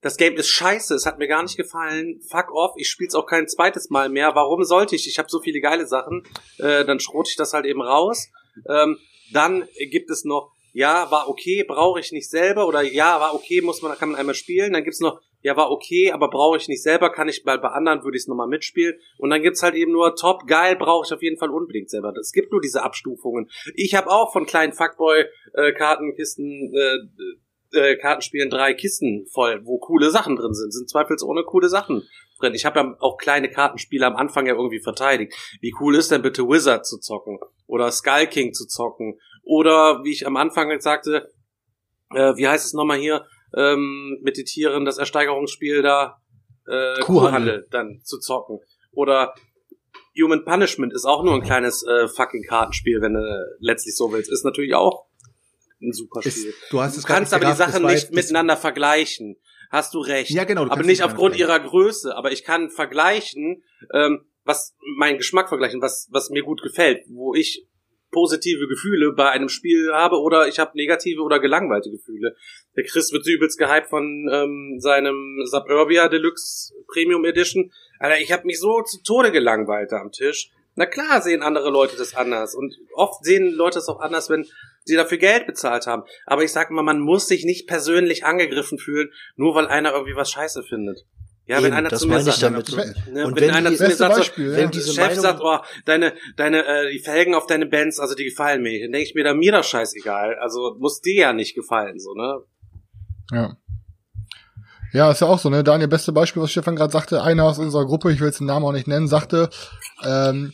das Game ist scheiße, es hat mir gar nicht gefallen, fuck off, ich spiel's auch kein zweites Mal mehr. Warum sollte ich? Ich habe so viele geile Sachen, äh, dann schrote ich das halt eben raus. Ähm, dann gibt es noch, ja, war okay, brauche ich nicht selber oder ja, war okay, muss man, kann man einmal spielen. Dann gibt's noch, ja, war okay, aber brauche ich nicht selber, kann ich bei, bei anderen würde ich es nochmal mitspielen. Und dann gibt's halt eben nur top, geil, brauche ich auf jeden Fall unbedingt selber. Es gibt nur diese Abstufungen. Ich habe auch von kleinen Fuckboy-Kartenkisten, äh, äh, Kartenspielen drei Kisten voll, wo coole Sachen drin sind. Sind zweifelsohne coole Sachen drin. Ich habe ja auch kleine Kartenspiele am Anfang ja irgendwie verteidigt. Wie cool ist denn bitte Wizard zu zocken? Oder Skull King zu zocken? Oder wie ich am Anfang jetzt sagte, äh, wie heißt es nochmal hier, ähm, mit den Tieren, das Ersteigerungsspiel da, äh, Kuhhandel. Kuhhandel dann zu zocken. Oder Human Punishment ist auch nur ein kleines äh, fucking Kartenspiel, wenn du letztlich so willst. Ist natürlich auch ein super Spiel. du hast Du es gerade kannst aber die gerafft, das Sachen nicht miteinander vergleichen. Hast du recht. Ja, genau. du aber nicht aufgrund ihrer Größe. Aber ich kann vergleichen, ähm, was meinen Geschmack vergleichen, was, was mir gut gefällt, wo ich positive Gefühle bei einem Spiel habe oder ich habe negative oder gelangweilte Gefühle. Der Chris wird übelst gehypt von ähm, seinem Suburbia Deluxe Premium Edition. Alter, ich habe mich so zu Tode gelangweilt da am Tisch. Na klar sehen andere Leute das anders und oft sehen Leute es auch anders, wenn die dafür Geld bezahlt haben. Aber ich sag mal, man muss sich nicht persönlich angegriffen fühlen, nur weil einer irgendwie was scheiße findet. Ja, wenn Eben, einer das zu mir sagt, damit. ne, Und wenn, wenn einer die- zu mir sagt, so, Beispiel, wenn ja. diese Chef Meinung- sagt, oh, deine, deine, äh, die Felgen auf deine Bands, also die gefallen mir. Dann denke ich mir, da mir doch scheißegal. Also muss dir ja nicht gefallen, so, ne? Ja. Ja, ist ja auch so, ne? Daniel, beste Beispiel, was Stefan gerade sagte, einer aus unserer Gruppe, ich will jetzt den Namen auch nicht nennen, sagte, ähm,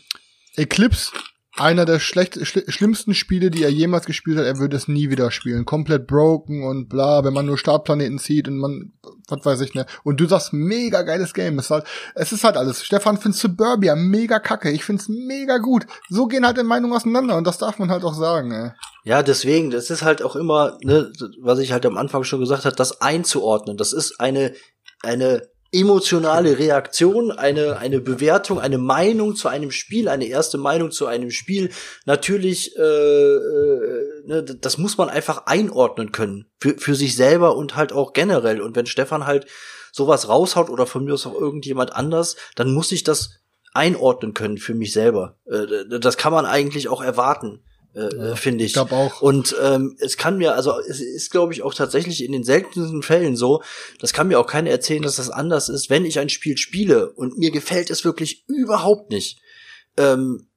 Eclipse, einer der schlecht, schl schlimmsten Spiele, die er jemals gespielt hat, er würde es nie wieder spielen. Komplett broken und bla, wenn man nur Startplaneten zieht und man, was weiß ich, ne? Und du sagst, mega geiles Game. Es ist halt, es ist halt alles. Stefan findet Suburbia mega kacke. Ich find's mega gut. So gehen halt die Meinungen auseinander und das darf man halt auch sagen, ey. Ja, deswegen, das ist halt auch immer, ne, was ich halt am Anfang schon gesagt habe, das einzuordnen. Das ist eine, eine emotionale Reaktion, eine, eine Bewertung, eine Meinung zu einem Spiel, eine erste Meinung zu einem Spiel. Natürlich, äh, äh, ne, das muss man einfach einordnen können. Für, für sich selber und halt auch generell. Und wenn Stefan halt sowas raushaut oder von mir aus auch irgendjemand anders, dann muss ich das einordnen können für mich selber. Äh, das kann man eigentlich auch erwarten, äh, finde ich. Ich glaube auch. Und ähm, es kann mir, also es ist, glaube ich, auch tatsächlich in den seltensten Fällen so, das kann mir auch keiner erzählen, dass das anders ist, wenn ich ein Spiel spiele und mir gefällt es wirklich überhaupt nicht. Ähm,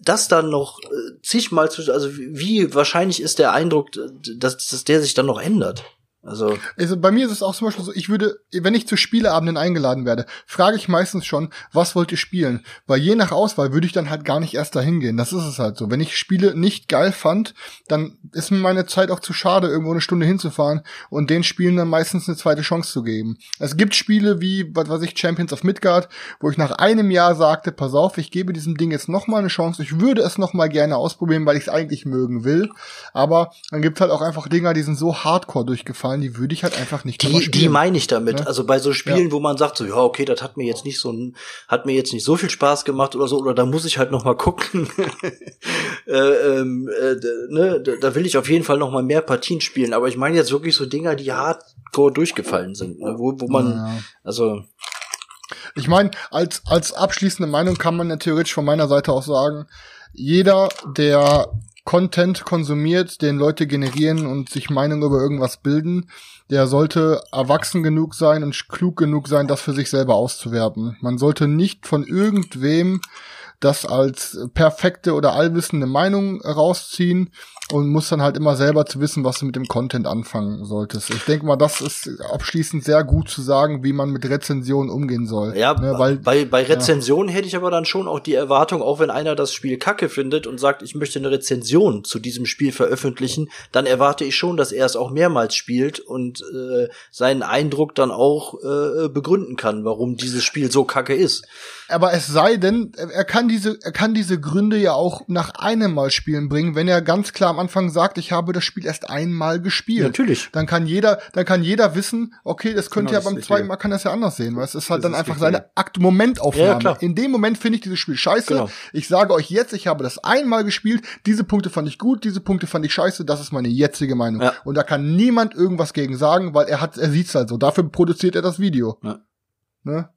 das dann noch äh, zigmal zu, also wie wahrscheinlich ist der Eindruck, dass, dass der sich dann noch ändert? Also, Also bei mir ist es auch zum Beispiel so, ich würde, wenn ich zu Spieleabenden eingeladen werde, frage ich meistens schon, was wollt ihr spielen? Weil je nach Auswahl würde ich dann halt gar nicht erst dahin gehen. Das ist es halt so. Wenn ich Spiele nicht geil fand, dann ist mir meine Zeit auch zu schade, irgendwo eine Stunde hinzufahren und den Spielen dann meistens eine zweite Chance zu geben. Es gibt Spiele wie, was weiß ich, Champions of Midgard, wo ich nach einem Jahr sagte, pass auf, ich gebe diesem Ding jetzt noch mal eine Chance. Ich würde es noch mal gerne ausprobieren, weil ich es eigentlich mögen will. Aber dann gibt halt auch einfach Dinger, die sind so hardcore durchgefallen, die würde ich halt einfach nicht die, die spielen. meine ich damit. Ne? Also bei so Spielen, wo man sagt, so, ja, okay, das hat mir jetzt nicht so, ein- hat mir jetzt nicht so viel Spaß gemacht oder so, oder da muss ich halt noch mal gucken. äh, ähm, äh, ne, da, will ich auf jeden Fall noch mal mehr Partien spielen. Aber ich meine jetzt wirklich so Dinger, die hardcore durchgefallen sind, ne? wo, wo man, Ja. also, Ich meine, als, als abschließende Meinung kann man ja theoretisch von meiner Seite aus sagen, jeder, der Content konsumiert, den Leute generieren und sich Meinung über irgendwas bilden, der sollte erwachsen genug sein und klug genug sein, das für sich selber auszuwerten. Man sollte nicht von irgendwem das als perfekte oder allwissende Meinung rausziehen und muss dann halt immer selber zu wissen, was du mit dem Content anfangen solltest. Ich denke mal, das ist abschließend sehr gut zu sagen, wie man mit Rezensionen umgehen soll. ja, ne, weil bei, bei Rezensionen hätte ich aber dann schon auch die Erwartung, auch wenn einer das Spiel kacke findet und sagt, ich möchte eine Rezension zu diesem Spiel veröffentlichen, dann erwarte ich schon, dass er es auch mehrmals spielt und äh, seinen Eindruck dann auch äh, begründen kann, warum dieses Spiel so kacke ist. Aber es sei denn, er kann diese, er kann diese Gründe ja auch nach einem Mal spielen bringen, wenn er ganz klar am Anfang sagt, ich habe das Spiel erst einmal gespielt. Natürlich. Dann kann jeder, dann kann jeder wissen, okay, das könnte Genau, ja beim zweiten. Mal kann das ja anders sehen, weil es ist halt Das dann ist einfach seine Akt-Momentaufnahme. Ja, klar. In dem Moment finde ich dieses Spiel scheiße. Genau. Ich sage euch jetzt, ich habe das einmal gespielt, diese Punkte fand ich gut, diese Punkte fand ich scheiße, das ist meine jetzige Meinung. Ja. Und da kann niemand irgendwas gegen sagen, weil er hat, er sieht's halt so. Dafür produziert er das Video. Ja. Ne?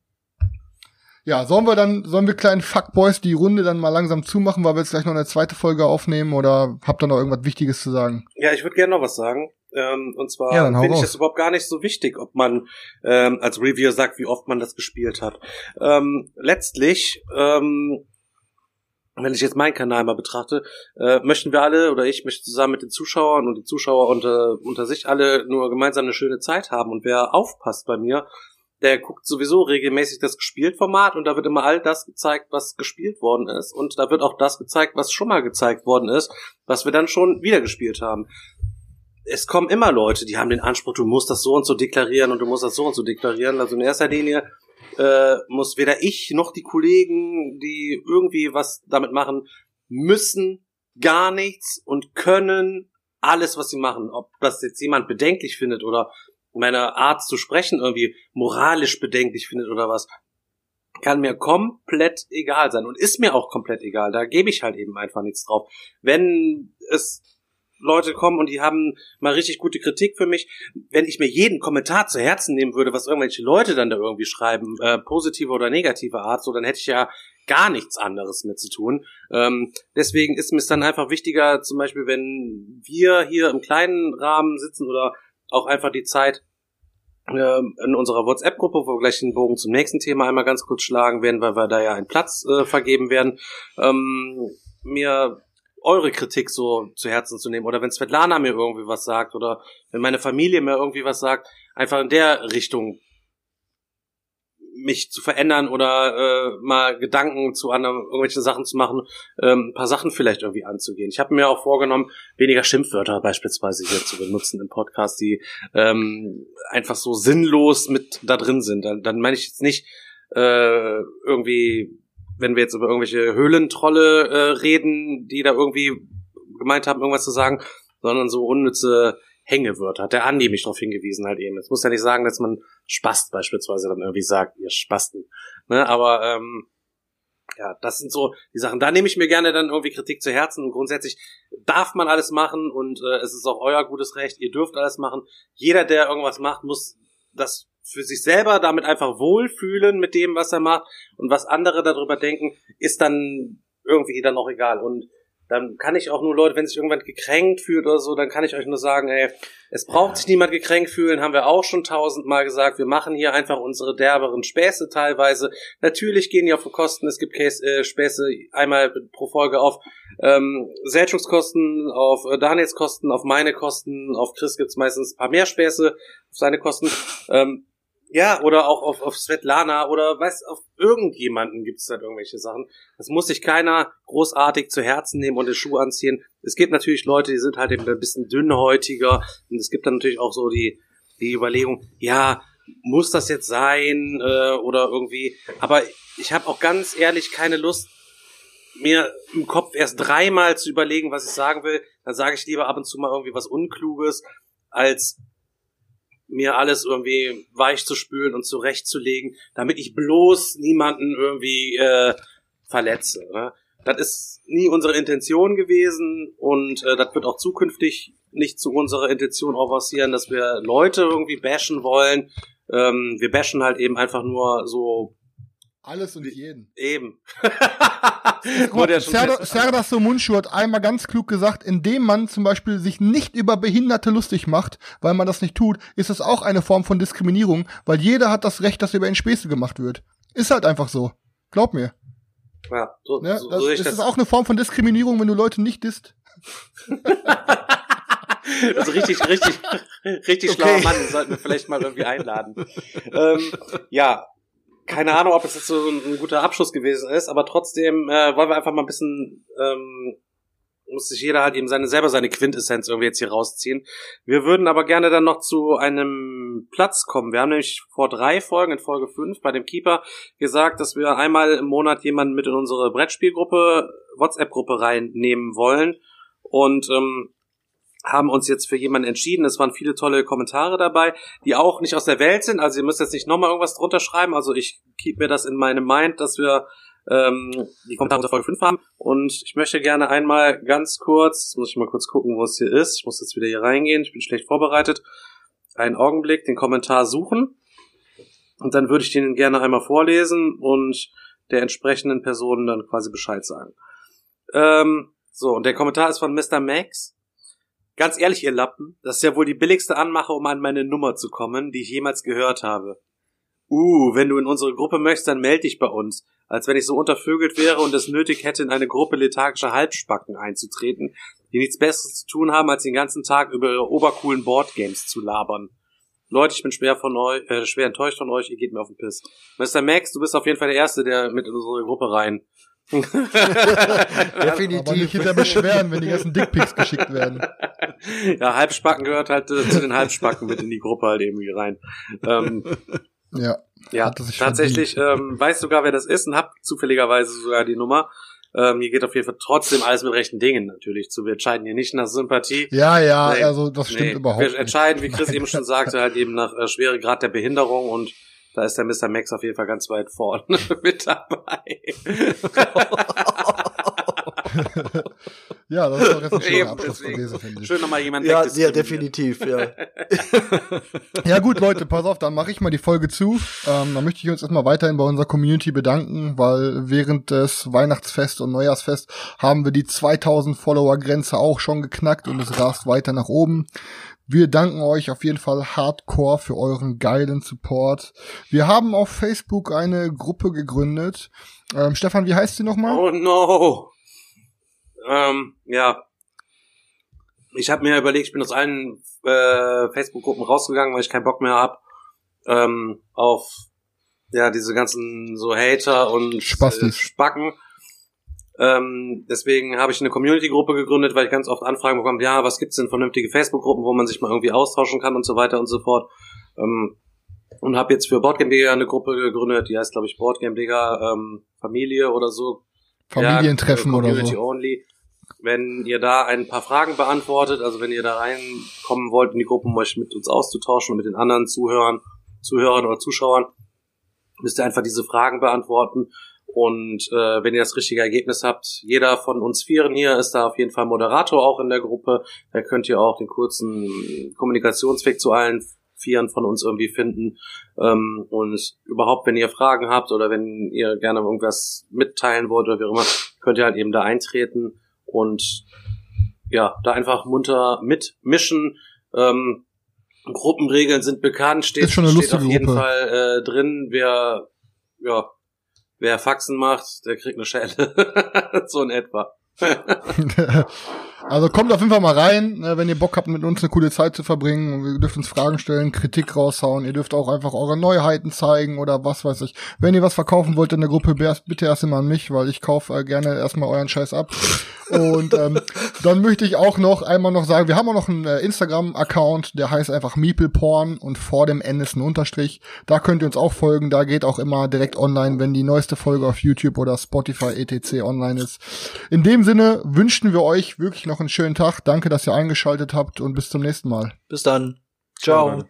Ja, sollen wir dann, sollen wir kleinen Fuckboys die Runde dann mal langsam zumachen, weil wir jetzt gleich noch eine zweite Folge aufnehmen oder habt ihr noch irgendwas Wichtiges zu sagen? Ja, ich würde gerne noch was sagen. Ähm, und zwar Ja, finde ich das überhaupt gar nicht so wichtig, ob man ähm, als Reviewer sagt, wie oft man das gespielt hat. Ähm, letztlich, ähm, wenn ich jetzt meinen Kanal mal betrachte, äh, möchten wir alle oder ich möchte zusammen mit den Zuschauern und die Zuschauer unter, unter sich alle nur gemeinsam eine schöne Zeit haben. Und wer aufpasst bei mir, der guckt sowieso regelmäßig das Gespielt-Format und da wird immer all das gezeigt, was gespielt worden ist. Und da wird auch das gezeigt, was schon mal gezeigt worden ist, was wir dann schon wieder gespielt haben. Es kommen immer Leute, die haben den Anspruch, du musst das so und so deklarieren und du musst das so und so deklarieren. Also in erster Linie äh, muss weder ich noch die Kollegen, die irgendwie was damit machen, müssen gar nichts und können alles, was sie machen. Ob das jetzt jemand bedenklich findet oder meine Art zu sprechen irgendwie moralisch bedenklich findet oder was, kann mir komplett egal sein und ist mir auch komplett egal. Da gebe ich halt eben einfach nichts drauf. Wenn es Leute kommen und die haben mal richtig gute Kritik für mich, wenn ich mir jeden Kommentar zu Herzen nehmen würde, was irgendwelche Leute dann da irgendwie schreiben, äh, positive oder negative Art, so dann hätte ich ja gar nichts anderes mehr zu tun. Ähm, deswegen ist mir es dann einfach wichtiger, zum Beispiel, wenn wir hier im kleinen Rahmen sitzen oder auch einfach die Zeit ähm, in unserer WhatsApp-Gruppe, wo wir gleich den Bogen zum nächsten Thema einmal ganz kurz schlagen werden, weil wir da ja einen Platz äh, vergeben werden, ähm, mir eure Kritik so zu Herzen zu nehmen. Oder wenn Svetlana mir irgendwie was sagt oder wenn meine Familie mir irgendwie was sagt, einfach in der Richtung mich zu verändern oder äh, mal Gedanken zu anderen irgendwelchen Sachen zu machen, ähm, ein paar Sachen vielleicht irgendwie anzugehen. Ich habe mir auch vorgenommen, weniger Schimpfwörter beispielsweise hier zu benutzen im Podcast, die ähm, einfach so sinnlos mit da drin sind. Dann, dann meine ich jetzt nicht äh, irgendwie, wenn wir jetzt über irgendwelche Höhlentrolle äh, reden, die da irgendwie gemeint haben, irgendwas zu sagen, sondern so unnütze Hängewörter. Hat der Andi mich darauf hingewiesen halt eben. Es muss ja nicht sagen, dass man Spast beispielsweise dann irgendwie sagt, ihr Spasten. Ne? Aber ähm, ja, das sind so die Sachen. Da nehme ich mir gerne dann irgendwie Kritik zu Herzen und grundsätzlich darf man alles machen und äh, es ist auch euer gutes Recht. Ihr dürft alles machen. Jeder, der irgendwas macht, muss das für sich selber damit einfach wohlfühlen mit dem, was er macht und was andere darüber denken, ist dann irgendwie dann auch egal. Und dann kann ich auch nur Leute, wenn sich irgendwann gekränkt fühlt oder so, dann kann ich euch nur sagen, ey, es braucht sich niemand gekränkt fühlen, haben wir auch schon tausendmal gesagt. Wir machen hier einfach unsere derberen Späße teilweise. Natürlich gehen die auf Kosten. Es gibt Case, äh, Späße einmal pro Folge auf ähm, Seltschungskosten, auf äh, Daniels Kosten, auf meine Kosten, auf Chris gibt's meistens ein paar mehr Späße auf seine Kosten. Ähm, ja, oder auch auf, auf Svetlana oder weiß, auf irgendjemanden gibt es dann irgendwelche Sachen. Das muss sich keiner großartig zu Herzen nehmen und den Schuh anziehen. Es gibt natürlich Leute, die sind halt eben ein bisschen dünnhäutiger und es gibt dann natürlich auch so die, die Überlegung, ja, muss das jetzt sein äh, oder irgendwie. Aber ich habe auch ganz ehrlich keine Lust, mir im Kopf erst dreimal zu überlegen, was ich sagen will. Dann sage ich lieber ab und zu mal irgendwie was Unkluges, als mir alles irgendwie weich zu spülen und zurechtzulegen, damit ich bloß niemanden irgendwie äh, verletze. Ne? Das ist nie unsere Intention gewesen und äh, das wird auch zukünftig nicht zu unserer Intention auch passieren, dass wir Leute irgendwie bashen wollen. Ähm, wir bashen halt eben einfach nur so alles und jeden. Eben. Serdar Somuncu hat einmal ganz klug gesagt, indem man zum Beispiel sich nicht über Behinderte lustig macht, weil man das nicht tut, ist das auch eine Form von Diskriminierung, weil jeder hat das Recht, dass über ihn Späße gemacht wird. Ist halt einfach so. Glaub mir. Ja, so, ne? so, das, so ist das auch eine Form von Diskriminierung, wenn du Leute nicht disst. Also richtig, richtig, richtig okay. schlauer Mann, sollten wir vielleicht mal irgendwie einladen. ähm, ja, keine Ahnung, ob es jetzt so ein, ein, guter Abschluss gewesen ist, aber trotzdem äh, wollen wir einfach mal ein bisschen, ähm, muss sich jeder halt eben seine selber seine Quintessenz irgendwie jetzt hier rausziehen. Wir würden aber gerne dann noch zu einem Platz kommen. Wir haben nämlich vor drei Folgen, in Folge fünf bei dem Keeper gesagt, dass wir einmal im Monat jemanden mit in unsere Brettspielgruppe, WhatsApp-Gruppe reinnehmen wollen. Und ähm, haben uns jetzt für jemanden entschieden. Es waren viele tolle Kommentare dabei, die auch nicht aus der Welt sind. Also ihr müsst jetzt nicht nochmal irgendwas drunter schreiben. Also ich keep mir das in meinem Mind, dass wir ähm, die Kommentare unter Folge 5 haben. Und ich möchte gerne einmal ganz kurz, muss ich mal kurz gucken, wo es hier ist. Ich muss jetzt wieder hier reingehen. Ich bin schlecht vorbereitet. Einen Augenblick, den Kommentar suchen. Und dann würde ich den gerne einmal vorlesen und der entsprechenden Person dann quasi Bescheid sagen. Ähm, so, und der Kommentar ist von Mr. Max. Ganz ehrlich, ihr Lappen, das ist ja wohl die billigste Anmache, um an meine Nummer zu kommen, die ich jemals gehört habe. Uh, wenn du in unsere Gruppe möchtest, dann melde dich bei uns. Als wenn ich so untervögelt wäre und es nötig hätte, in eine Gruppe lethargischer Halbspacken einzutreten, die nichts Besseres zu tun haben, als den ganzen Tag über ihre obercoolen Boardgames zu labern. Leute, ich bin schwer von euch, äh, schwer enttäuscht von euch, ihr geht mir auf den Piss. Mr. Max, du bist auf jeden Fall der Erste, der mit in unsere Gruppe rein Definitiv. Aber nicht hinter beschweren, wenn die ganzen Dickpics geschickt werden. Ja, Halbspacken gehört halt äh, zu den Halbspacken mit in die Gruppe halt irgendwie rein. Ähm, ja. Ja, tatsächlich ähm, weiß sogar, wer das ist und hab zufälligerweise sogar die Nummer. Ähm, hier geht auf jeden Fall trotzdem alles mit rechten Dingen natürlich zu. Wir entscheiden hier nicht nach Sympathie. Ja, ja, nee, also das stimmt nee. überhaupt nicht. Wir entscheiden, wie Chris eben schon sagte, halt eben nach äh, Schweregrad der Behinderung und da ist der Mr. Max auf jeden Fall ganz weit vorne mit dabei. ja, das ist doch jetzt ein schöner Eben, Abschluss deswegen. Lese, finde ich. Schön nochmal jemand Ja, ja, definitiv, ja. Ja gut, Leute, pass auf, dann mache ich mal die Folge zu. Ähm, dann möchte ich uns erstmal weiterhin bei unserer Community bedanken, weil während des Weihnachtsfest und Neujahrsfest haben wir die 2000 Follower-Grenze auch schon geknackt und es rast weiter nach oben. Wir danken euch auf jeden Fall hardcore für euren geilen Support. Wir haben auf Facebook eine Gruppe gegründet. Ähm, Stefan, wie heißt sie nochmal? Oh no. Ähm, ja. Ich habe mir überlegt, ich bin aus allen äh, Facebook-Gruppen rausgegangen, weil ich keinen Bock mehr hab ähm, auf ja diese ganzen so Hater und Spastis. Äh, Spacken. Ähm, deswegen habe ich eine Community-Gruppe gegründet, weil ich ganz oft Anfragen bekomme, ja, was gibt's denn vernünftige Facebook-Gruppen, wo man sich mal irgendwie austauschen kann und so weiter und so fort. Ähm, und habe jetzt für Boardgame eine Gruppe gegründet, die heißt, glaube ich, Boardgame ähm, Familie oder so, Familientreffen ja, oder Community so. Only. Wenn ihr da ein paar Fragen beantwortet, also wenn ihr da reinkommen wollt in die Gruppen, um euch mit uns auszutauschen und mit den anderen Zuhörern, Zuhörern oder Zuschauern, müsst ihr einfach diese Fragen beantworten. Und äh, wenn ihr das richtige Ergebnis habt, jeder von uns Vieren hier ist da auf jeden Fall Moderator auch in der Gruppe. Da könnt ihr auch den kurzen Kommunikationsweg zu allen Vieren von uns irgendwie finden. Ähm, und überhaupt, wenn ihr Fragen habt oder wenn ihr gerne irgendwas mitteilen wollt oder wie auch immer, könnt ihr halt eben da eintreten und ja, da einfach munter mitmischen. Ähm, Gruppenregeln sind bekannt, steht, Ist schon eine steht auf jeden Gruppe. Fall äh, drin. Wer, ja, wer Faxen macht, der kriegt eine Schelle. so in etwa. Also kommt auf jeden Fall mal rein, ne, wenn ihr Bock habt, mit uns eine coole Zeit zu verbringen. Wir dürft uns Fragen stellen, Kritik raushauen. Ihr dürft auch einfach eure Neuheiten zeigen oder was weiß ich. Wenn ihr was verkaufen wollt in der Gruppe, bitte erst immer an mich, weil ich kaufe äh, gerne erstmal euren Scheiß ab. Und ähm, dann möchte ich auch noch einmal noch sagen, wir haben auch noch einen äh, Instagram-Account, der heißt einfach MeeplePorn und vor dem N ist ein Unterstrich. Da könnt ihr uns auch folgen. Da geht auch immer direkt online, wenn die neueste Folge auf YouTube oder Spotify etc. online ist. In dem Sinne wünschen wir euch wirklich noch einen schönen Tag. Danke, dass ihr eingeschaltet habt und bis zum nächsten Mal. Bis dann. Ciao. Leute.